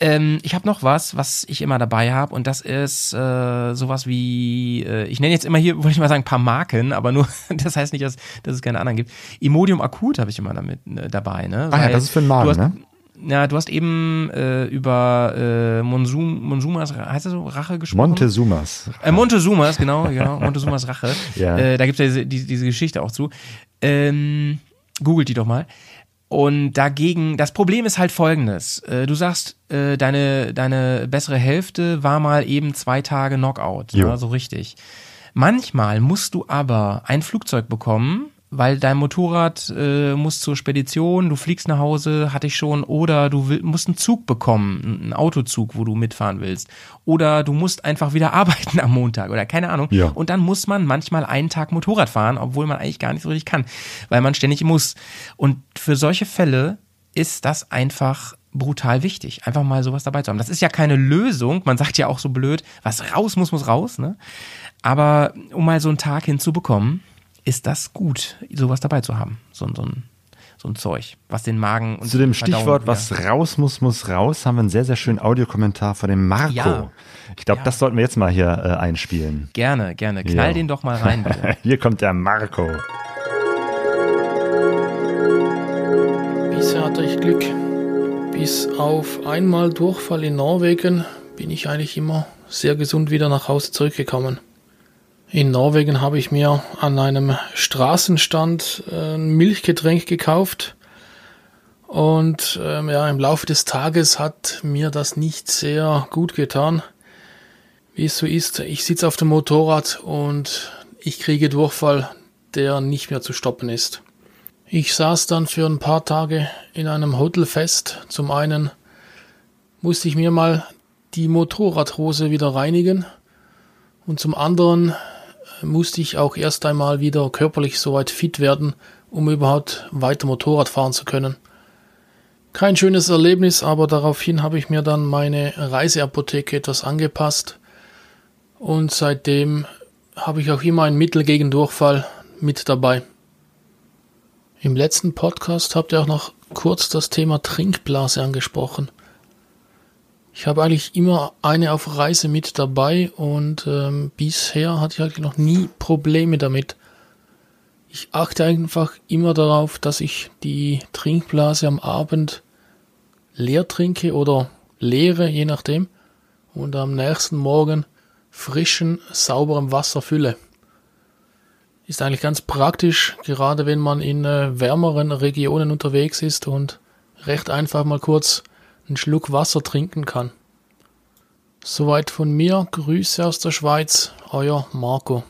S2: Ähm, ich habe noch was, was ich immer dabei habe und das ist äh, sowas wie, äh, ich nenne jetzt immer hier, wollte ich mal sagen, ein paar Marken, aber nur, das heißt nicht, dass, dass es keine anderen gibt. Imodium Akut habe ich immer damit äh, dabei. Ne?
S3: Ah ja, das ist für den Magen,
S2: hast,
S3: ne?
S2: Ja, du hast eben äh, über äh, Monsum, Monsumas, heißt das so, Rache gesprochen?
S3: Montezumas.
S2: Äh, Montezumas, genau, genau, Montezumas Rache.
S3: Ja.
S2: Äh, da gibt's ja diese, die, diese Geschichte auch zu. Ähm, googelt die doch mal. Und dagegen, das Problem ist halt folgendes. Äh, du sagst, äh, deine, deine bessere Hälfte war mal eben zwei Tage Knockout.
S3: Jo.
S2: Ne, so richtig. Manchmal musst du aber ein Flugzeug bekommen, weil dein Motorrad äh, muss zur Spedition, du fliegst nach Hause, hatte ich schon, oder du will, musst einen Zug bekommen, einen Autozug, wo du mitfahren willst. Oder du musst einfach wieder arbeiten am Montag oder keine Ahnung.
S3: Ja.
S2: Und dann muss man manchmal einen Tag Motorrad fahren, obwohl man eigentlich gar nicht so richtig kann, weil man ständig muss. Und für solche Fälle ist das einfach brutal wichtig, einfach mal sowas dabei zu haben. Das ist ja keine Lösung, man sagt ja auch so blöd, was raus muss, muss raus, ne? Aber um mal so einen Tag hinzubekommen, ist das gut, sowas dabei zu haben. So, ein- so, ein, so ein Zeug, was den Magen und
S3: Zu dem Stichwort, was raus muss, muss raus, haben wir einen sehr, sehr schönen Audiokommentar von dem Marco.
S2: Ja.
S3: Ich glaube,
S2: Ja.
S3: das sollten wir jetzt mal hier äh, einspielen.
S2: Gerne, gerne. Knall
S3: Ja.
S2: den doch mal rein, bitte.
S3: Hier kommt der Marco.
S5: Bisher hatte ich Glück. Bis auf einmal Durchfall in Norwegen bin ich eigentlich immer sehr gesund wieder nach Hause zurückgekommen. In Norwegen habe ich mir an einem Straßenstand äh, ein Milchgetränk gekauft und ähm, ja, im Laufe des Tages hat mir das nicht sehr gut getan. Wie es so ist, ich sitze auf dem Motorrad und ich kriege Durchfall, der nicht mehr zu stoppen ist. Ich saß dann für ein paar Tage in einem Hotel fest. Zum einen musste ich mir mal die Motorradhose wieder reinigen und zum anderen musste ich auch erst einmal wieder körperlich soweit fit werden, um überhaupt weiter Motorrad fahren zu können. Kein schönes Erlebnis, aber daraufhin habe ich mir dann meine Reiseapotheke etwas angepasst und seitdem habe ich auch immer ein Mittel gegen Durchfall mit dabei. Im letzten Podcast habt ihr auch noch kurz das Thema Trinkblase angesprochen. Ich habe eigentlich immer eine auf Reise mit dabei und ähm, bisher hatte ich eigentlich noch nie Probleme damit. Ich achte einfach immer darauf, dass ich die Trinkblase am Abend leer trinke oder leere, je nachdem, und am nächsten Morgen frischen, sauberem Wasser fülle. Ist eigentlich ganz praktisch, gerade wenn man in äh, wärmeren Regionen unterwegs ist und recht einfach mal kurz einen Schluck Wasser trinken kann. Soweit von mir, Grüße aus der Schweiz, euer Marco.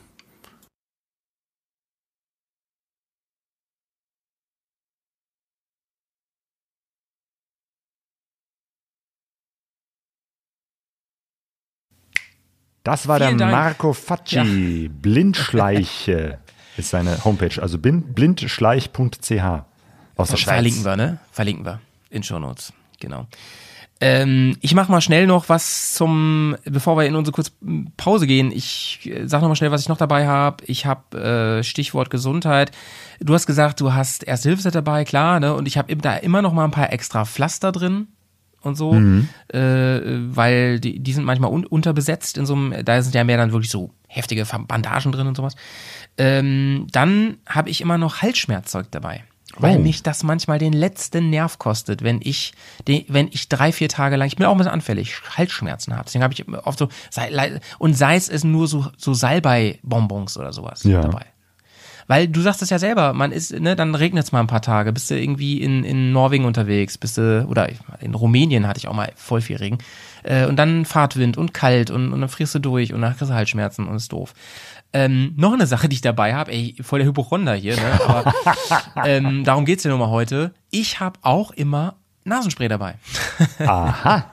S3: Das war
S2: Vielen
S3: der
S2: Dank.
S3: Marco Facci. Blindschleiche ist seine Homepage, also blindschleich.ch aus der Schweiz.
S2: Verlinken wir, ne? Verlinken wir in Shownotes. Genau. Ähm, ich mache mal schnell noch was zum, bevor wir in unsere kurze Pause gehen. Ich äh, sag noch mal schnell, was ich noch dabei habe. Ich habe äh, Stichwort Gesundheit. Du hast gesagt, du hast Erste Hilfe dabei, klar, ne? Und ich habe da immer noch mal ein paar extra Pflaster drin und so,
S3: Mhm.
S2: äh, weil die, die sind manchmal un unterbesetzt in so einem, da sind ja mehr dann wirklich so heftige Bandagen drin und sowas. Ähm, dann habe ich immer noch Halsschmerzzeug dabei. Weil
S3: Oh.
S2: mich das manchmal den letzten Nerv kostet, wenn ich, den, wenn ich drei, vier Tage lang, ich bin auch ein bisschen anfällig, Halsschmerzen habe. Deswegen habe ich oft so, sei- und sei es es nur so, so Salbei-Bonbons oder sowas
S3: Ja.
S2: dabei. Weil du sagst es ja selber, man ist, ne, dann regnet es mal ein paar Tage, bist du irgendwie in, in Norwegen unterwegs, bist du, oder in Rumänien hatte ich auch mal voll viel Regen. Äh, und dann Fahrtwind und kalt und, und dann frierst du durch und dann kriegst du Halsschmerzen und ist doof. Ähm, noch eine Sache, die ich dabei habe, ey, voll der Hypochonder hier, ne? Aber ähm, darum geht's ja nun mal heute. Ich habe auch immer Nasenspray dabei.
S3: Aha.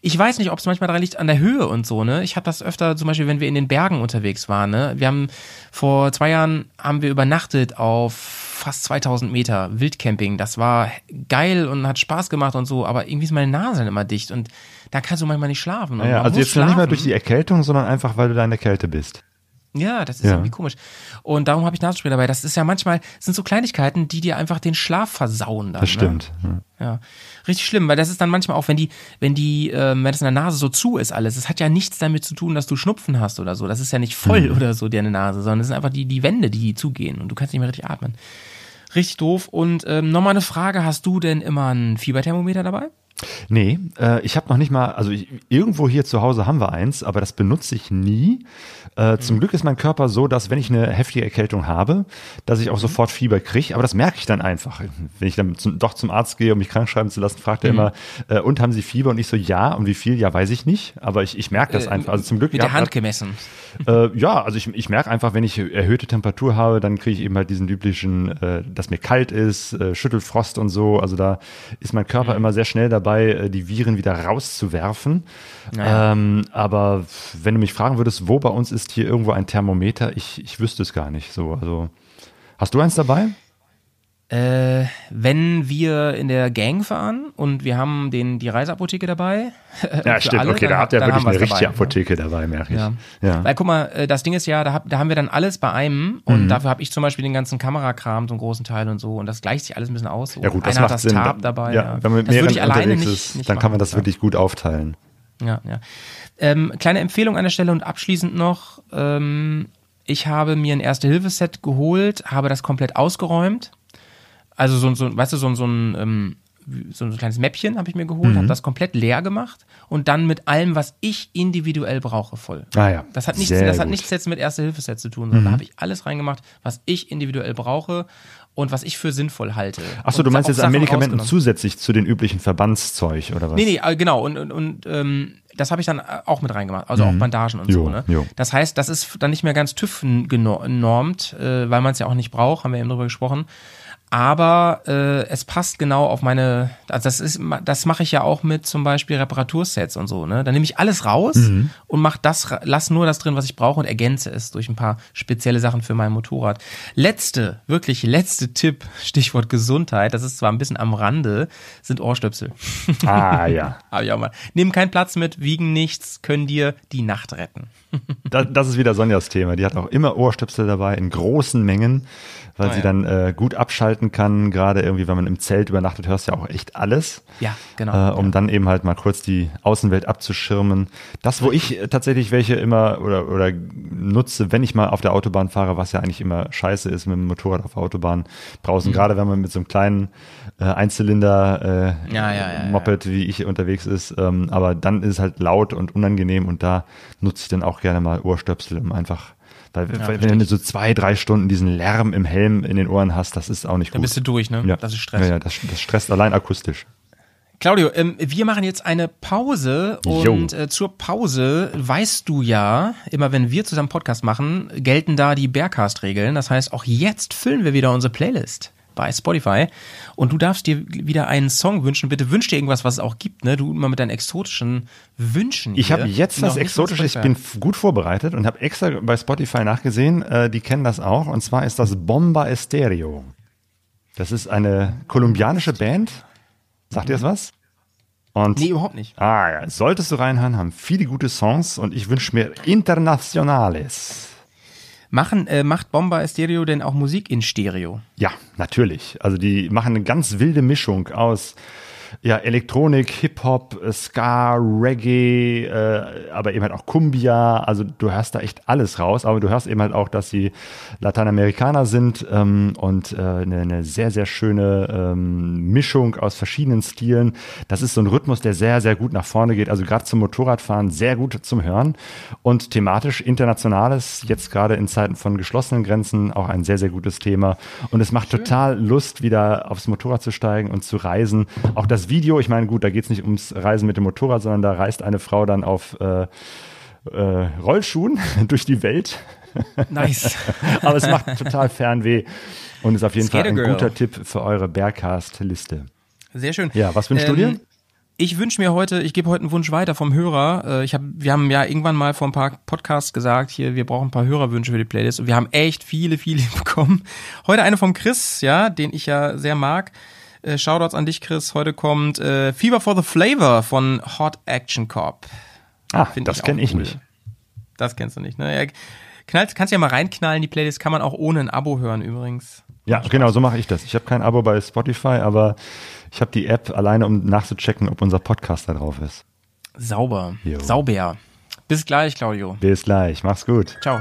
S2: Ich weiß nicht, ob es manchmal daran liegt an der Höhe und so, ne? Ich habe das öfter, zum Beispiel, wenn wir in den Bergen unterwegs waren, ne? Wir haben vor zwei Jahren haben wir übernachtet auf fast 2000 Meter Wildcamping. Das war geil und hat Spaß gemacht und so, aber irgendwie ist meine Nase immer dicht und da kannst du manchmal nicht schlafen. Man
S3: also jetzt noch nicht mal
S2: schlafen.
S3: durch die Erkältung, sondern einfach, weil du da in der Kälte bist.
S2: Ja, das ist
S3: Ja.
S2: irgendwie komisch. Und darum habe ich Nasenspray dabei. Das ist ja manchmal, das sind so Kleinigkeiten, die dir einfach den Schlaf versauen dann.
S3: Das
S2: Ne?
S3: stimmt.
S2: Ja, richtig schlimm, weil das ist dann manchmal auch, wenn die, wenn die, ähm, wenn das in der Nase so zu ist alles, es hat ja nichts damit zu tun, dass du Schnupfen hast oder so. Das ist ja nicht voll oder so, deine Nase, sondern es sind einfach die, die Wände, die zugehen und du kannst nicht mehr richtig atmen. Richtig doof. Und ähm, nochmal eine Frage, hast du denn immer ein Fieberthermometer dabei?
S3: Nee, äh, ich habe noch nicht mal, also ich, irgendwo hier zu Hause haben wir eins, aber das benutze ich nie. Äh,
S2: Mhm.
S3: Zum Glück ist mein Körper so, dass wenn ich eine heftige Erkältung habe, dass ich auch
S2: Mhm.
S3: sofort Fieber kriege, aber das merke ich dann einfach. Wenn ich dann zum, doch zum Arzt gehe, um mich krank schreiben zu lassen, fragt er
S2: Mhm.
S3: immer, äh, und haben Sie Fieber? Und ich so, ja, und wie viel? Ja, weiß ich nicht, aber ich, ich merke das
S2: Äh,
S3: einfach. Also zum Glück.
S2: Mit
S3: ja,
S2: der Hand gemessen.
S3: Äh, ja, also ich, ich merke einfach, wenn ich erhöhte Temperatur habe, dann kriege ich eben halt diesen üblichen, äh, dass mir kalt ist, äh, Schüttelfrost und so. Also da ist mein Körper
S2: Mhm.
S3: immer sehr schnell dabei, äh, die Viren wieder rauszuwerfen. Ähm, aber wenn du mich fragen würdest, wo bei uns ist hier irgendwo ein Thermometer, ich, ich wüsste es gar nicht so. Also hast du eins dabei?
S2: Äh, wenn wir in der Gang fahren und wir haben den, die Reiseapotheke dabei.
S3: Ja,
S2: für
S3: stimmt.
S2: alle,
S3: okay,
S2: dann
S3: da
S2: ha-
S3: habt ihr wirklich eine richtige
S2: dabei, ne?
S3: Apotheke dabei, merke ich.
S2: Ja.
S3: Ja.
S2: Weil guck mal, äh, das Ding ist ja, da, hab, da haben wir dann alles bei einem und
S3: Mhm.
S2: dafür habe ich zum Beispiel den ganzen Kamerakram, so einen großen Teil und so und das gleicht sich alles ein bisschen aus. So.
S3: Ja gut, das
S2: Einer
S3: macht
S2: hat das
S3: Sinn.
S2: Tab dabei.
S3: ja, Wenn man mit
S2: das
S3: mehreren unterwegs
S2: nicht,
S3: ist,
S2: nicht
S3: dann kann man
S2: machen,
S3: das
S2: ja.
S3: wirklich gut aufteilen.
S2: Ja, ja. Ähm, kleine Empfehlung an der Stelle und abschließend noch, ähm, ich habe mir ein Erste-Hilfe-Set geholt, habe das komplett ausgeräumt. Also so, ein- so weißt du, so, ein- so ein ähm, so ein kleines Mäppchen habe ich mir geholt,
S3: Mhm.
S2: habe das komplett leer gemacht und dann mit allem, was ich individuell brauche, voll.
S3: Ah ja,
S2: Das hat nichts,
S3: sehr
S2: das hat
S3: gut. Mhm.
S2: nichts jetzt mit Erste-Hilfe-Set zu tun, sondern da habe ich alles reingemacht, was ich individuell brauche und was ich für sinnvoll halte.
S3: Achso, du meinst jetzt an Medikamenten zusätzlich zu den üblichen Verbandszeug oder was?
S2: Nee, nee, äh, genau. Und, und, und ähm, das habe ich dann äh, auch mit reingemacht. Also auch Bandagen und so.
S3: Jo,
S2: Ne?
S3: jo.
S2: Das heißt, das ist dann nicht mehr ganz TÜV genormt, äh, weil man es ja auch nicht braucht, haben wir eben drüber gesprochen. Aber äh, es passt genau auf meine, also das ist, das mache ich ja auch mit zum Beispiel Reparatursets und so, ne? Dann nehme ich alles raus
S3: Mhm.
S2: und mach das, lass nur das drin, was ich brauche und ergänze es durch ein paar spezielle Sachen für mein Motorrad. Letzte, wirklich letzte Tipp, Stichwort Gesundheit, das ist zwar ein bisschen am Rande, sind Ohrstöpsel.
S3: Ah ja.
S2: Hab ich auch mal. Nehmen keinen Platz mit, wiegen nichts, können dir die Nacht retten.
S3: Das, das ist wieder Sonjas Thema. Die hat auch immer Ohrstöpsel dabei in großen Mengen, weil
S2: Ah,
S3: sie
S2: ja.
S3: dann äh, gut abschalten kann. Gerade irgendwie, wenn man im Zelt übernachtet, hörst du ja auch echt alles.
S2: Ja, genau.
S3: Äh, um dann eben halt mal kurz die Außenwelt abzuschirmen. Das, wo ich tatsächlich welche immer oder, oder nutze, wenn ich mal auf der Autobahn fahre, was ja eigentlich immer scheiße ist mit dem Motorrad auf der Autobahn draußen, gerade wenn man mit so einem kleinen äh, Einzylinder äh,
S2: Ja, ja, ja, ja.
S3: Wie ich unterwegs ist. Ähm, aber dann ist es halt laut und unangenehm und da nutze ich dann auch gerne mal Ohrstöpsel, um einfach, weil, weil wenn du so zwei, drei Stunden diesen Lärm im Helm in den Ohren hast, das ist auch nicht
S2: Dann
S3: gut.
S2: bist du durch, ne?
S3: ja.
S2: Das ist Stress.
S3: Ja, ja das, das stresst allein akustisch.
S2: Claudio, ähm, wir machen jetzt eine Pause und äh, zur Pause weißt du ja, immer wenn wir zusammen Podcast machen, gelten da die Bearcast-Regeln. Das heißt, auch jetzt füllen wir wieder unsere Playlist bei Spotify und du darfst dir wieder einen Song wünschen. Bitte wünsch dir irgendwas, was es auch gibt, ne? Du immer mit deinen exotischen Wünschen.
S3: Ich habe jetzt das Exotische, ich bin gut vorbereitet und habe extra bei Spotify nachgesehen, äh, die kennen das auch, und zwar ist das Bomba Estéreo. Das ist eine kolumbianische Band. Sagt ihr das was? Und
S2: Nee, überhaupt nicht.
S3: Ah ja, solltest du reinhören, haben viele gute Songs und ich wünsche mir Internationales.
S2: Machen, äh, macht Bomba Stereo denn auch Musik in Stereo?
S3: Ja, natürlich. Also die machen eine ganz wilde Mischung aus ja, Elektronik, Hip-Hop, äh, Ska, Reggae, äh, aber eben halt auch Cumbia. Also du hörst da echt alles raus, aber du hörst eben halt auch, dass sie Lateinamerikaner sind ähm, und äh, eine, eine sehr, sehr schöne ähm, Mischung aus verschiedenen Stilen. Das ist so ein Rhythmus, der sehr, sehr gut nach vorne geht. Also gerade zum Motorradfahren sehr gut zum Hören und thematisch internationales, jetzt gerade in Zeiten von geschlossenen Grenzen auch ein sehr, sehr gutes Thema. Und es macht total Lust, wieder aufs Motorrad zu steigen und zu reisen. Auch das Video, ich meine, gut, da geht es nicht ums Reisen mit dem Motorrad, sondern da reist eine Frau dann auf äh, äh, Rollschuhen durch die Welt.
S2: Nice.
S3: Aber es macht total Fernweh und ist auf jeden Fall
S2: Skater
S3: ein
S2: Girl.
S3: guter Tipp für eure Bearcast-Liste.
S2: Sehr schön.
S3: Ja, was wünschst du dir?
S2: Ich wünsche mir heute, ich gebe heute einen Wunsch weiter vom Hörer. Äh, Ich hab, wir haben ja irgendwann mal vor ein paar Podcasts gesagt, hier, wir brauchen ein paar Hörerwünsche für die Playlist und wir haben echt viele, viele bekommen. Heute eine vom Chris, ja, den ich ja sehr mag. Äh, Shoutouts an dich, Chris. Heute kommt äh, Fever for the Flavor von Hot Action Corp.
S3: Ah,
S2: Find
S3: das kenne ich
S2: cool.
S3: nicht.
S2: Das kennst du nicht, ne? Ja, knallt, kannst ja mal reinknallen, die Playlist kann man auch ohne ein Abo hören übrigens.
S3: Ja, genau, so mache ich das. Ich habe kein Abo bei Spotify, aber ich habe die App alleine, um nachzuchecken, ob unser Podcast da drauf ist.
S2: Sauber.
S3: Jo.
S2: Sauber. Bis gleich, Claudio.
S3: Bis gleich, mach's gut.
S2: Ciao.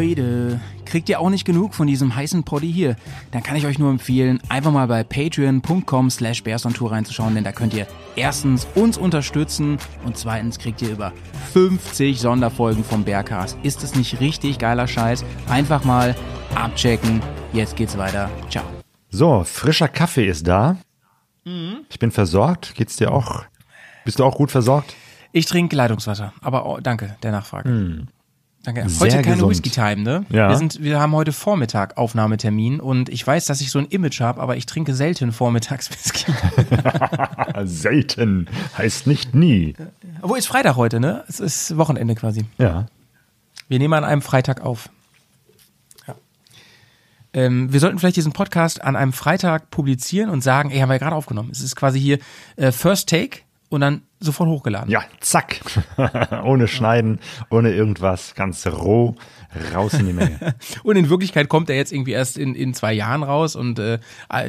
S2: Leute, kriegt ihr auch nicht genug von diesem heißen Poddy hier? Dann kann ich euch nur empfehlen, einfach mal bei patreon.com slash Tour reinzuschauen, denn da könnt ihr erstens uns unterstützen und zweitens kriegt ihr über 50 Sonderfolgen vom Bearcast. Ist es nicht richtig geiler Scheiß? Einfach mal abchecken. Jetzt geht's weiter. Ciao.
S3: So, frischer Kaffee ist da.
S2: Mhm.
S3: Ich bin versorgt. Geht's dir auch? Bist du auch gut versorgt?
S2: Ich trinke Leitungswasser, aber oh, danke der Nachfrage. Danke.
S3: Sehr
S2: Heute keine
S3: gesund.
S2: Whisky-Time, ne?
S3: Ja.
S2: Wir, sind, wir haben heute Vormittag Aufnahmetermin und ich weiß, dass ich so ein Image habe, aber ich trinke selten vormittags Whisky.
S3: Selten. Heißt nicht nie.
S2: Wo ist Freitag heute, ne? Es ist Wochenende quasi.
S3: Ja.
S2: Wir nehmen an einem Freitag auf. Ja. Ähm, wir sollten vielleicht diesen Podcast an einem Freitag publizieren und sagen, ey, haben wir ja gerade aufgenommen. Es ist quasi hier äh, First Take und dann sofort hochgeladen.
S3: Ja, zack. ohne Schneiden, ohne irgendwas. Ganz roh. Raus in die Menge.
S2: Und in Wirklichkeit kommt er jetzt irgendwie erst in, in zwei Jahren raus und äh,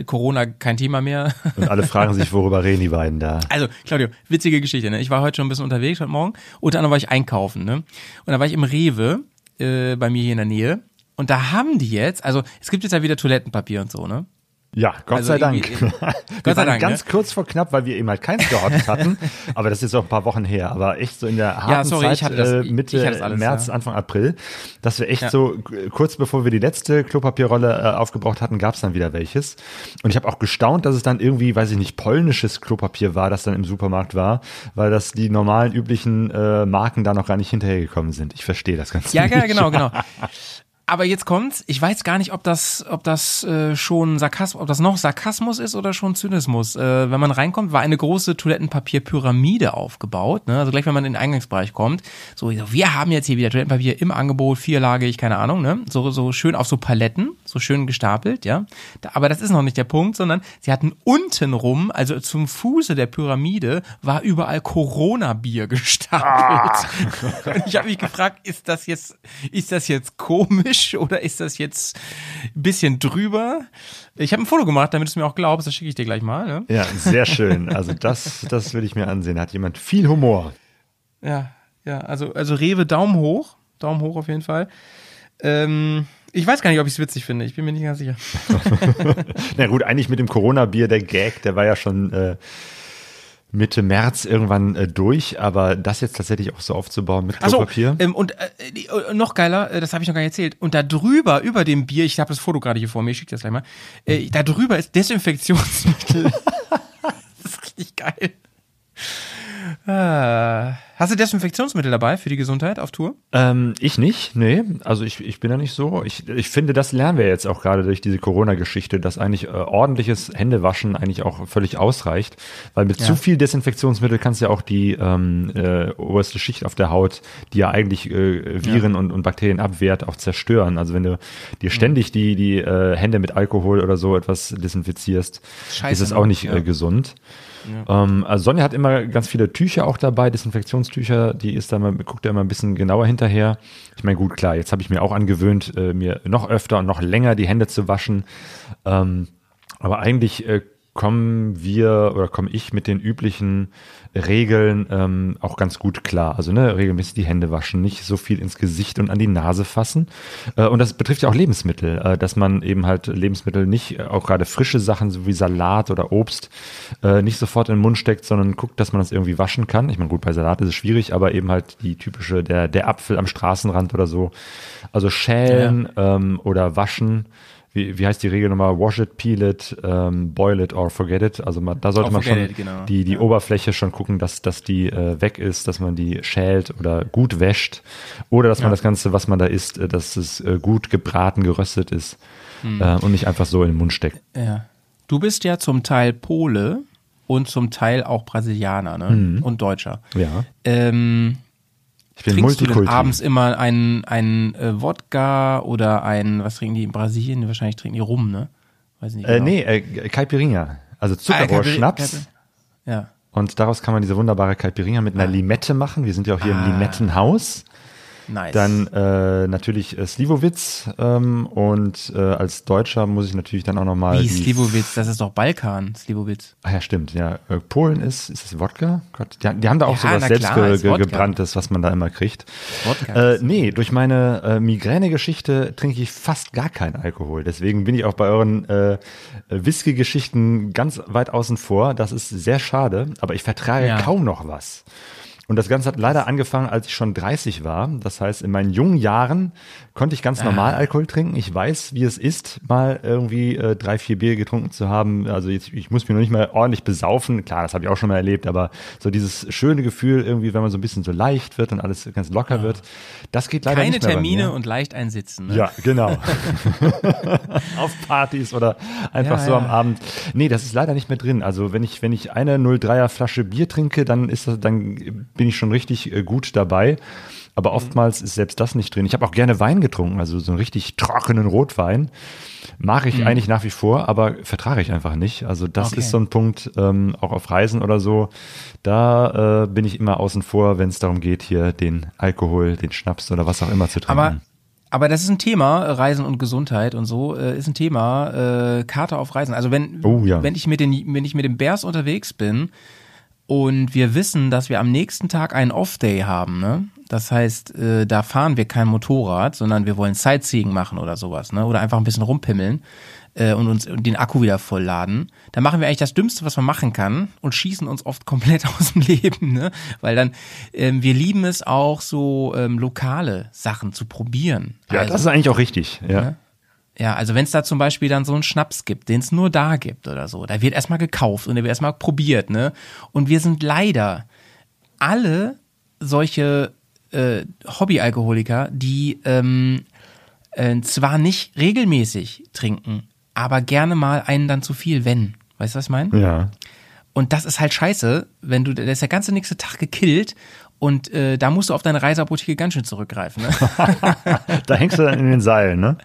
S2: Corona kein Thema mehr.
S3: Und alle fragen sich, worüber reden die beiden da?
S2: Also, Claudio, witzige Geschichte, ne? Ich war heute schon ein bisschen unterwegs heute Morgen. Unter anderem war ich einkaufen, ne? Und da war ich im Rewe, äh, bei mir hier in der Nähe. Und da haben die jetzt, also es gibt jetzt ja wieder Toilettenpapier und so, ne?
S3: Ja, Gott
S2: Also
S3: sei Dank.
S2: Gott sei
S3: waren
S2: Dank,
S3: ganz
S2: ne?
S3: kurz vor knapp, weil wir eben halt keins gehottet hatten. aber das ist jetzt auch ein paar Wochen her. Aber echt so in der harten
S2: sorry,
S3: Zeit,
S2: ich hatte das-
S3: äh, Mitte
S2: alles,
S3: März,
S2: ja.
S3: Anfang April, dass wir echt
S2: Ja.
S3: so kurz bevor wir die letzte Klopapierrolle äh, aufgebraucht hatten, gab es dann wieder welches. Und ich habe auch gestaunt, dass es dann irgendwie, weiß ich nicht, polnisches Klopapier war, das dann im Supermarkt war, weil das die normalen üblichen äh, Marken da noch gar nicht hinterhergekommen sind. Ich verstehe das ganz
S2: Ja,
S3: nicht.
S2: ja, genau, genau. Aber jetzt kommt's. Ich weiß gar nicht, ob das, ob das äh, schon Sarkasmus, ob das noch Sarkasmus ist oder schon Zynismus. Äh, wenn man reinkommt, war eine große Toilettenpapierpyramide aufgebaut. Ne? Also gleich, wenn man in den Eingangsbereich kommt, so, wir haben jetzt hier wieder Toilettenpapier im Angebot, vierlagig, keine Ahnung, ne? So, so schön auf so Paletten, so schön gestapelt, ja. Aber das ist noch nicht der Punkt, sondern sie hatten untenrum, also zum Fuße der Pyramide, war überall Corona-Bier gestapelt. Und ich habe mich gefragt, ist das jetzt, ist das jetzt komisch oder ist das jetzt ein bisschen drüber? Ich habe ein Foto gemacht, damit du es mir auch glaubst, das schicke ich dir gleich mal. Ne?
S3: Ja, sehr schön. Also das, das will ich mir ansehen. Hat jemand viel Humor.
S2: Ja, ja, also, also Rewe Daumen hoch, Daumen hoch auf jeden Fall. Ähm, ich weiß gar nicht, ob ich es witzig finde, ich bin mir nicht ganz sicher.
S3: Na gut, eigentlich mit dem Corona-Bier, der Gag, der war ja schon äh, Mitte März irgendwann äh, durch, aber das jetzt tatsächlich auch so aufzubauen mit Klopapier.
S2: ähm, und äh, äh, noch geiler, äh, das habe ich noch gar nicht erzählt. Und da drüber, über dem Bier, ich habe das Foto gerade hier vor mir, ich schicke das gleich mal. Äh, da drüber ist Desinfektionsmittel. das ist richtig geil. Ah, Hast du Desinfektionsmittel dabei für die Gesundheit auf Tour?
S3: Ähm, ich nicht, nee. Also ich, ich bin da nicht so. Ich, ich finde, das lernen wir jetzt auch gerade durch diese Corona-Geschichte, dass eigentlich äh, ordentliches Händewaschen eigentlich auch völlig ausreicht. Weil mit
S2: Ja.
S3: zu viel Desinfektionsmittel kannst du ja auch die ähm, äh, oberste Schicht auf der Haut, die ja eigentlich äh, Viren und, und Bakterien abwehrt, auch zerstören. Also wenn du dir ständig die, die äh, Hände mit Alkohol oder so etwas desinfizierst,
S2: Scheiße,
S3: ist es
S2: ne?
S3: auch nicht
S2: Ja.
S3: äh, gesund. Ähm, also Sonja hat immer ganz viele Tücher auch dabei, Desinfektionstücher, die ist da mal, guckt da immer ein bisschen genauer hinterher. Ich meine, gut, klar, jetzt habe ich mir auch angewöhnt, äh, mir noch öfter und noch länger die Hände zu waschen. Ähm, aber eigentlich äh, kommen wir oder komme ich mit den üblichen Regeln ähm, auch ganz gut klar. Also ne, regelmäßig die Hände waschen, nicht so viel ins Gesicht und an die Nase fassen. Äh, und das betrifft ja auch Lebensmittel, äh, dass man eben halt Lebensmittel nicht, äh, auch gerade frische Sachen, so wie Salat oder Obst, äh, nicht sofort in den Mund steckt, sondern guckt, dass man das irgendwie waschen kann. Ich meine, gut, bei Salat ist es schwierig, aber eben halt die typische, der, der Apfel am Straßenrand oder so. Also schälen ähm, oder waschen. Wie, wie heißt die Regel nochmal? Wash it, peel it, ähm, boil it or forget it. Also man, da sollte man schon
S2: it, genau.
S3: die, die Oberfläche schon gucken, dass, dass die äh, weg ist, dass man die schält oder gut wäscht. Oder dass man das Ganze, was man da isst, äh, dass es äh, gut gebraten, geröstet ist
S2: Hm.
S3: äh, und nicht einfach so in den Mund steckt.
S2: Ja. Du bist ja zum Teil Pole und zum Teil auch Brasilianer ne? und Deutscher.
S3: Ja.
S2: Ähm,
S3: Ich bin
S2: trinkst du denn
S3: Multikulti.
S2: abends immer einen, einen äh, Wodka oder ein, was trinken die in Brasilien? Wahrscheinlich trinken die Rum, ne? Weiß nicht
S3: Äh,
S2: genau.
S3: nee, äh, Caipirinha. Also
S2: Ah,
S3: Zuckerrohr,
S2: Caipi-
S3: Schnaps.
S2: Caipi- Ja.
S3: Und daraus kann man diese wunderbare Caipirinha mit einer Limette machen. Wir sind ja auch hier
S2: Ah.
S3: im Limettenhaus.
S2: Nice.
S3: Dann äh, natürlich äh, Slivovitz ähm, und äh, als Deutscher muss ich natürlich dann auch nochmal
S2: Wie Slivovitz, das ist doch Balkan, Slivovitz.
S3: Ah ja, stimmt, ja. Äh, Polen ist, ist es Wodka? Gott, die, die haben da auch
S2: Ja,
S3: sowas selbst
S2: klar,
S3: ge, gebranntes, was man da immer kriegt.
S2: Wodka
S3: Äh, nee, durch meine äh, Migräne-Geschichte trinke ich fast gar keinen Alkohol. Deswegen bin ich auch bei euren äh, Whisky-Geschichten ganz weit außen vor. Das ist sehr schade, aber ich vertrage
S2: Ja.
S3: kaum noch was. Und das Ganze hat leider angefangen, als ich schon 30 war. Das heißt, in meinen jungen Jahren konnte ich
S2: Ah.
S3: ganz normal Alkohol trinken. Ich weiß, wie es ist, mal irgendwie äh, drei, vier Bier getrunken zu haben. Also jetzt, ich muss mich noch nicht mal ordentlich besaufen. Klar, das habe ich auch schon mal erlebt, aber so dieses schöne Gefühl irgendwie, wenn man so ein bisschen so leicht wird und alles ganz locker wird, das geht leider
S2: Keine
S3: nicht mehr
S2: Termine
S3: mir.
S2: und leicht einsitzen. Ne?
S3: Ja, genau. Auf Partys oder einfach
S2: Ja,
S3: so
S2: ja.
S3: am Abend. Nee, das ist leider nicht mehr drin. Also wenn ich, wenn ich eine 03er Flasche Bier trinke, dann ist das, dann bin ich schon richtig äh, gut dabei.
S2: Mhm.
S3: Aber oftmals ist selbst das nicht drin. Ich habe auch gerne Wein getrunken, also so einen richtig trockenen Rotwein. Mag ich eigentlich nach wie vor, aber vertrage ich einfach nicht. Also das
S2: Mhm. Okay.
S3: ist so ein Punkt, ähm, auch auf Reisen oder so. Da äh, bin ich immer außen vor, wenn es darum geht, hier den Alkohol, den Schnaps oder was auch immer zu trinken.
S2: Aber, aber das ist ein Thema, Reisen und Gesundheit und so, äh, ist ein Thema, äh, Karte auf Reisen. Also wenn,
S3: Oh, ja.
S2: wenn ich mit den, wenn ich mit den Bears unterwegs bin und wir wissen, dass wir am nächsten Tag einen Off-Day haben, ne? Das heißt, äh, da fahren wir kein Motorrad, sondern wir wollen Sightseeing machen oder sowas, ne? Oder einfach ein bisschen rumpimmeln äh, und uns den Akku wieder vollladen. Da machen wir eigentlich das Dümmste, was man machen kann und schießen uns oft komplett aus dem Leben, ne? Weil dann, ähm, wir lieben es auch so ähm, lokale Sachen zu probieren.
S3: Ja,
S2: also,
S3: das ist eigentlich auch richtig. Ja.
S2: Ja. Ja, also wenn es da zum Beispiel dann so einen Schnaps gibt, den es nur da gibt oder so, da wird erstmal gekauft und der wird erstmal probiert, ne? Und wir sind leider alle solche äh, Hobbyalkoholiker, die ähm, äh, zwar nicht regelmäßig trinken, aber gerne mal einen dann zu viel, wenn. Weißt du, was ich meine?
S3: Ja.
S2: Und das ist halt scheiße, wenn du, der ist der ganze nächste Tag gekillt und äh, da musst du auf deine Reiseapotheke ganz schön zurückgreifen. Ne?
S3: Da hängst du dann in den Seilen, ne?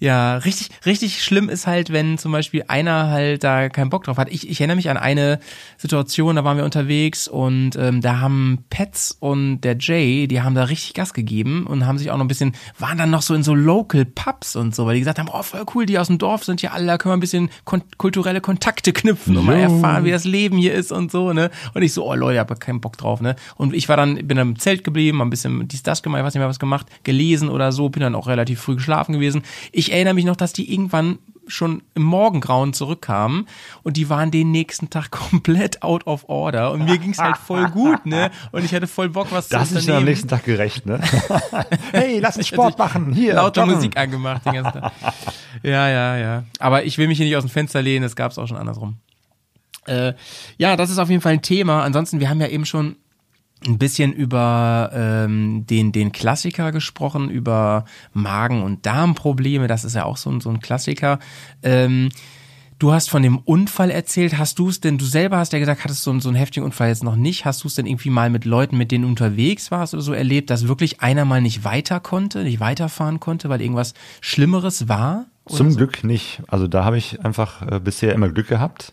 S2: Ja, richtig, richtig schlimm ist halt, wenn zum Beispiel einer halt da keinen Bock drauf hat. Ich, ich erinnere mich an eine Situation, da waren wir unterwegs und ähm, da haben Pets und der Jay, die haben da richtig Gas gegeben und haben sich auch noch ein bisschen, waren dann noch so in so Local Pubs und so, weil die gesagt haben, oh voll cool, die aus dem Dorf sind ja alle, da können wir ein bisschen kon kulturelle Kontakte knüpfen und mal erfahren, wie das Leben hier ist und so, ne? Und ich so, oh Leute, ich hab keinen Bock drauf, ne? Und ich war dann, bin dann im Zelt geblieben, ein bisschen dies, das gemacht, ich weiß nicht mehr was gemacht, gelesen oder so, bin dann auch relativ früh geschlafen gewesen. Ich erinnere mich noch, dass die irgendwann schon im Morgengrauen zurückkamen und die waren den nächsten Tag komplett out of order und mir ging's halt voll gut, ne? Und ich hatte voll Bock, was
S3: Das
S2: zu
S3: ist ja am nächsten Tag gerecht, ne? hey, lass uns Sport machen. Hier,
S2: Lauter. Musik angemacht den ganzen Tag. Ja, ja, ja. Aber ich will mich hier nicht aus dem Fenster lehnen, das gab's auch schon andersrum. Äh, ja, das ist auf jeden Fall ein Thema. Ansonsten, wir haben ja eben schon ein bisschen über ähm, den, den Klassiker gesprochen, über Magen- und Darmprobleme. Das ist ja auch so ein, so ein Klassiker. Ähm, du hast von dem Unfall erzählt. Hast du es denn, du selber hast ja gesagt, hattest so, einen, so einen heftigen Unfall jetzt noch nicht. Hast du es denn irgendwie mal mit Leuten, mit denen du unterwegs warst oder so erlebt, dass wirklich einer mal nicht weiter konnte, nicht weiterfahren konnte, weil irgendwas Schlimmeres war?
S3: Zum
S2: so?
S3: Glück nicht. Also da habe ich einfach äh, bisher immer Glück gehabt.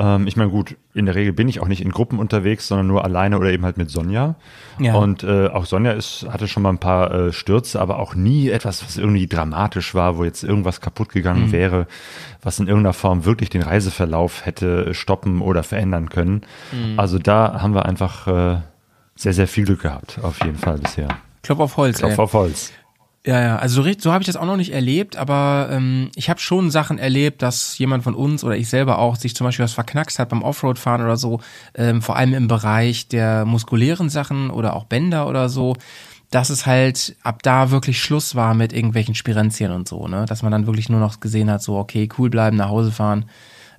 S3: Ähm, ich meine, gut, in der Regel bin ich auch nicht in Gruppen unterwegs, sondern nur alleine oder eben halt mit Sonja.
S2: Ja.
S3: Und äh, auch Sonja ist, hatte schon mal ein paar äh, Stürze, aber auch nie etwas, was irgendwie dramatisch war, wo jetzt irgendwas kaputt gegangen
S2: Mhm.
S3: wäre, was in irgendeiner Form wirklich den Reiseverlauf hätte stoppen oder verändern können.
S2: Mhm.
S3: Also da haben wir einfach äh, sehr, sehr viel Glück gehabt, auf jeden Fall bisher.
S2: Klopf auf Holz.
S3: Klopf
S2: ey.
S3: auf Holz.
S2: Ja, ja, also so, so habe ich das auch noch nicht erlebt, aber ähm, ich habe schon Sachen erlebt, dass jemand von uns oder ich selber auch sich zum Beispiel was verknackst hat beim Offroad-Fahren oder so, ähm, vor allem im Bereich der muskulären Sachen oder auch Bänder oder so, dass es halt ab da wirklich Schluss war mit irgendwelchen Spirenzien und so, ne, dass man dann wirklich nur noch gesehen hat, so okay, cool bleiben, nach Hause fahren.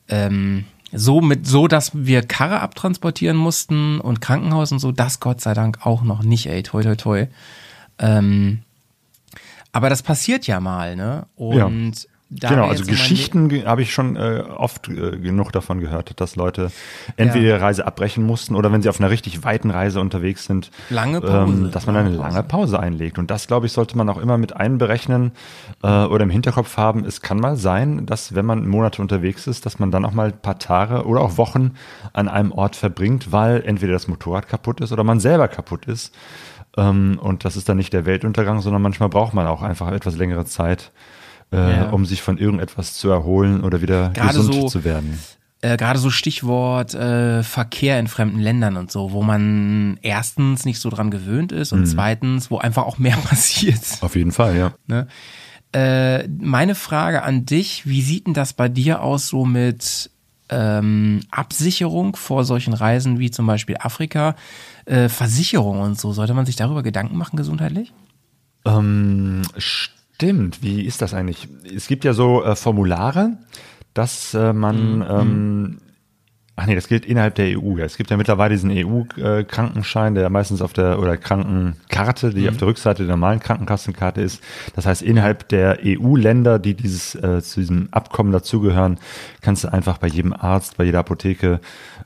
S2: Ähm, so mit so, dass wir Karre abtransportieren mussten und Krankenhaus und so, das Gott sei Dank auch noch nicht, ey, toi toi toi. Ähm, aber das passiert ja mal, ne? Und da
S3: genau, also Geschichten ge- habe ich schon äh, oft äh, genug davon gehört, dass Leute entweder
S2: Ja.
S3: ihre Reise abbrechen mussten oder wenn sie auf einer richtig weiten Reise unterwegs sind,
S2: Lange Pause.
S3: ähm, dass man eine lange Pause einlegt. Und das, glaube ich, sollte man auch immer mit einberechnen äh, oder im Hinterkopf haben. Es kann mal sein, dass wenn man Monate unterwegs ist, dass man dann auch mal ein paar Tage oder auch Wochen an einem Ort verbringt, weil entweder das Motorrad kaputt ist oder man selber kaputt ist. Ähm, und das ist dann nicht der Weltuntergang, sondern manchmal braucht man auch einfach etwas längere Zeit, äh,
S2: Ja.
S3: um sich von irgendetwas zu erholen oder wieder
S2: Gerade
S3: gesund
S2: so-
S3: zu werden.
S2: äh, gerade so Stichwort äh, Verkehr in fremden Ländern und so, wo man erstens nicht so dran gewöhnt ist und zweitens, wo einfach auch mehr passiert.
S3: Auf jeden Fall, ja.
S2: Ne? Äh, meine Frage an dich, wie sieht denn das bei dir aus so mit ähm, Absicherung vor solchen Reisen wie zum Beispiel Afrika, äh, Versicherung und so? Sollte man sich darüber Gedanken machen gesundheitlich?
S3: Ähm, stimmt, wie ist das eigentlich? Es gibt ja so äh, Formulare, dass äh, man, ähm, ach nee, das gilt innerhalb der EU. Ja. Es gibt ja mittlerweile diesen EU-Krankenschein, der meistens auf der, oder Krankenkarte, die auf der Rückseite der normalen Krankenkassenkarte ist. Das heißt, innerhalb der EU-Länder, die dieses, äh, zu diesem Abkommen dazugehören, kannst du einfach bei jedem Arzt, bei jeder Apotheke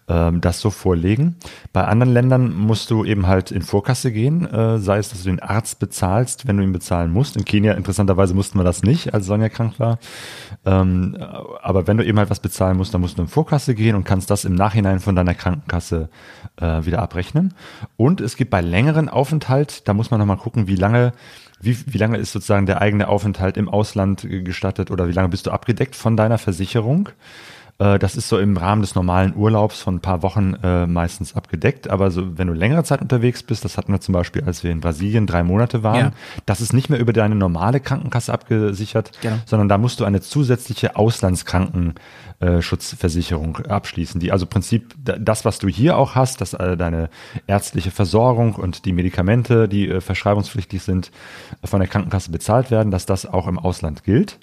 S3: ähm, das so vorlegen. Bei anderen Ländern musst du eben halt in Vorkasse gehen, äh, sei es, dass du den Arzt bezahlst, wenn du ihn bezahlen musst. In Kenia interessanterweise mussten wir das nicht, als Sonja krank war. Ähm, aber wenn du eben halt was bezahlen musst, dann musst du in Vorkasse gehen und kannst das im Nachhinein von deiner Krankenkasse äh, wieder abrechnen. Und es gibt bei längeren Aufenthalt, da muss man nochmal gucken, wie lange wie, wie lange ist sozusagen der eigene Aufenthalt im Ausland äh, gestattet oder wie lange bist du abgedeckt von deiner Versicherung? Äh, Das ist so im Rahmen des normalen Urlaubs von ein paar Wochen äh, meistens abgedeckt. Aber so, wenn du längere Zeit unterwegs bist, das hatten wir zum Beispiel, als wir in Brasilien drei Monate waren,
S2: Ja.
S3: das ist nicht mehr über deine normale Krankenkasse abgesichert,
S2: Genau.
S3: sondern da musst du eine zusätzliche Auslandskrankenschutz-Versicherung abschließen, die also im Prinzip da- das, was du hier auch hast, dass äh, deine ärztliche Versorgung und die Medikamente, die äh, verschreibungspflichtig sind, äh, von der Krankenkasse bezahlt werden, dass das auch im Ausland gilt.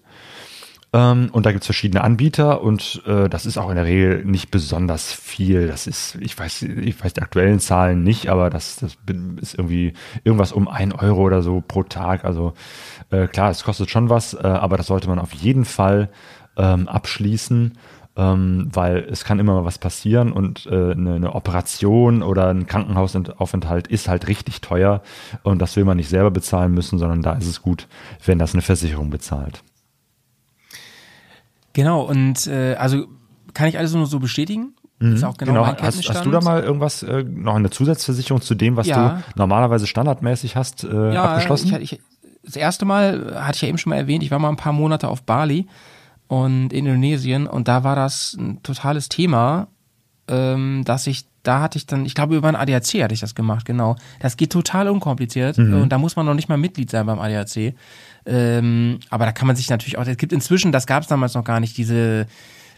S3: Ähm, und da gibt's verschiedene Anbieter und äh, das ist auch in der Regel nicht besonders viel. Das ist, ich weiß, ich weiß die aktuellen Zahlen nicht, aber das, das ist irgendwie irgendwas um ein Euro oder so pro Tag. Also äh, klar, es kostet schon was, äh, aber das sollte man auf jeden Fall ähm, abschließen. Ähm, weil es kann immer mal was passieren und äh, eine, eine Operation oder ein Krankenhausaufenthalt ist halt richtig teuer und das will man nicht selber bezahlen müssen, sondern da ist es gut, wenn das eine Versicherung bezahlt.
S2: Genau, und äh, also kann ich alles nur so bestätigen? Ist auch genau, mein
S3: Mhm. hast, hast du da mal irgendwas, äh, noch eine Zusatzversicherung zu dem, was
S2: Ja.
S3: du normalerweise standardmäßig hast, äh, abgeschlossen?
S2: Ich, ich, das erste Mal hatte ich ja eben schon mal erwähnt, ich war mal ein paar Monate auf Bali und in Indonesien und da war das ein totales Thema, ähm, dass ich, da hatte ich dann, ich glaube über ein ADAC hatte ich das gemacht, genau. Das geht total unkompliziert
S3: Mhm.
S2: und da muss man noch nicht mal Mitglied sein beim ADAC. Ähm, aber da kann man sich natürlich auch, es gibt inzwischen, das gab es damals noch gar nicht, diese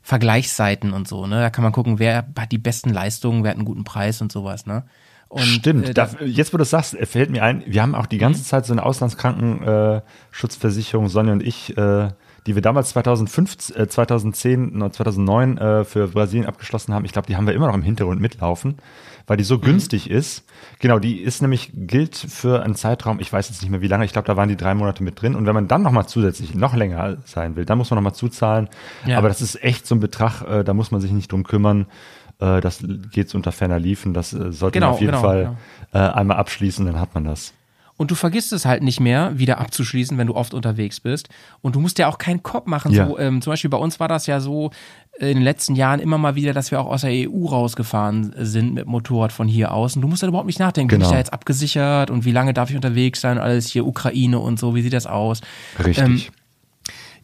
S2: Vergleichsseiten und so, ne? Da kann man gucken, wer hat die besten Leistungen, wer hat einen guten Preis und sowas, ne? Und,
S3: Stimmt.
S2: äh,
S3: da, jetzt, wo du das sagst, äh, fällt mir ein, wir haben auch die ganze
S2: Mhm.
S3: Zeit so eine Auslandskrankenschutz-Versicherung, Sonja und ich, äh, die wir damals 2005, äh, 2010, 2009 äh, für Brasilien abgeschlossen haben, ich glaube, die haben wir immer noch im Hintergrund mitlaufen, weil die so mhm. günstig ist. Genau, die ist nämlich, gilt für einen Zeitraum, ich weiß jetzt nicht mehr wie lange, ich glaube, da waren die drei Monate mit drin. Und wenn man dann nochmal zusätzlich noch länger sein will, dann muss man nochmal zuzahlen. Ja. Aber das ist echt so ein Betrag, äh, da muss man sich nicht drum kümmern. Äh, das geht unter ferner Liefen. Das äh, sollte genau, man auf jeden genau, Fall genau. einmal abschließen, dann hat man das.
S2: Und du vergisst es halt nicht mehr, wieder abzuschließen, wenn du oft unterwegs bist. Und du musst ja auch keinen Kopf machen. Ja. So, ähm, zum Beispiel bei uns war das ja so äh, in den letzten Jahren immer mal wieder, dass wir auch aus der EU rausgefahren sind mit Motorrad von hier aus. Und du musst dann überhaupt nicht nachdenken, genau. bin ich da jetzt abgesichert und wie lange darf ich unterwegs sein? Alles hier Ukraine und so, wie sieht das aus?
S3: Richtig. Ähm,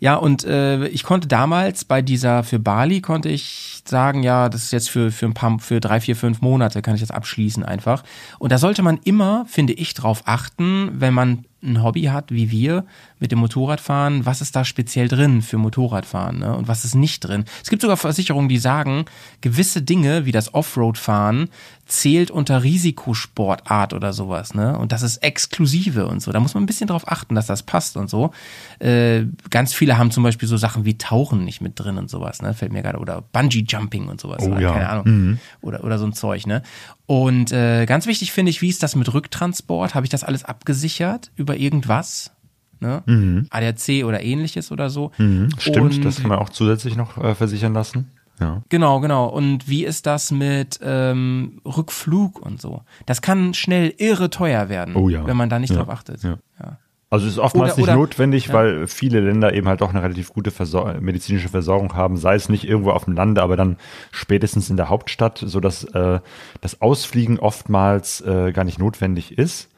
S2: ja, und äh, ich konnte damals bei dieser für Bali konnte ich sagen, ja, das ist jetzt für für ein paar für drei, vier, fünf Monate kann ich das abschließen einfach. Und da sollte man immer, finde ich, drauf achten, wenn man ein Hobby hat wie wir mit dem Motorradfahren, was ist da speziell drin für Motorradfahren ne? und was ist nicht drin. Es gibt sogar Versicherungen, die sagen, gewisse Dinge wie das Offroad-Fahren zählt unter Risikosportart oder sowas, ne? Und das ist exklusive und so. Da muss man ein bisschen drauf achten, dass das passt und so. Äh, ganz viele haben zum Beispiel so Sachen wie Tauchen nicht mit drin und sowas, ne? Fällt mir gerade oder Bungee Jumping und sowas,
S3: oh, ja.
S2: keine Ahnung
S3: mhm.
S2: oder oder so ein Zeug, ne? Und äh, ganz wichtig finde ich, wie ist das mit Rücktransport? Habe ich das alles abgesichert über irgendwas? Ne? Mhm. ADAC oder ähnliches oder so.
S3: Mhm, stimmt, und, das kann man auch zusätzlich noch äh, versichern lassen. Ja.
S2: Genau, genau. Und wie ist das mit ähm, Rückflug und so? Das kann schnell irre teuer werden,
S3: oh, ja.
S2: wenn man da nicht
S3: ja.
S2: drauf achtet. Ja. ja.
S3: Also es ist oftmals oder, oder, nicht notwendig, ja. weil viele Länder eben halt doch eine relativ gute Versor medizinische Versorgung haben, sei es nicht irgendwo auf dem Lande, aber dann spätestens in der Hauptstadt, so dass äh, das Ausfliegen oftmals äh, gar nicht notwendig ist.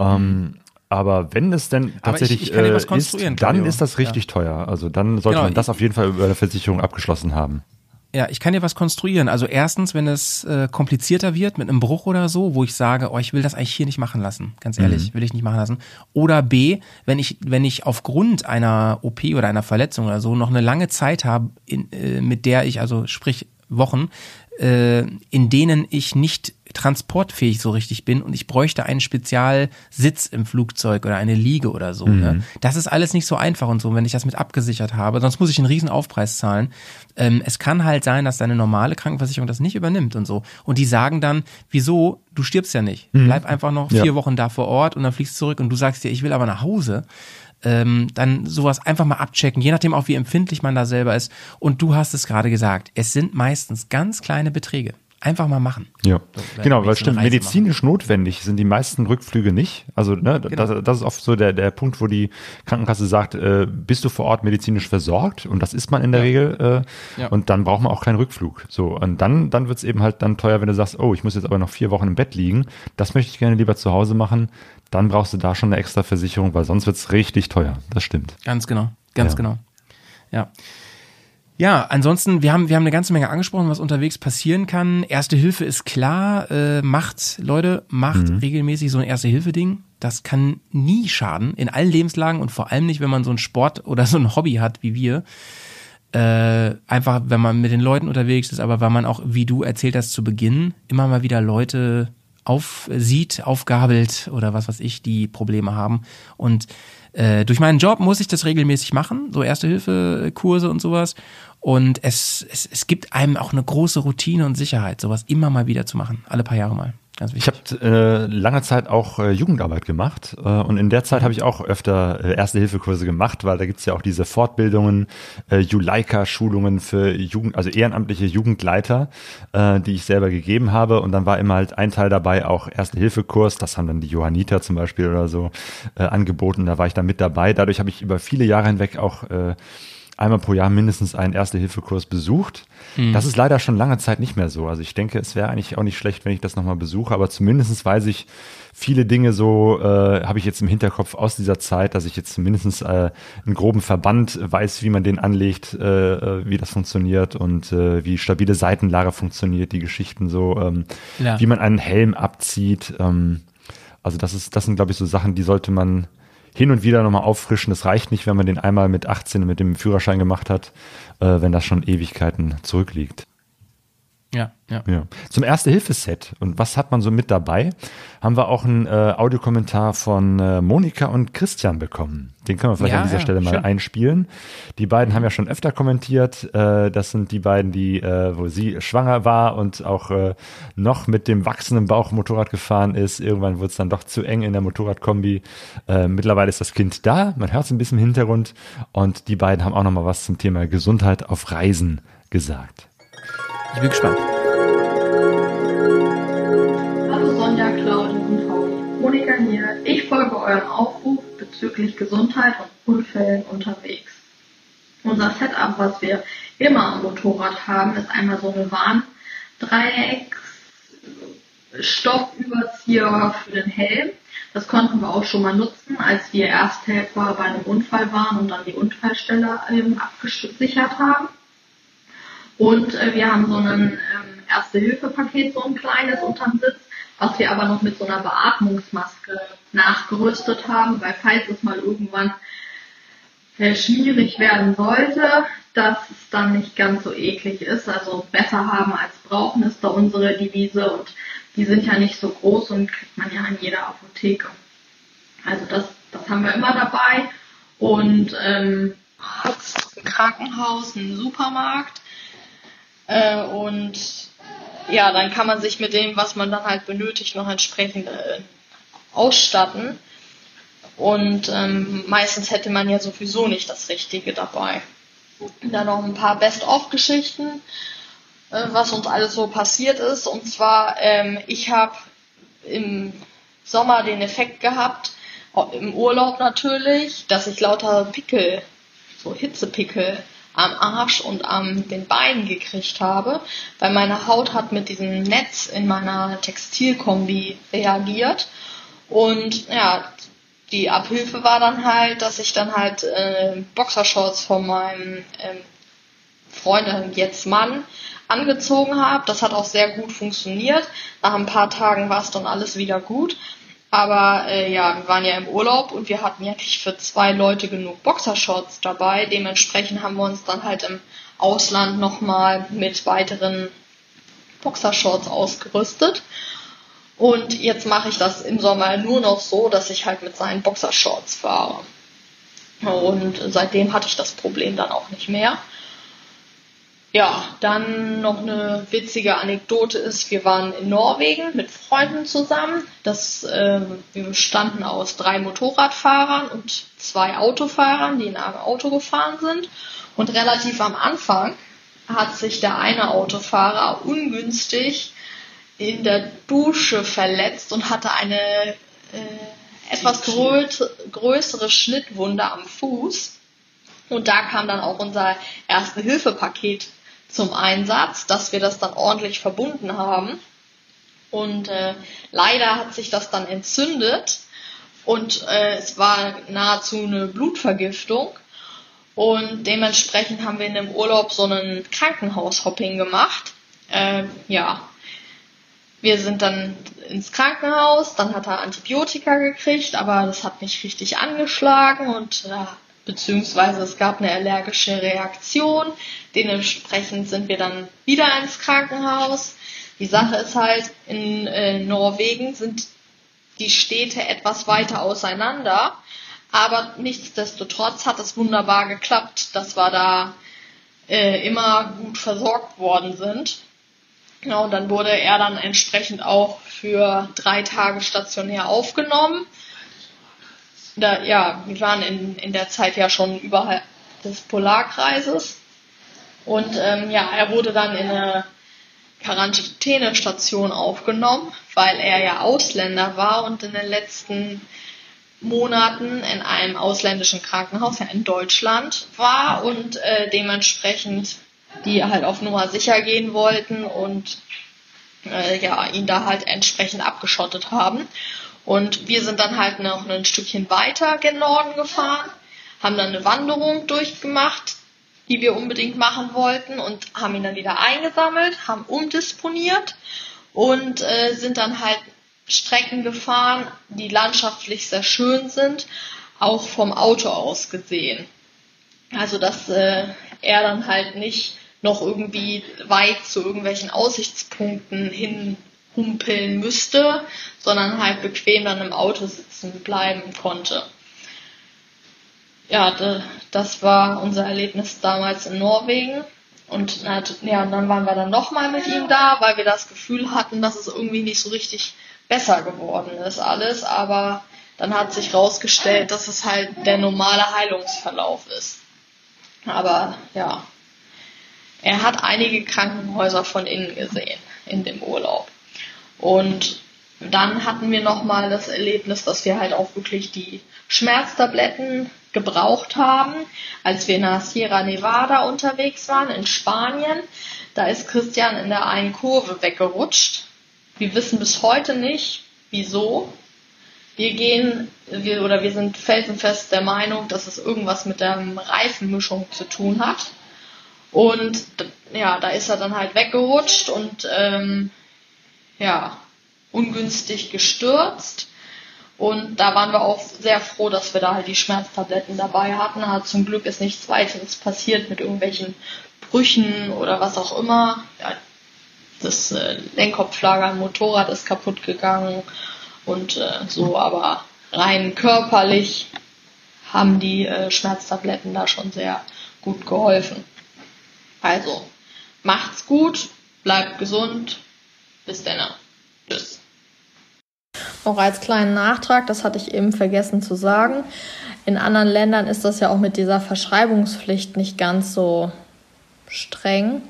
S3: Ähm, mhm. Aber wenn es denn tatsächlich ich, ich äh, ist, dann ist das richtig ja. teuer. Also dann sollte genau, man das auf jeden Fall über eine Versicherung abgeschlossen haben.
S2: Ja, ich kann dir was konstruieren. Also erstens, wenn es äh, komplizierter wird mit einem Bruch oder so, wo ich sage, oh, ich will das eigentlich hier nicht machen lassen. Ganz ehrlich, mhm. will ich nicht machen lassen. Oder B, wenn ich, wenn ich aufgrund einer OP oder einer Verletzung oder so noch eine lange Zeit habe, in, äh, mit der ich, also sprich Wochen, äh, in denen ich nicht transportfähig so richtig bin und ich bräuchte einen Spezialsitz im Flugzeug oder eine Liege oder so. Ne? Mhm. Ne? Das ist alles nicht so einfach und so, wenn ich das mit abgesichert habe. Sonst muss ich einen riesen Aufpreis zahlen. Ähm, es kann halt sein, dass deine normale Krankenversicherung das nicht übernimmt und so. Und die sagen dann, wieso, du stirbst ja nicht. Mhm. Bleib einfach noch vier ja. Wochen da vor Ort und dann fliegst du zurück und du sagst dir, ich will aber nach Hause. Ähm, dann sowas einfach mal abchecken, je nachdem auch wie empfindlich man da selber ist. Und du hast es gerade gesagt, es sind meistens ganz kleine Beträge. Einfach mal machen.
S3: Ja, genau, weil stimmt, medizinisch machen. notwendig sind die meisten Rückflüge nicht. Also ne, genau. das, das ist oft so der, der Punkt, wo die Krankenkasse sagt, äh, bist du vor Ort medizinisch versorgt? Und das ist man in der ja. Regel. Äh, ja. Und dann braucht man auch keinen Rückflug. So, und dann, dann wird's eben halt dann teuer, wenn du sagst, oh, ich muss jetzt aber noch vier Wochen im Bett liegen. Das möchte ich gerne lieber zu Hause machen. Dann brauchst du da schon eine extra Versicherung, weil sonst wird's richtig teuer. Das stimmt.
S2: Ganz genau, ganz ja. genau. Ja. Ja, ansonsten, wir haben, wir haben eine ganze Menge angesprochen, was unterwegs passieren kann. Erste Hilfe ist klar, äh, macht, Leute, macht mhm. regelmäßig so ein Erste-Hilfe-Ding. Das kann nie schaden, in allen Lebenslagen und vor allem nicht, wenn man so einen Sport oder so ein Hobby hat wie wir. Äh, einfach, wenn man mit den Leuten unterwegs ist, aber weil man auch, wie du erzählt hast zu Beginn, immer mal wieder Leute aufsieht, aufgabelt oder was weiß ich, die Probleme haben. Und äh, durch meinen Job muss ich das regelmäßig machen, so Erste-Hilfe-Kurse und sowas. Und es, es, es gibt einem auch eine große Routine und Sicherheit, sowas immer mal wieder zu machen, alle paar Jahre mal.
S3: Ganz Ich habe äh, lange Zeit auch äh, Jugendarbeit gemacht äh, und in der Zeit habe ich auch öfter äh, Erste-Hilfe-Kurse gemacht, weil da gibt's ja auch diese Fortbildungen, äh, Juleika-Schulungen für Jugend, also ehrenamtliche Jugendleiter, äh, die ich selber gegeben habe. Und dann war immer halt ein Teil dabei auch Erste-Hilfe-Kurs, das haben dann die Johanniter zum Beispiel oder so äh, angeboten, da war ich dann mit dabei. Dadurch habe ich über viele Jahre hinweg auch äh, einmal pro Jahr mindestens einen Erste-Hilfe-Kurs besucht. Mhm. Das ist leider schon lange Zeit nicht mehr so. Also ich denke, es wäre eigentlich auch nicht schlecht, wenn ich das nochmal besuche, aber zumindestens weiß ich viele Dinge so, äh, habe ich jetzt im Hinterkopf aus dieser Zeit, dass ich jetzt zumindestens äh, einen groben Verband weiß, wie man den anlegt, äh, äh, wie das funktioniert und äh, wie stabile Seitenlage funktioniert, die Geschichten so, ähm, ja. wie man einen Helm abzieht. Ähm, also das ist, das sind, glaube ich, so Sachen, die sollte man hin und wieder nochmal auffrischen. Das reicht nicht, wenn man den einmal mit 18 mit dem Führerschein gemacht hat, äh, wenn das schon Ewigkeiten zurückliegt.
S2: Ja, ja.
S3: Ja. Zum Erste-Hilfe-Set und was hat man so mit dabei? Haben wir auch einen äh, Audiokommentar von äh, Monika und Christian bekommen. Den können wir vielleicht
S2: Ja,
S3: an dieser
S2: ja,
S3: Stelle mal
S2: schön.
S3: einspielen. Die beiden haben ja schon öfter kommentiert. Äh, das sind die beiden, die, äh, wo sie schwanger war und auch äh, noch mit dem wachsenden Bauch Motorrad gefahren ist. Irgendwann wurde es dann doch zu eng in der Motorradkombi. Äh, mittlerweile ist das Kind da. Man hört es ein bisschen im Hintergrund. Und die beiden haben auch noch mal was zum Thema Gesundheit auf Reisen gesagt.
S2: Ich bin gespannt.
S6: Hallo Sonja, Claudia und Pauli. Monika hier. Ich folge euren Aufruf bezüglich Gesundheit und Unfällen unterwegs. Unser Setup, was wir immer am Motorrad haben, ist einmal so eine Warndreieck Stoffüberzieher für den Helm. Das konnten wir auch schon mal nutzen, als wir Ersthelfer bei einem Unfall waren und dann die Unfallstelle abgesichert haben. Und äh, wir haben so ein ähm, Erste-Hilfe-Paket, so ein kleines unterm Sitz, was wir aber noch mit so einer Beatmungsmaske nachgerüstet haben, weil falls es mal irgendwann äh, schwierig werden sollte, dass es dann nicht ganz so eklig ist. Also besser haben als brauchen ist da unsere Devise und die sind ja nicht so groß und kriegt man ja in jeder Apotheke. Also das, das haben wir immer dabei und ähm, hat's ein Krankenhaus, ein Supermarkt äh, und ja, dann kann man sich mit dem, was man dann halt benötigt, noch entsprechend äh, ausstatten. Und ähm, meistens hätte man ja sowieso nicht das Richtige dabei. Dann noch ein paar Best-of-Geschichten, äh, was uns alles so passiert ist. Und zwar, ähm, ich habe im Sommer den Effekt gehabt, im Urlaub natürlich, dass ich lauter Pickel, so Hitzepickel am Arsch und am den Beinen gekriegt habe, weil meine Haut hat mit diesem Netz in meiner Textilkombi reagiert und ja, die Abhilfe war dann halt, dass ich dann halt äh, Boxershorts von meinem ähm, Freund, äh, jetzt Mann, angezogen habe. Das hat auch sehr gut funktioniert. Nach ein paar Tagen war es dann alles wieder gut. Aber äh, ja, wir waren ja im Urlaub und wir hatten ja nicht für zwei Leute genug Boxershorts dabei. Dementsprechend haben wir uns dann halt im Ausland nochmal mit weiteren Boxershorts ausgerüstet. Und jetzt mache ich das im Sommer nur noch so, dass ich halt mit seinen Boxershorts fahre. Und seitdem hatte ich das Problem dann auch nicht mehr. Ja, dann noch eine witzige Anekdote ist, wir waren in Norwegen mit Freunden zusammen. Das, äh, wir bestanden aus drei Motorradfahrern und zwei Autofahrern, die in einem Auto gefahren sind. Und relativ am Anfang hat sich der eine Autofahrer ungünstig in der Dusche verletzt und hatte eine äh, etwas grö größere Schnittwunde am Fuß. Und da kam dann auch unser Erste-Hilfe-Paket zum Einsatz, dass wir das dann ordentlich verbunden haben. Und äh, leider hat sich das dann entzündet und äh, es war nahezu eine Blutvergiftung. Und dementsprechend haben wir in dem Urlaub so einen Krankenhaushopping gemacht. Äh, ja, wir sind dann ins Krankenhaus, dann hat er Antibiotika gekriegt, aber das hat nicht richtig angeschlagen und äh, beziehungsweise es gab eine allergische Reaktion. Dementsprechend sind wir dann wieder ins Krankenhaus. Die Sache ist halt, in äh, Norwegen sind die Städte etwas weiter auseinander, aber nichtsdestotrotz hat es wunderbar geklappt, dass wir da äh, immer gut versorgt worden sind. Ja, und dann wurde er dann entsprechend auch für drei Tage stationär aufgenommen. Da, ja, wir waren in, in der Zeit ja schon überhalb des Polarkreises. Und ähm, ja, er wurde dann in eine Quarantänestation aufgenommen, weil er ja Ausländer war und in den letzten Monaten in einem ausländischen Krankenhaus ja in Deutschland war und äh, dementsprechend die halt auf Nummer sicher gehen wollten und äh, ja, ihn da halt entsprechend abgeschottet haben. Und wir sind dann halt noch ein Stückchen weiter gen Norden gefahren, haben dann eine Wanderung durchgemacht, die wir unbedingt machen wollten und haben ihn dann wieder eingesammelt, haben umdisponiert und äh, sind dann halt Strecken gefahren, die landschaftlich sehr schön sind, auch vom Auto aus gesehen. Also dass äh, er dann halt nicht noch irgendwie weit zu irgendwelchen Aussichtspunkten hin humpeln müsste, sondern halt bequem dann im Auto sitzen bleiben konnte. Ja, das war unser Erlebnis damals in Norwegen. Und ja, dann waren wir dann nochmal mit ihm da, weil wir das Gefühl hatten, dass es irgendwie nicht so richtig besser geworden ist alles. Aber dann hat sich herausgestellt, dass es halt der normale Heilungsverlauf ist. Aber ja, er hat einige Krankenhäuser von innen gesehen in dem Urlaub. Und dann hatten wir nochmal das Erlebnis, dass wir halt auch wirklich die Schmerztabletten gebraucht haben, als wir der Sierra Nevada unterwegs waren in Spanien. Da ist Christian in der einen Kurve weggerutscht. Wir wissen bis heute nicht, wieso. Wir gehen, wir, oder wir sind felsenfest der Meinung, dass es irgendwas mit der Reifenmischung zu tun hat. Und ja, da ist er dann halt weggerutscht und ähm, ja, ungünstig gestürzt. Und da waren wir auch sehr froh, dass wir da halt die Schmerztabletten dabei hatten. Hat zum Glück ist nichts weiteres passiert mit irgendwelchen Brüchen oder was auch immer. Ja, das äh, Lenkkopflager am Motorrad ist kaputt gegangen und äh, so, aber rein körperlich haben die äh, Schmerztabletten da schon sehr gut geholfen. Also, macht's gut, bleibt gesund, bis dann. Tschüss.
S7: Noch als kleinen Nachtrag, das hatte ich eben vergessen zu sagen. In anderen Ländern ist das ja auch mit dieser Verschreibungspflicht nicht ganz so streng.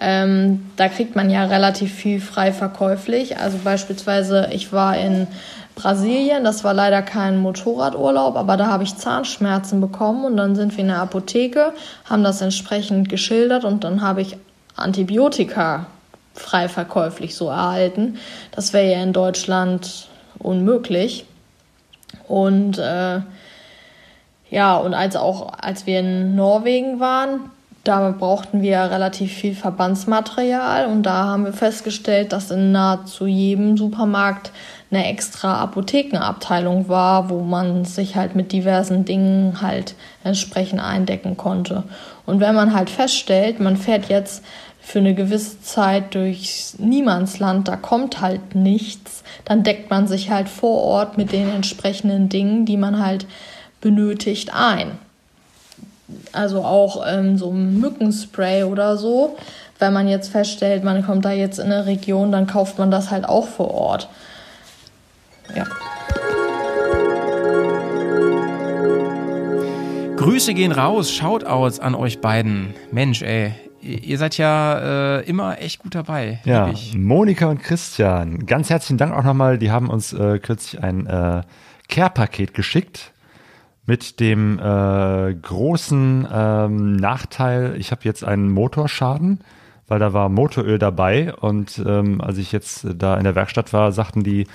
S7: Ähm, da kriegt man ja relativ viel frei verkäuflich. Also beispielsweise, ich war in Brasilien, das war leider kein Motorradurlaub, aber da habe ich Zahnschmerzen bekommen und dann sind wir in der Apotheke, haben das entsprechend geschildert und dann habe ich Antibiotika frei verkäuflich so erhalten. Das wäre ja in Deutschland unmöglich. Und äh, ja, und als auch als wir in Norwegen waren, da brauchten wir relativ viel Verbandsmaterial und da haben wir festgestellt, dass in nahezu jedem Supermarkt eine extra Apothekenabteilung war, wo man sich halt mit diversen Dingen halt entsprechend eindecken konnte. Und wenn man halt feststellt, man fährt jetzt für eine gewisse Zeit durchs Niemandsland, da kommt halt nichts, dann deckt man sich halt vor Ort mit den entsprechenden Dingen, die man halt benötigt, ein. Also auch ähm, so Mückenspray oder so. Wenn man jetzt feststellt, man kommt da jetzt in eine Region, dann kauft man das halt auch vor Ort. Ja.
S2: Grüße gehen raus, Shoutouts an euch beiden. Mensch, ey, ihr seid ja äh, immer echt gut dabei.
S3: Ja, Monika und Christian, ganz herzlichen Dank auch nochmal. Die haben uns äh, kürzlich ein äh, Care-Paket geschickt mit dem äh, großen ähm, Nachteil, ich habe jetzt einen Motorschaden, weil da war Motoröl dabei und ähm, als ich jetzt da in der Werkstatt war, sagten die,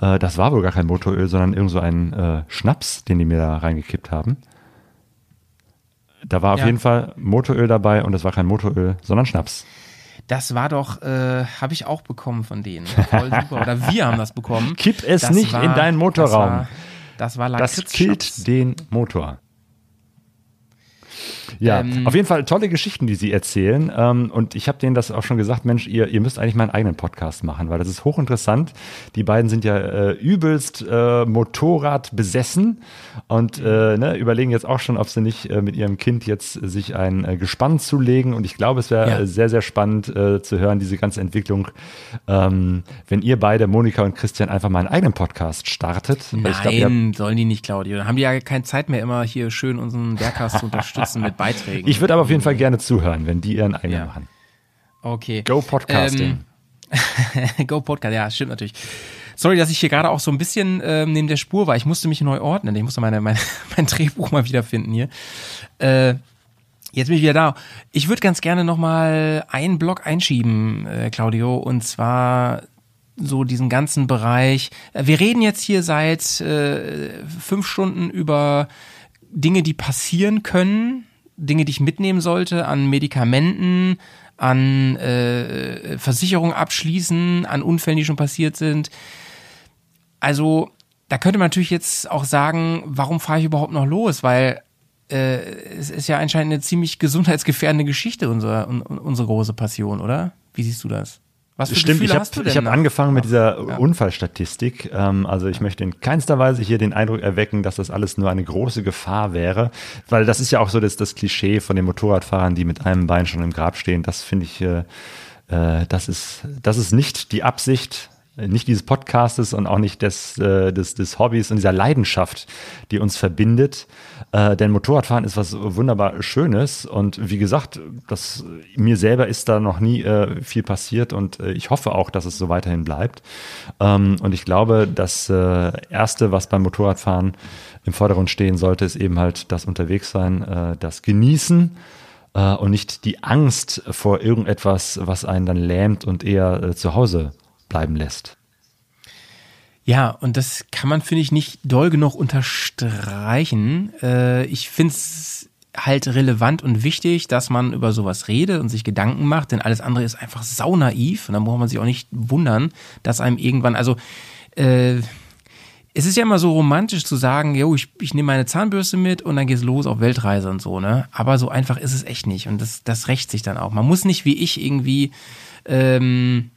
S3: äh, das war wohl gar kein Motoröl, sondern irgend so ein äh, Schnaps, den die mir da reingekippt haben. Da war auf ja. jeden Fall Motoröl dabei und das war kein Motoröl, sondern Schnaps.
S2: Das war doch, äh, habe ich auch bekommen von denen. Voll super. Oder wir haben das bekommen.
S3: Kipp es
S2: das
S3: nicht war, in deinen Motorraum.
S2: Das war, das war
S3: Das killt den Motor. Ja, ähm, auf jeden Fall tolle Geschichten, die sie erzählen. Ähm, und ich habe denen das auch schon gesagt, Mensch, ihr, ihr müsst eigentlich mal einen eigenen Podcast machen, weil das ist hochinteressant. Die beiden sind ja äh, übelst äh, Motorrad besessen und äh, ne, überlegen jetzt auch schon, ob sie nicht äh, mit ihrem Kind jetzt sich ein äh, Gespann zulegen. Und ich glaube, es wäre ja. sehr, sehr spannend äh, zu hören, diese ganze Entwicklung, ähm, wenn ihr beide, Monika und Christian, einfach mal einen eigenen Podcast startet.
S2: Nein,
S3: ich glaub,
S2: sollen die nicht, Claudio. Dann haben die ja keine Zeit mehr, immer hier schön unseren Bergcast zu unterstützen mit Beiträgen.
S3: Ich würde aber auf jeden Fall gerne zuhören, wenn die ihren eigenen ja. machen.
S2: Okay.
S3: Go Podcasting.
S2: Ähm, Go Podcast, ja, stimmt natürlich. Sorry, dass ich hier gerade auch so ein bisschen ähm, neben der Spur war. Ich musste mich neu ordnen. Ich musste meine, meine, mein Drehbuch mal wiederfinden hier. Äh, jetzt bin ich wieder da. Ich würde ganz gerne noch mal einen Block einschieben, äh, Claudio, und zwar so diesen ganzen Bereich. Wir reden jetzt hier seit äh, fünf Stunden über Dinge, die passieren können, Dinge, die ich mitnehmen sollte an Medikamenten, an äh, Versicherungen abschließen, an Unfällen, die schon passiert sind. Also da könnte man natürlich jetzt auch sagen, warum fahre ich überhaupt noch los? Weil äh, es ist ja anscheinend eine ziemlich gesundheitsgefährdende Geschichte, unsere, un, unsere große Passion, oder? Wie siehst du das?
S3: Was für Stimmt, Gefühle ich habe hab angefangen mit dieser ja. Unfallstatistik. Ähm, also ich möchte in keinster Weise hier den Eindruck erwecken, dass das alles nur eine große Gefahr wäre, weil das ist ja auch so das, das Klischee von den Motorradfahrern, die mit einem Bein schon im Grab stehen. Das finde ich, äh, äh, das ist, das ist nicht die Absicht nicht dieses Podcastes und auch nicht des, äh, des, des Hobbys und dieser Leidenschaft, die uns verbindet. Äh, denn Motorradfahren ist was wunderbar Schönes und wie gesagt, das, mir selber ist da noch nie äh, viel passiert und äh, ich hoffe auch, dass es so weiterhin bleibt. Ähm, und ich glaube, das äh, Erste, was beim Motorradfahren im Vordergrund stehen sollte, ist eben halt das Unterwegssein, äh, das Genießen äh, und nicht die Angst vor irgendetwas, was einen dann lähmt und eher äh, zu Hause bleiben lässt.
S2: Ja, und das kann man, finde ich, nicht doll genug unterstreichen. Äh, ich finde es halt relevant und wichtig, dass man über sowas redet und sich Gedanken macht, denn alles andere ist einfach saunaiv und da muss man sich auch nicht wundern, dass einem irgendwann, also äh, es ist ja immer so romantisch zu sagen, jo, ich, ich nehme meine Zahnbürste mit und dann geht's los auf Weltreise und so, ne? Aber so einfach ist es echt nicht und das, das rächt sich dann auch. Man muss nicht wie ich irgendwie ähm,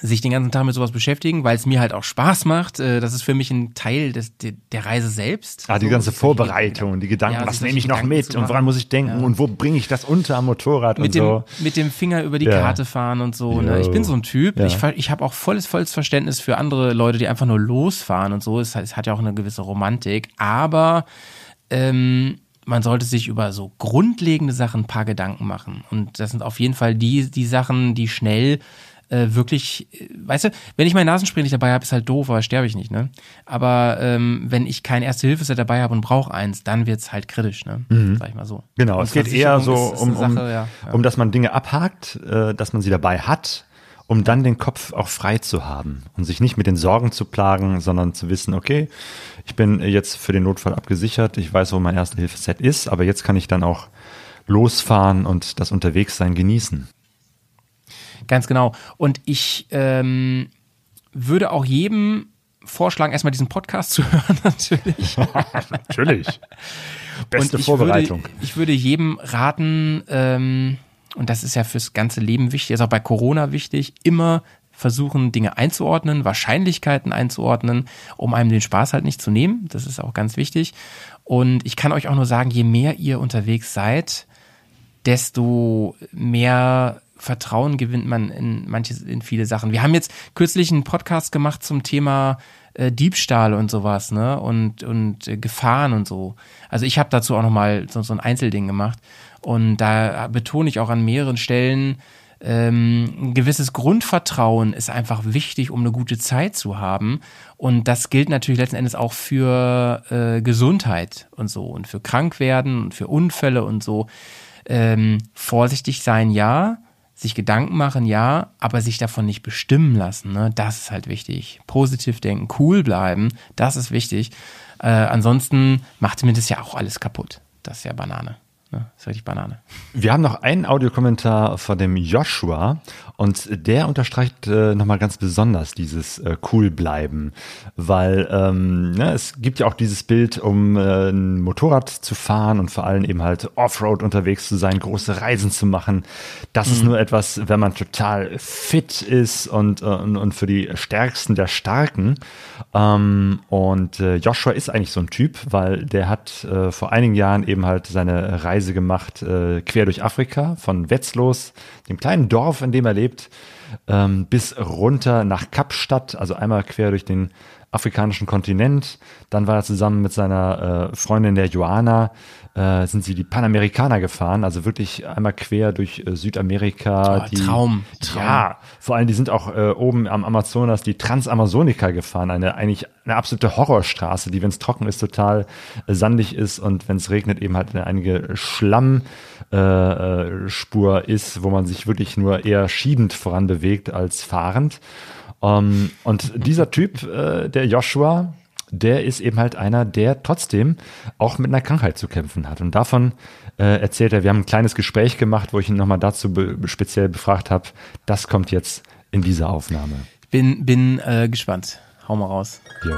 S2: sich den ganzen Tag mit sowas beschäftigen, weil es mir halt auch Spaß macht. Äh, das ist für mich ein Teil des, der Reise selbst.
S3: Ah, die so, ganze Vorbereitung, die Gedanken, ja, was nehme ich noch mit und woran muss ich denken ja. und wo bringe ich das unter am Motorrad
S2: mit
S3: und
S2: dem,
S3: so.
S2: Mit dem Finger über die ja. Karte fahren und so. Ne? Ich bin so ein Typ. Ich, ich habe auch volles, volles Verständnis für andere Leute, die einfach nur losfahren und so. Es, es hat ja auch eine gewisse Romantik. Aber ähm, man sollte sich über so grundlegende Sachen ein paar Gedanken machen. Und das sind auf jeden Fall die, die Sachen, die schnell äh, wirklich, äh, weißt du, wenn ich mein Nasenspray nicht dabei habe, ist halt doof, aber sterbe ich nicht, ne? Aber ähm, wenn ich kein Erste-Hilfe-Set dabei habe und brauche eins, dann wird's halt kritisch, ne?
S3: Mhm.
S2: Sag ich mal so.
S3: Genau, und es geht eher so um, Sache, um, ja, ja. um, dass man Dinge abhakt, äh, dass man sie dabei hat, um dann den Kopf auch frei zu haben und sich nicht mit den Sorgen zu plagen, sondern zu wissen, okay, ich bin jetzt für den Notfall abgesichert, ich weiß, wo mein Erste-Hilfe-Set ist, aber jetzt kann ich dann auch losfahren und das Unterwegssein genießen.
S2: Ganz genau. Und ich ähm, würde auch jedem vorschlagen, erstmal diesen Podcast zu hören, natürlich.
S3: natürlich. Beste ich Vorbereitung.
S2: Würde, ich würde jedem raten, ähm, und das ist ja fürs ganze Leben wichtig, ist auch bei Corona wichtig, immer versuchen, Dinge einzuordnen, Wahrscheinlichkeiten einzuordnen, um einem den Spaß halt nicht zu nehmen. Das ist auch ganz wichtig. Und ich kann euch auch nur sagen, je mehr ihr unterwegs seid, desto mehr Vertrauen gewinnt man in manche, in viele Sachen. Wir haben jetzt kürzlich einen Podcast gemacht zum Thema äh, Diebstahl und sowas, ne? Und, und äh, Gefahren und so. Also ich habe dazu auch nochmal so, so ein Einzelding gemacht. Und da betone ich auch an mehreren Stellen, ähm, ein gewisses Grundvertrauen ist einfach wichtig, um eine gute Zeit zu haben. Und das gilt natürlich letzten Endes auch für äh, Gesundheit und so und für Krankwerden und für Unfälle und so. Ähm, vorsichtig sein, ja, sich Gedanken machen, ja, aber sich davon nicht bestimmen lassen. Ne? Das ist halt wichtig. Positiv denken, cool bleiben, das ist wichtig. Äh, ansonsten macht mir das ja auch alles kaputt. Das ist ja Banane. Ne? Das ist richtig Banane.
S3: Wir haben noch einen Audiokommentar von dem Joshua und der unterstreicht äh, nochmal ganz besonders dieses äh, cool bleiben, weil ähm, ne, es gibt ja auch dieses Bild, um äh, ein Motorrad zu fahren und vor allem eben halt Offroad unterwegs zu sein, große Reisen zu machen. Das mhm. ist nur etwas, wenn man total fit ist und, äh, und, und für die Stärksten der Starken. Ähm, und äh, Joshua ist eigentlich so ein Typ, weil der hat äh, vor einigen Jahren eben halt seine Reise gemacht äh, quer durch Afrika von Wetzlos, dem kleinen Dorf, in dem er lebt, ähm, bis runter nach Kapstadt, also einmal quer durch den afrikanischen Kontinent. Dann war er zusammen mit seiner äh, Freundin der Joana, äh, sind sie die Panamerikaner gefahren, also wirklich einmal quer durch äh, Südamerika.
S2: Oh, die, Traum,
S3: Traum. Ja, vor allem die sind auch äh, oben am Amazonas die Transamazonica gefahren, eine eigentlich eine absolute Horrorstraße, die, wenn es trocken ist, total äh, sandig ist und wenn es regnet, eben halt eine einige Schlammspur äh, ist, wo man sich wirklich nur eher schiebend voran bewegt als fahrend. Um, ähm, und dieser Typ, äh, der Joshua, der ist eben halt einer, der trotzdem auch mit einer Krankheit zu kämpfen hat. Und davon äh, erzählt er, wir haben ein kleines Gespräch gemacht, wo ich ihn nochmal dazu be speziell befragt habe. Das kommt jetzt in dieser Aufnahme.
S2: Bin, bin äh, gespannt. Hau mal raus. Jo.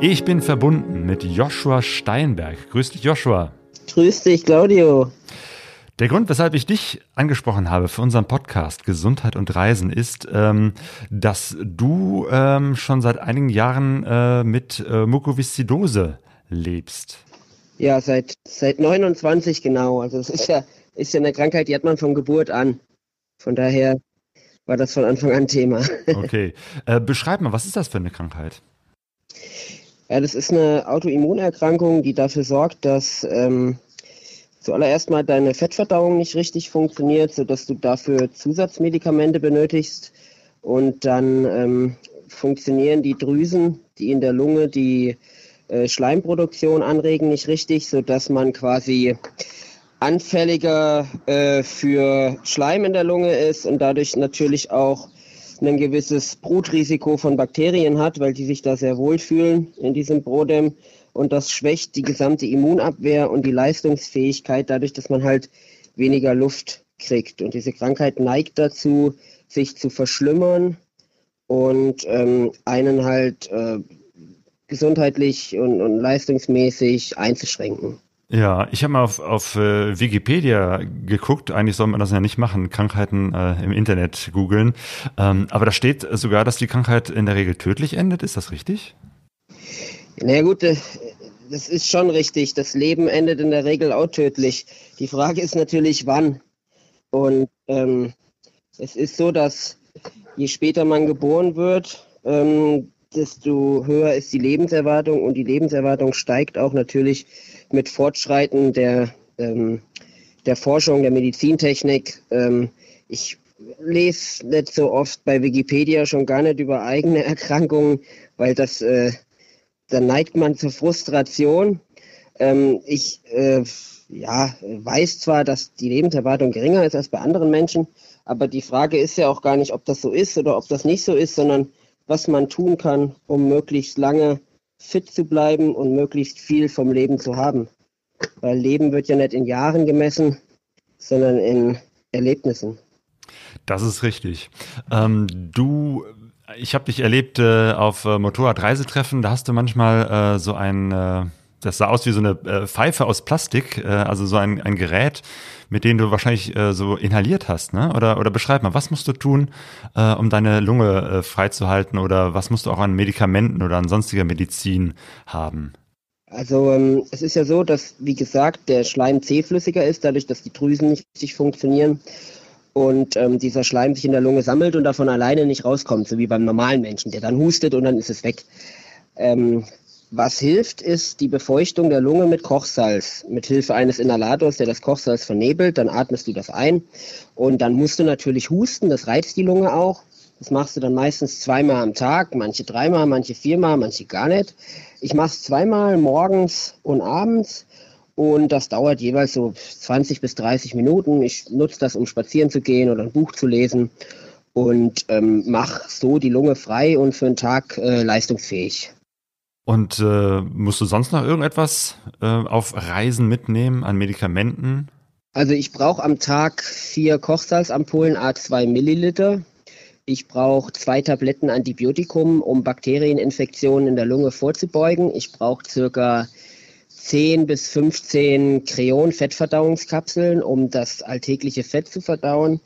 S3: Ich bin verbunden mit Joshua Steinberg. Grüß dich, Joshua.
S8: Grüß dich, Claudio.
S3: Der Grund, weshalb ich dich angesprochen habe für unseren Podcast Gesundheit und Reisen, ist, ähm, dass du ähm, schon seit einigen Jahren äh, mit äh, Mukoviszidose lebst.
S8: Ja, seit, seit 29 genau. Also es ist ja, ist ja eine Krankheit, die hat man von Geburt an. Von daher war das von Anfang an Thema.
S3: Okay. Äh, beschreib mal, was ist das für eine Krankheit?
S8: Ja, das ist eine Autoimmunerkrankung, die dafür sorgt, dass ähm, zuallererst mal deine Fettverdauung nicht richtig funktioniert, sodass du dafür Zusatzmedikamente benötigst. Und dann ähm, funktionieren die Drüsen, die in der Lunge die äh, Schleimproduktion anregen, nicht richtig, sodass man quasi anfälliger äh, für Schleim in der Lunge ist und dadurch natürlich auch ein gewisses Brutrisiko von Bakterien hat, weil die sich da sehr wohlfühlen in diesem Brodem und das schwächt die gesamte Immunabwehr und die Leistungsfähigkeit dadurch, dass man halt weniger Luft kriegt. Und diese Krankheit neigt dazu, sich zu verschlimmern und ähm, einen halt äh, gesundheitlich und, und leistungsmäßig einzuschränken.
S3: Ja, ich habe mal auf, auf äh, Wikipedia geguckt. Eigentlich soll man das ja nicht machen, Krankheiten äh, im Internet googeln. Ähm, aber da steht sogar, dass die Krankheit in der Regel tödlich endet. Ist das richtig?
S8: Na gut, das ist schon richtig. Das Leben endet in der Regel auch tödlich. Die Frage ist natürlich, wann. Und ähm, es ist so, dass je später man geboren wird, ähm, desto höher ist die Lebenserwartung und die Lebenserwartung steigt auch natürlich mit Fortschreiten der, ähm, der Forschung, der Medizintechnik. Ähm, ich lese nicht so oft bei Wikipedia schon gar nicht über eigene Erkrankungen, weil das äh, dann neigt man zur Frustration. Ähm, ich äh, ja, weiß zwar, dass die Lebenserwartung geringer ist als bei anderen Menschen, aber die Frage ist ja auch gar nicht, ob das so ist oder ob das nicht so ist, sondern was man tun kann, um möglichst lange fit zu bleiben und möglichst viel vom Leben zu haben. Weil Leben wird ja nicht in Jahren gemessen, sondern in Erlebnissen.
S3: Das ist richtig. Ähm, du ich habe dich erlebt äh, auf äh, Motorradreisetreffen, da hast du manchmal äh, so ein, äh, das sah aus wie so eine äh, Pfeife aus Plastik, äh, also so ein, ein Gerät, mit dem du wahrscheinlich äh, so inhaliert hast, ne? Oder, oder beschreib mal, was musst du tun, äh, um deine Lunge äh, freizuhalten oder was musst du auch an Medikamenten oder an sonstiger Medizin haben?
S8: Also ähm, es ist ja so, dass, wie gesagt, der Schleim zähflüssiger ist, dadurch, dass die Drüsen nicht richtig funktionieren und ähm, dieser Schleim sich in der Lunge sammelt und davon alleine nicht rauskommt, so wie beim normalen Menschen, der dann hustet und dann ist es weg. Ähm, was hilft, ist die Befeuchtung der Lunge mit Kochsalz. Mit Hilfe eines Inhalators, der das Kochsalz vernebelt, dann atmest du das ein und dann musst du natürlich husten, das reizt die Lunge auch. Das machst du dann meistens zweimal am Tag, manche dreimal, manche viermal, manche gar nicht. Ich mache es zweimal morgens und abends und das dauert jeweils so 20 bis 30 Minuten. Ich nutze das, um spazieren zu gehen oder ein Buch zu lesen und ähm, mache so die Lunge frei und für einen Tag äh, leistungsfähig.
S3: Und äh, musst du sonst noch irgendetwas äh, auf Reisen mitnehmen an Medikamenten?
S8: Also ich brauche am Tag vier Kochsalzampullen A2 Milliliter. Ich brauche zwei Tabletten Antibiotikum, um Bakterieninfektionen in der Lunge vorzubeugen. Ich brauche circa 10 bis 15 Kreon-Fettverdauungskapseln, um das alltägliche Fett zu verdauen.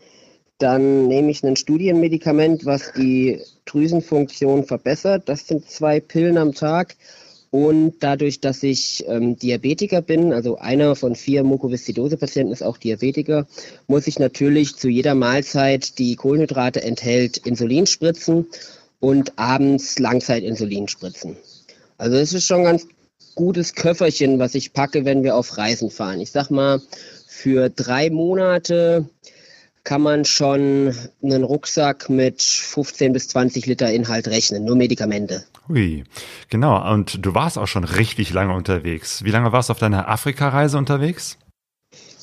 S8: Dann nehme ich ein Studienmedikament, was die Drüsenfunktion verbessert. Das sind zwei Pillen am Tag. Und dadurch, dass ich ähm, Diabetiker bin, also einer von vier Mukoviszidose-Patienten ist auch Diabetiker, muss ich natürlich zu jeder Mahlzeit, die Kohlenhydrate enthält, Insulin spritzen und abends Langzeitinsulin spritzen. Also es ist schon ganz gutes Köfferchen, was ich packe, wenn wir auf Reisen fahren. Ich sag mal, für drei Monate kann man schon einen Rucksack mit 15 bis 20 Liter Inhalt rechnen, nur Medikamente.
S3: Hui, genau. Und du warst auch schon richtig lange unterwegs. Wie lange warst du auf deiner Afrika-Reise unterwegs?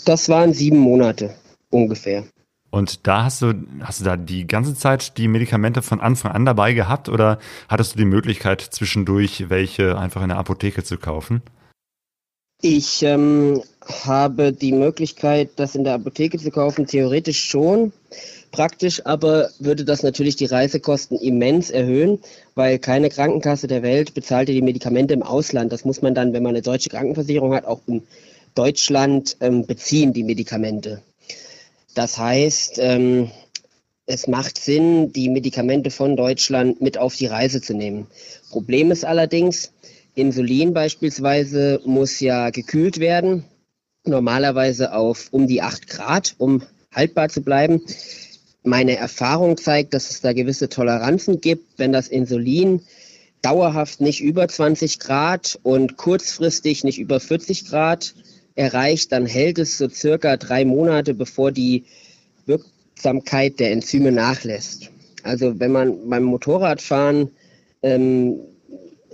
S8: Das waren sieben Monate ungefähr.
S3: Und da hast du, hast du da die ganze Zeit die Medikamente von Anfang an dabei gehabt oder hattest du die Möglichkeit, zwischendurch welche einfach in der Apotheke zu kaufen?
S8: Ich ähm, habe die Möglichkeit, das in der Apotheke zu kaufen, theoretisch schon. Praktisch aber würde das natürlich die Reisekosten immens erhöhen, weil keine Krankenkasse der Welt bezahlte die Medikamente im Ausland. Das muss man dann, wenn man eine deutsche Krankenversicherung hat, auch in Deutschland ähm, beziehen, die Medikamente. Das heißt, ähm, es macht Sinn, die Medikamente von Deutschland mit auf die Reise zu nehmen. Problem ist allerdings, Insulin beispielsweise muss ja gekühlt werden, normalerweise auf um die 8 Grad, um haltbar zu bleiben. Meine Erfahrung zeigt, dass es da gewisse Toleranzen gibt, wenn das Insulin dauerhaft nicht über 20 Grad und kurzfristig nicht über 40 Grad erreicht, dann hält es so circa drei Monate, bevor die Wirksamkeit der Enzyme nachlässt. Also wenn man beim Motorradfahren ähm,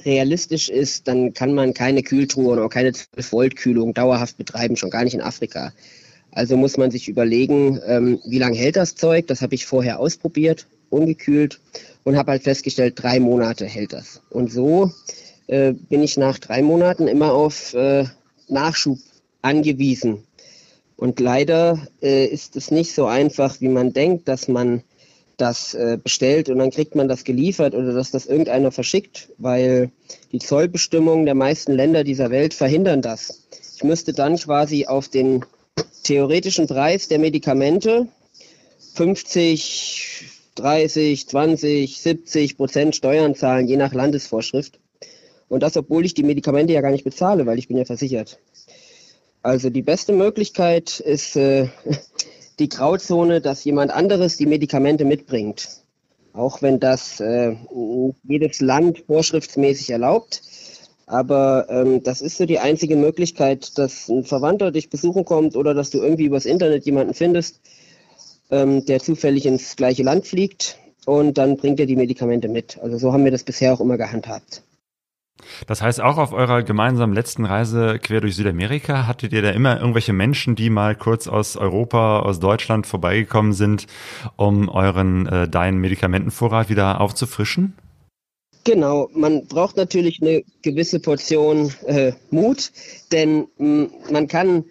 S8: realistisch ist, dann kann man keine Kühltruhe oder keine 12-Volt-Kühlung dauerhaft betreiben, schon gar nicht in Afrika. Also muss man sich überlegen, ähm, wie lange hält das Zeug? Das habe ich vorher ausprobiert, ungekühlt und habe halt festgestellt, drei Monate hält das. Und so äh, bin ich nach drei Monaten immer auf äh, Nachschub angewiesen. Und leider äh, ist es nicht so einfach, wie man denkt, dass man das äh, bestellt und dann kriegt man das geliefert oder dass das irgendeiner verschickt, weil die Zollbestimmungen der meisten Länder dieser Welt verhindern das. Ich müsste dann quasi auf den theoretischen Preis der Medikamente 50, 30, 20, 70 Prozent Steuern zahlen, je nach Landesvorschrift. Und das, obwohl ich die Medikamente ja gar nicht bezahle, weil ich bin ja versichert. Also die beste Möglichkeit ist äh, die Grauzone, dass jemand anderes die Medikamente mitbringt. Auch wenn das äh, jedes Land vorschriftsmäßig erlaubt. Aber ähm, das ist so die einzige Möglichkeit, dass ein Verwandter dich besuchen kommt oder dass du irgendwie übers Internet jemanden findest, ähm, der zufällig ins gleiche Land fliegt und dann bringt er die Medikamente mit. Also so haben wir das bisher auch immer gehandhabt.
S3: Das heißt, auch auf eurer gemeinsamen letzten Reise quer durch Südamerika hattet ihr da immer irgendwelche Menschen, die mal kurz aus Europa, aus Deutschland vorbeigekommen sind, um euren äh, deinen Medikamentenvorrat wieder aufzufrischen?
S8: Genau, man braucht natürlich eine gewisse Portion äh, Mut, denn mh, man kann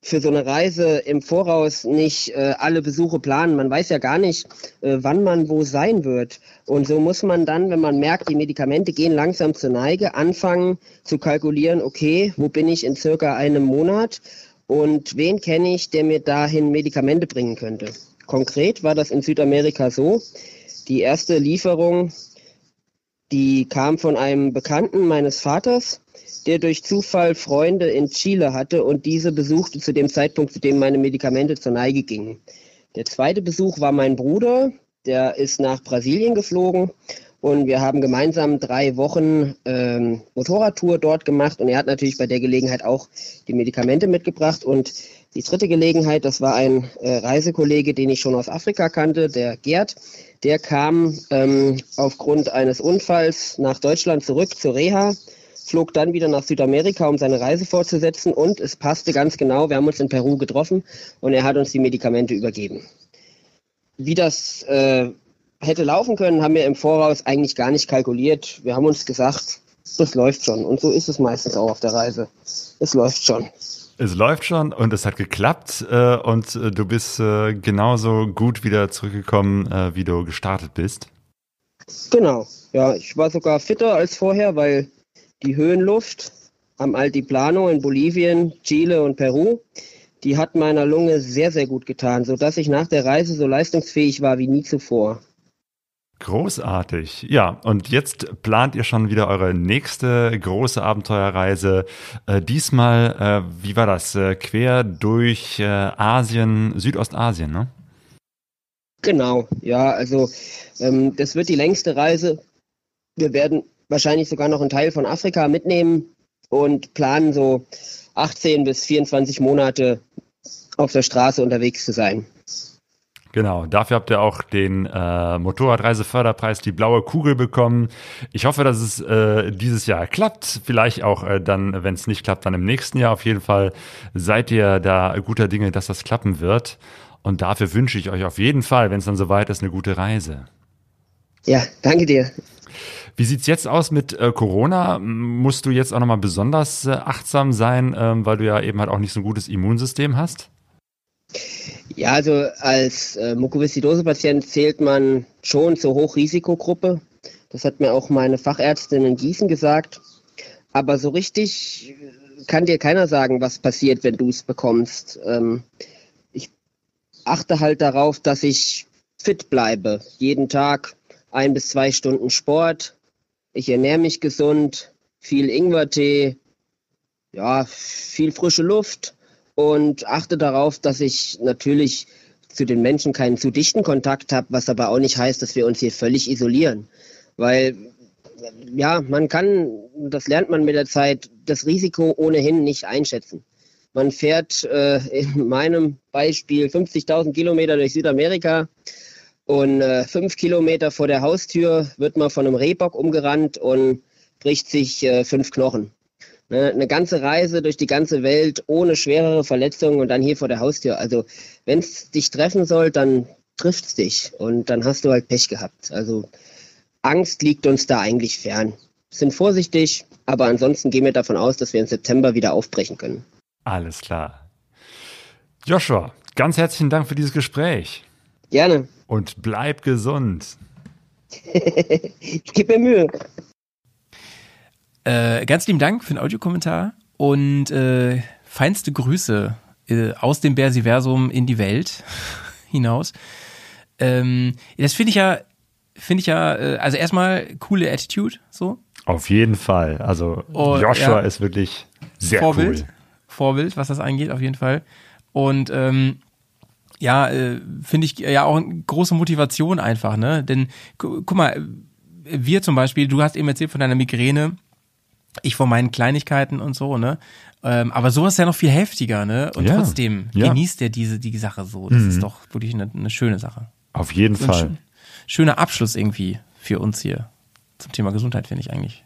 S8: für so eine Reise im Voraus nicht äh, alle Besuche planen. Man weiß ja gar nicht, äh, wann man wo sein wird. Und so muss man dann, wenn man merkt, die Medikamente gehen langsam zur Neige, anfangen zu kalkulieren, okay, wo bin ich in circa einem Monat und wen kenne ich, der mir dahin Medikamente bringen könnte. Konkret war das in Südamerika so. Die erste Lieferung, die kam von einem Bekannten meines Vaters der durch Zufall Freunde in Chile hatte und diese besuchte zu dem Zeitpunkt, zu dem meine Medikamente zur Neige gingen. Der zweite Besuch war mein Bruder, der ist nach Brasilien geflogen und wir haben gemeinsam drei Wochen ähm, Motorradtour dort gemacht und er hat natürlich bei der Gelegenheit auch die Medikamente mitgebracht und die dritte Gelegenheit, das war ein äh, Reisekollege, den ich schon aus Afrika kannte, der Gerd. Der kam ähm, aufgrund eines Unfalls nach Deutschland zurück zur Reha flog dann wieder nach Südamerika, um seine Reise fortzusetzen und es passte ganz genau. Wir haben uns in Peru getroffen und er hat uns die Medikamente übergeben. Wie das äh, hätte laufen können, haben wir im Voraus eigentlich gar nicht kalkuliert. Wir haben uns gesagt, das läuft schon. Und so ist es meistens auch auf der Reise. Es läuft schon.
S3: Es läuft schon und es hat geklappt äh, und äh, du bist äh, genauso gut wieder zurückgekommen, äh, wie du gestartet bist.
S8: Genau, ja, ich war sogar fitter als vorher, weil die Höhenluft am Altiplano in Bolivien, Chile und Peru, die hat meiner Lunge sehr, sehr gut getan, sodass ich nach der Reise so leistungsfähig war wie nie zuvor.
S3: Großartig. Ja, und jetzt plant ihr schon wieder eure nächste große Abenteuerreise. Äh, diesmal, äh, wie war das? Äh, quer durch äh, Asien, Südostasien, ne?
S8: Genau, ja, also ähm, das wird die längste Reise. Wir werden wahrscheinlich sogar noch einen Teil von Afrika mitnehmen und planen so 18 bis 24 Monate auf der Straße unterwegs zu sein.
S3: Genau, dafür habt ihr auch den äh, Motorradreiseförderpreis, die blaue Kugel bekommen. Ich hoffe, dass es äh, dieses Jahr klappt. Vielleicht auch äh, dann, wenn es nicht klappt, dann im nächsten Jahr. Auf jeden Fall seid ihr da guter Dinge, dass das klappen wird. Und dafür wünsche ich euch auf jeden Fall, wenn es dann soweit ist, eine gute Reise.
S8: Ja, danke dir.
S3: Wie sieht's jetzt aus mit äh, Corona? Musst du jetzt auch nochmal besonders äh, achtsam sein, ähm, weil du ja eben halt auch nicht so ein gutes Immunsystem hast?
S8: Ja, also als äh, Mukoviszidose-Patient zählt man schon zur Hochrisikogruppe. Das hat mir auch meine Fachärztin in Gießen gesagt. Aber so richtig kann dir keiner sagen, was passiert, wenn du es bekommst. Ähm, ich achte halt darauf, dass ich fit bleibe. Jeden Tag ein bis zwei Stunden Sport. Ich ernähre mich gesund, viel Ingwertee, ja, viel frische Luft und achte darauf, dass ich natürlich zu den Menschen keinen zu dichten Kontakt habe, was aber auch nicht heißt, dass wir uns hier völlig isolieren. Weil, ja, man kann, das lernt man mit der Zeit, das Risiko ohnehin nicht einschätzen. Man fährt äh, in meinem Beispiel 50.000 Kilometer durch Südamerika und äh, fünf Kilometer vor der Haustür wird man von einem Rehbock umgerannt und bricht sich äh, fünf Knochen. Ne, eine ganze Reise durch die ganze Welt ohne schwerere Verletzungen und dann hier vor der Haustür. Also wenn es dich treffen soll, dann trifft es dich und dann hast du halt Pech gehabt. Also Angst liegt uns da eigentlich fern. Sind vorsichtig, aber ansonsten gehen wir davon aus, dass wir im September wieder aufbrechen können.
S3: Alles klar. Joshua, ganz herzlichen Dank für dieses Gespräch.
S8: Gerne.
S3: Und bleib gesund.
S8: ich gebe mir Mühe.
S2: Äh, ganz lieben Dank für den Audiokommentar und äh, feinste Grüße äh, aus dem Bersiversum in die Welt hinaus. Ähm, das finde ich ja, finde ich ja, äh, also erstmal coole Attitude, so.
S3: Auf jeden Fall. Also
S2: Oh,
S3: Joshua
S2: ja.
S3: ist wirklich sehr
S2: Vorbild.
S3: cool.
S2: Vorbild, was das angeht, auf jeden Fall. Und ähm, ja, äh, finde ich ja auch eine große Motivation einfach, ne? Denn gu guck mal, wir zum Beispiel, du hast eben erzählt von deiner Migräne, ich von meinen Kleinigkeiten und so, ne? Ähm, aber sowas ist ja noch viel heftiger, ne? Und
S3: Ja,
S2: trotzdem
S3: ja.
S2: genießt er diese die Sache so. Das
S3: Mhm.
S2: ist doch wirklich eine, eine schöne Sache.
S3: Auf jeden Fall.
S2: schön- schöner Abschluss irgendwie für uns hier zum Thema Gesundheit, finde ich eigentlich.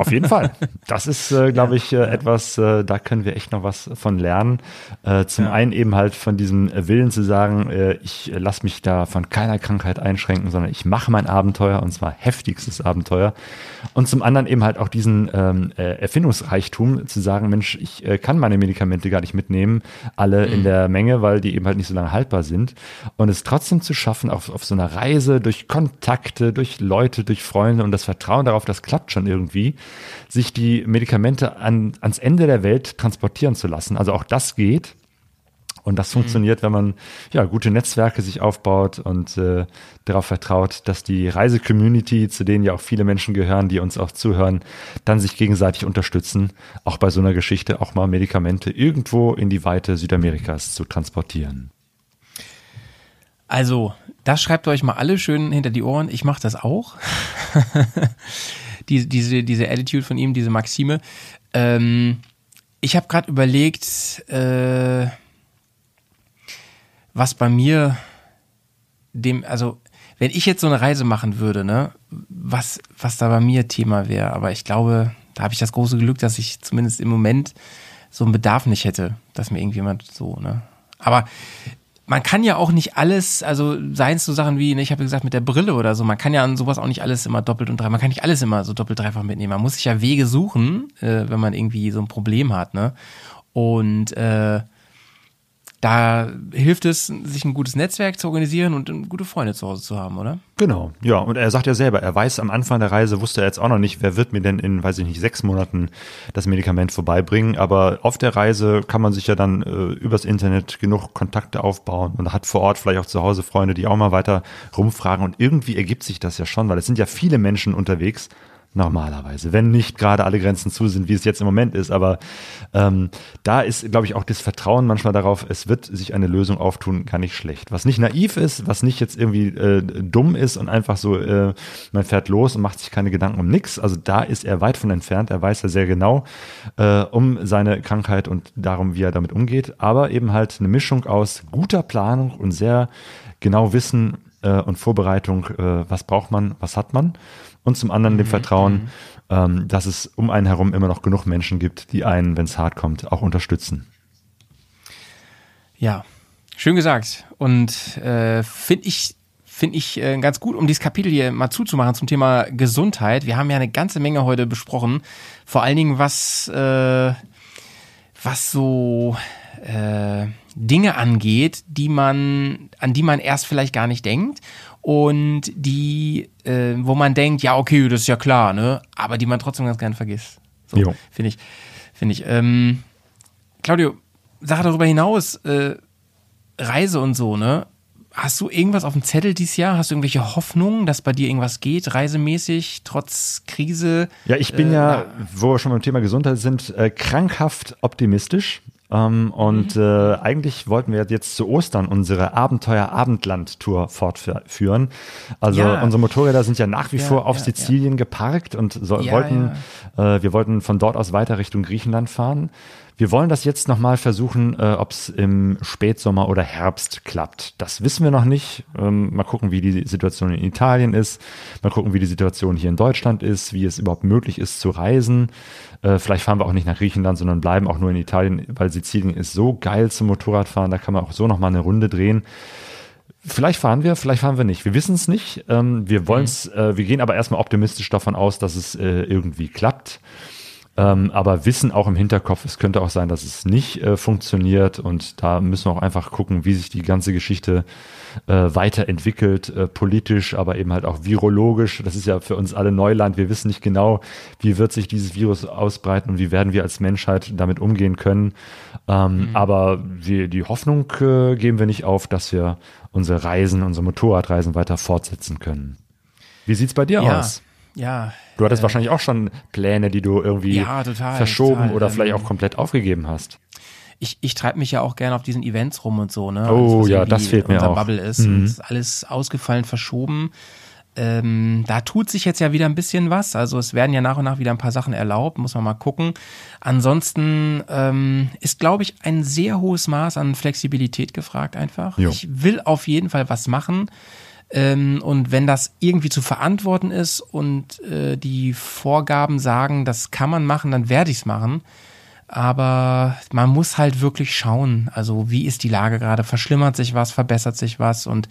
S3: Auf jeden Fall. Das ist, äh, glaube ich, äh, etwas, äh, da können wir echt noch was von lernen. Äh, zum
S2: Ja.
S3: einen eben halt von diesem Willen zu sagen, äh, ich lasse mich da von keiner Krankheit einschränken, sondern ich mache mein Abenteuer und zwar heftigstes Abenteuer. Und zum anderen eben halt auch diesen ähm, äh, Erfindungsreichtum zu sagen, Mensch, ich kann meine Medikamente gar nicht mitnehmen, alle in der Menge, weil die eben halt nicht so lange haltbar sind. Und es trotzdem zu schaffen, auf, auf so einer Reise durch Kontakte, durch Leute, durch Freunde und das Vertrauen darauf, das klappt schon irgendwie, sich die Medikamente an, ans Ende der Welt transportieren zu lassen. Also auch das geht. Und das funktioniert, wenn man ja gute Netzwerke sich aufbaut und äh, darauf vertraut, dass die Reise-Community, zu denen ja auch viele Menschen gehören, die uns auch zuhören, dann sich gegenseitig unterstützen, auch bei so einer Geschichte auch mal Medikamente irgendwo in die Weite Südamerikas zu transportieren.
S2: Also, das schreibt euch mal alle schön hinter die Ohren. Ich mache das auch. diese, diese, Attitude von ihm, diese Maxime. Ähm, ich habe gerade überlegt, äh, was bei mir dem, also wenn ich jetzt so eine Reise machen würde, ne, was, was da bei mir Thema wäre. Aber ich glaube, da habe ich das große Glück, dass ich zumindest im Moment so einen Bedarf nicht hätte, dass mir irgendjemand so, ne. Aber man kann ja auch nicht alles, also seien es so Sachen wie, ne, ich habe gesagt, mit der Brille oder so, man kann ja an sowas auch nicht alles immer doppelt und dreifach, man kann nicht alles immer so doppelt dreifach mitnehmen. Man muss sich ja Wege suchen, äh, wenn man irgendwie so ein Problem hat, ne? Und äh, da hilft es, sich ein gutes Netzwerk zu organisieren und ähm, gute Freunde zu Hause zu haben, oder?
S3: Genau, ja. Und er sagt ja selber, er weiß am Anfang der Reise, wusste er jetzt auch noch nicht, wer wird mir denn in, weiß ich nicht, sechs Monaten das Medikament vorbeibringen. Aber auf der Reise kann man sich ja dann äh, übers Internet genug Kontakte aufbauen und hat vor Ort vielleicht auch zu Hause Freunde, die auch mal weiter rumfragen. Und irgendwie ergibt sich das ja schon, weil es sind ja viele Menschen unterwegs. Normalerweise, wenn nicht gerade alle Grenzen zu sind, wie es jetzt im Moment ist. Aber ähm, da ist, glaube ich, auch das Vertrauen manchmal darauf, es wird sich eine Lösung auftun, gar nicht schlecht. Was nicht naiv ist, was nicht jetzt irgendwie äh, dumm ist und einfach so, äh, man fährt los und macht sich keine Gedanken um nichts. Also da ist er weit von entfernt. Er weiß ja sehr genau äh, um seine Krankheit und darum, wie er damit umgeht. Aber eben halt eine Mischung aus guter Planung und sehr genau Wissen äh, und Vorbereitung, äh, was braucht man, was hat man und zum anderen dem Vertrauen, ähm, dass es um einen herum immer noch genug Menschen gibt, die einen, wenn es hart kommt, auch unterstützen.
S2: Ja, schön gesagt. Und äh, finde ich, finde ich äh, ganz gut, um dieses Kapitel hier mal zuzumachen zum Thema Gesundheit. Wir haben ja eine ganze Menge heute besprochen. Vor allen Dingen, was, äh, was so, äh, Dinge angeht, die man, an die man erst vielleicht gar nicht denkt und die, äh, wo man denkt, ja, okay, das ist ja klar, ne? Aber die man trotzdem ganz gern vergisst. So, finde ich. Finde ich. Ähm, Claudio, Sache darüber hinaus, äh, Reise und so, ne? Hast du irgendwas auf dem Zettel dieses Jahr? Hast du irgendwelche Hoffnungen, dass bei dir irgendwas geht, reisemäßig, trotz Krise?
S3: Ja, ich bin
S2: Äh,
S3: ja, wo wir schon beim Thema Gesundheit sind, äh, krankhaft optimistisch. Ähm, und
S2: Mhm.
S3: äh, eigentlich wollten wir jetzt zu Ostern unsere Abenteuer-Abendland-Tour fortführen. Also
S2: Ja.
S3: unsere Motorräder sind ja nach wie
S2: Ja,
S3: vor auf
S2: ja,
S3: Sizilien geparkt und so, wollten, Äh, wir wollten von dort aus weiter Richtung Griechenland fahren. Wir wollen das jetzt nochmal versuchen, äh, ob es im Spätsommer oder Herbst klappt. Das wissen wir noch nicht. Ähm, mal gucken, wie die Situation in Italien ist. Mal gucken, wie die Situation hier in Deutschland ist, wie es überhaupt möglich ist zu reisen. Äh, vielleicht fahren wir auch nicht nach Griechenland, sondern bleiben auch nur in Italien, weil Sizilien ist so geil zum Motorradfahren. Da kann man auch so nochmal eine Runde drehen. Vielleicht fahren wir, vielleicht fahren wir nicht. Wir wissen es nicht. Ähm, wir wollen es, äh, wir gehen aber erstmal optimistisch davon aus, dass es äh, irgendwie klappt. Ähm, aber wissen auch im Hinterkopf, es könnte auch sein, dass es nicht äh, funktioniert und da müssen wir auch einfach gucken, wie sich die ganze Geschichte äh, weiterentwickelt, äh, politisch, aber eben halt auch virologisch. Das ist ja für uns alle Neuland. Wir wissen nicht genau, wie wird sich dieses Virus ausbreiten und wie werden wir als Menschheit damit umgehen können. Ähm, Aber wir, die Hoffnung äh, geben wir nicht auf, dass wir unsere Reisen, unsere Motorradreisen weiter fortsetzen können. Wie sieht's bei dir
S2: Ja,
S3: aus?
S2: ja.
S3: Du hattest
S2: äh,
S3: wahrscheinlich auch schon Pläne, die du irgendwie
S2: Ja, total,
S3: verschoben
S2: total,
S3: oder
S2: ähm,
S3: vielleicht auch komplett aufgegeben hast.
S2: ich, ich treibe mich ja auch gerne auf diesen Events rum und so, ne?
S3: Oh,
S2: was
S3: ja, das fehlt mir auch.
S2: Bubble ist.
S3: Mhm.
S2: Ist alles ausgefallen, verschoben. Ähm, da tut sich jetzt ja wieder ein bisschen was. Also es werden ja nach und nach wieder ein paar Sachen erlaubt, muss man mal gucken. Ansonsten ähm, ist, glaube ich, ein sehr hohes Maß an Flexibilität gefragt einfach.
S3: Jo.
S2: Ich will auf jeden Fall was machen. Ähm, und wenn das irgendwie zu verantworten ist und äh, die Vorgaben sagen, das kann man machen, dann werde ich es machen. Aber man muss halt wirklich schauen, also wie ist die Lage gerade, verschlimmert sich was, verbessert sich was und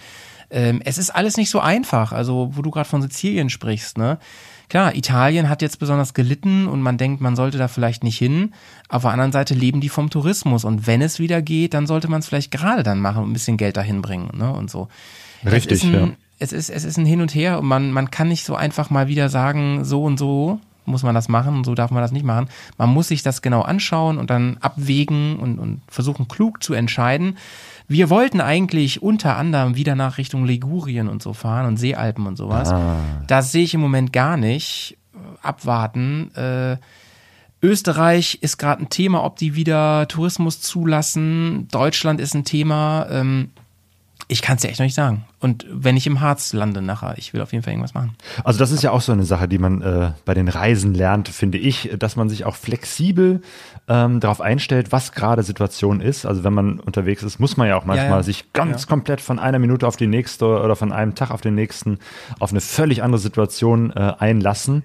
S2: ähm, es ist alles nicht so einfach. Also wo du gerade von Sizilien sprichst, ne? Klar, Italien hat jetzt besonders gelitten und man denkt, man sollte da vielleicht nicht hin. Auf der anderen Seite leben die vom Tourismus und wenn es wieder geht, dann sollte man es vielleicht gerade dann machen und ein bisschen Geld dahin bringen, ne? Und so.
S3: Richtig,
S2: es ist ein,
S3: ja.
S2: Es ist, es ist ein Hin und Her und man, man kann nicht so einfach mal wieder sagen, so und so muss man das machen und so darf man das nicht machen. Man muss sich das genau anschauen und dann abwägen und, und versuchen klug zu entscheiden. Wir wollten eigentlich unter anderem wieder nach Richtung Ligurien und so fahren und Seealpen und sowas.
S3: Ah.
S2: Das sehe ich im Moment gar nicht. Abwarten. Äh, Österreich ist gerade ein Thema, ob die wieder Tourismus zulassen. Deutschland ist ein Thema. Ähm, ich kann es dir echt noch nicht sagen. Und wenn ich im Harz lande nachher, ich will auf jeden Fall irgendwas machen.
S3: Also das ist ja auch so eine Sache, die man äh, bei den Reisen lernt, finde ich, dass man sich auch flexibel ähm, darauf einstellt, was gerade Situation ist. Also wenn man unterwegs ist, muss man ja auch manchmal
S2: Ja, ja.
S3: sich ganz
S2: Ja.
S3: komplett von einer Minute auf die nächste oder von einem Tag auf den nächsten auf eine völlig andere Situation äh, einlassen.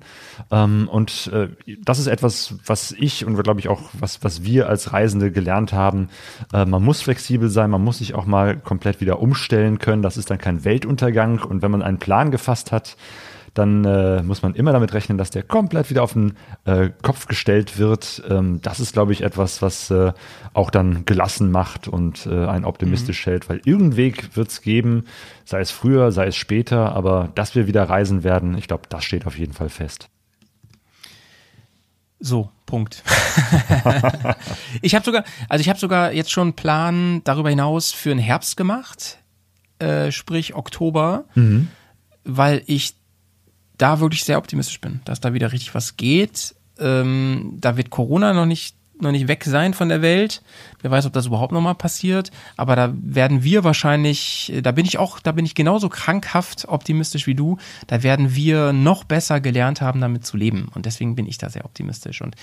S3: Ähm, und äh, das ist etwas, was ich und glaube ich auch, was, was wir als Reisende gelernt haben. Äh, man muss flexibel sein, man muss sich auch mal komplett wieder umstellen können. Das ist dann kein Weltuntergang. Und wenn man einen Plan gefasst hat, dann äh, muss man immer damit rechnen, dass der komplett wieder auf den äh, Kopf gestellt wird. Ähm, das ist, glaube ich, etwas, was äh, auch dann gelassen macht und äh, einen optimistisch hält, weil irgendeinen Weg wird es geben, sei es früher, sei es später, aber dass wir wieder reisen werden, ich glaube, das steht auf jeden Fall fest.
S2: So, Punkt. ich habe sogar, also ich habe sogar jetzt schon einen Plan darüber hinaus für den Herbst gemacht, äh, sprich Oktober, weil ich da wirklich sehr optimistisch bin, dass da wieder richtig was geht. Ähm, da wird Corona noch nicht noch nicht weg sein von der Welt. Wer weiß, ob das überhaupt noch mal passiert. Aber da werden wir wahrscheinlich, da bin ich auch, da bin ich genauso krankhaft optimistisch wie du. Da werden wir noch besser gelernt haben, damit zu leben. Und deswegen bin ich da sehr optimistisch. Und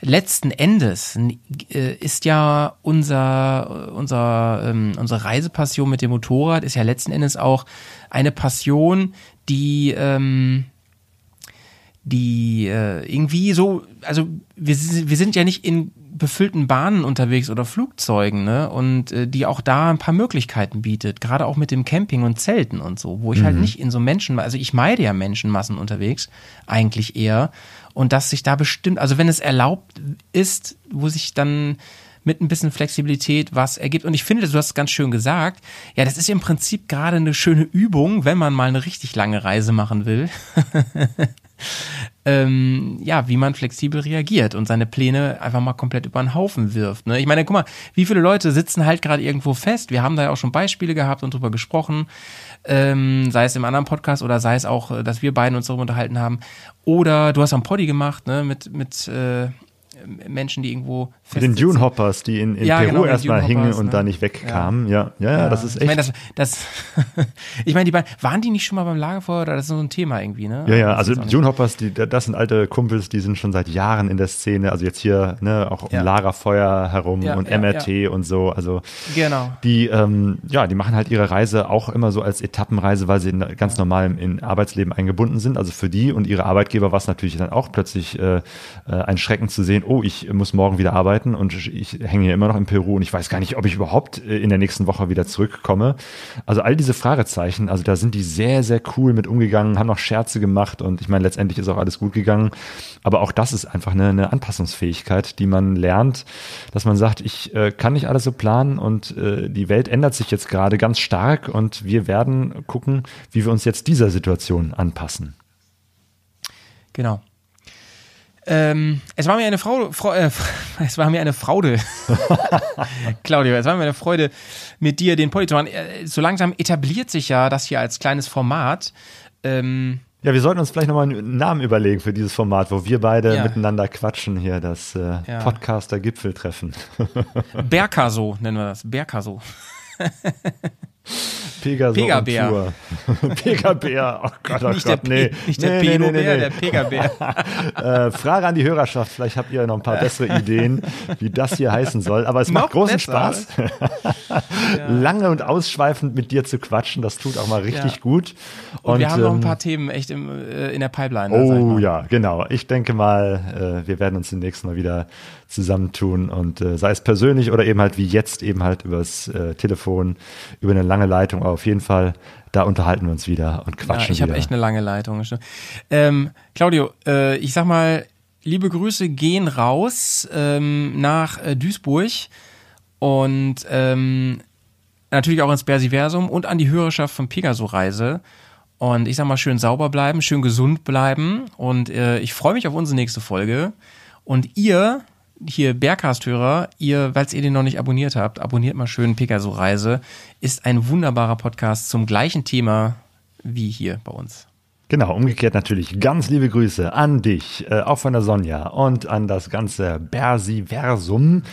S2: letzten Endes äh, ist ja unser, unser, ähm, unsere Reisepassion mit dem Motorrad ist ja letzten Endes auch eine Passion, die, ähm, die äh, irgendwie so, also wir, wir sind ja nicht in befüllten Bahnen unterwegs oder Flugzeugen, ne? Und äh, die auch da ein paar Möglichkeiten bietet, gerade auch mit dem Camping und Zelten und so, wo ich halt nicht in so Menschen, also ich meide ja Menschenmassen unterwegs, eigentlich eher. Und dass sich da bestimmt, also wenn es erlaubt ist, wo sich dann mit ein bisschen Flexibilität was ergibt. Und ich finde, du hast es ganz schön gesagt, ja, das ist im Prinzip gerade eine schöne Übung, wenn man mal eine richtig lange Reise machen will. ähm, ja, wie man flexibel reagiert und seine Pläne einfach mal komplett über den Haufen wirft. Ne? Ich meine, guck mal, wie viele Leute sitzen halt gerade irgendwo fest? Wir haben da ja auch schon Beispiele gehabt und drüber gesprochen, ähm, sei es im anderen Podcast oder sei es auch, äh, dass wir beiden uns darüber unterhalten haben. Oder du hast am Poddy gemacht, ne, mit, mit äh, Menschen, die irgendwo
S3: Mit den Dune Hoppers, die in, in
S2: Ja,
S3: Peru
S2: genau,
S3: erstmal hingen und
S2: ne?
S3: da nicht wegkamen. Ja. Ja, ja, das ist echt.
S2: Ich meine, das, das ich meine, die beiden, waren die nicht schon mal beim Lagerfeuer oder das ist so ein Thema irgendwie, ne?
S3: Ja, ja, also Dune Hoppers, die, das sind alte Kumpels, die sind schon seit Jahren in der Szene, also jetzt hier, ne, auch um
S2: Ja.
S3: Lagerfeuer herum
S2: Ja,
S3: und
S2: ja,
S3: MRT und so, also
S2: Genau.
S3: die, ähm, ja, die machen halt ihre Reise auch immer so als Etappenreise, weil sie in, ganz normal im in Arbeitsleben eingebunden sind. Also für die und ihre Arbeitgeber war es natürlich dann auch plötzlich äh, äh, ein Schrecken zu sehen, oh, ich muss morgen wieder arbeiten und ich, hänge hier immer noch in Peru und ich weiß gar nicht, ob ich überhaupt äh, in der nächsten Woche wieder zurückkomme. Also all diese Fragezeichen, also da sind die sehr, sehr cool mit umgegangen, haben noch Scherze gemacht und ich meine, letztendlich ist auch alles gut gegangen. Aber auch das ist einfach eine, eine Anpassungsfähigkeit, die man lernt, dass man sagt, ich äh, kann nicht alles so planen und äh, die Welt ändert sich jetzt gerade ganz stark und wir werden gucken, wie wir uns jetzt dieser Situation anpassen.
S2: Genau. Ähm, es war mir eine Frau, Frau äh, es war mir eine Fraude, Claudio, es war mir eine Freude, mit dir den Poli zu machen. Äh, So langsam etabliert sich ja das hier als kleines Format. Ähm,
S3: Ja, wir sollten uns vielleicht nochmal einen Namen überlegen für dieses Format, wo wir beide
S2: Ja.
S3: miteinander quatschen hier, das äh,
S2: Ja.
S3: Podcaster-Gipfeltreffen.
S2: Berkaso nennen wir das. Berkaso.
S3: Pegaso
S2: Pegabär.
S3: und. Pegabär, oh Gott, oh
S2: Nicht der
S3: Gott, nee.
S2: Pe- nicht der
S3: nee, nee, nee, nee.
S2: der Pegabär.
S3: äh, Frage an die Hörerschaft, vielleicht habt ihr noch ein paar bessere Ideen, wie das hier heißen soll. Aber es
S2: Noch
S3: macht großen
S2: besser,
S3: Spaß, lange und ausschweifend mit dir zu quatschen. Das tut auch mal richtig
S2: Ja.
S3: gut.
S2: Und, wir haben noch ein
S3: ähm,
S2: paar Themen echt im, äh, in der Pipeline. ne,
S3: Oh ja, genau. Ich denke mal, äh, wir werden uns demnächst mal wieder zusammentun und äh, sei es persönlich oder eben halt wie jetzt eben halt übers äh, Telefon, über eine lange Leitung. Aber auf jeden Fall, da unterhalten wir uns wieder und
S2: Ja,
S3: quatschen
S2: ich habe echt eine lange Leitung. Ähm, Claudio, äh, ich sag mal, liebe Grüße gehen raus ähm, nach äh, Duisburg und ähm, natürlich auch ins Bersiversum und an die Hörerschaft von Pegaso Reise. Und ich sag mal, schön sauber bleiben, schön gesund bleiben. Und äh, ich freue mich auf unsere nächste Folge. Und ihr, hier Bergcast-Hörer, ihr, weil ihr den noch nicht abonniert habt, abonniert mal schön Pegaso Reise. Ist ein wunderbarer Podcast zum gleichen Thema wie hier bei uns.
S3: Genau, umgekehrt natürlich ganz liebe Grüße an dich, äh, auch von der Sonja und an das ganze Bersiversum,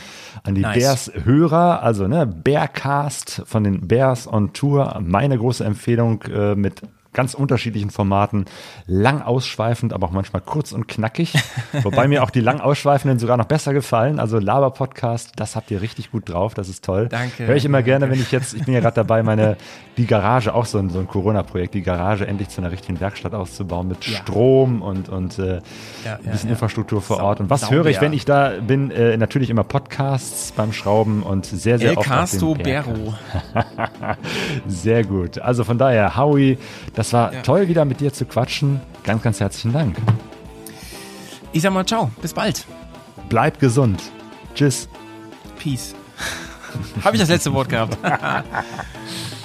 S3: an die
S2: Nice.
S3: Bears-Hörer, also ne, Bearcast von den Bears on Tour, meine große Empfehlung äh, mit ganz unterschiedlichen Formaten, lang ausschweifend, aber auch manchmal kurz und knackig. Wobei mir auch die lang ausschweifenden sogar noch besser gefallen. Also Laber-Podcast, das habt ihr richtig gut drauf, das ist toll.
S2: Danke.
S3: Höre ich immer gerne, wenn ich jetzt, ich bin ja gerade dabei, meine, die Garage, auch so ein, so ein Corona-Projekt, die Garage endlich zu einer richtigen Werkstatt auszubauen mit
S2: Ja.
S3: Strom und, und äh,
S2: Ja,
S3: ein bisschen
S2: ja.
S3: Infrastruktur vor
S2: Sau-
S3: Ort. Und was
S2: sauber.
S3: höre ich, wenn ich da bin? Äh, natürlich immer Podcasts beim Schrauben und sehr, sehr
S2: El
S3: oft auf
S2: Casto. Berro.
S3: Sehr gut. Also von daher, Howie, das war
S2: Ja.
S3: toll, wieder mit dir zu quatschen. Ganz, ganz herzlichen Dank.
S2: Ich sag mal ciao, bis bald.
S3: Bleib gesund. Tschüss.
S2: Peace. Habe ich das letzte Wort gehabt?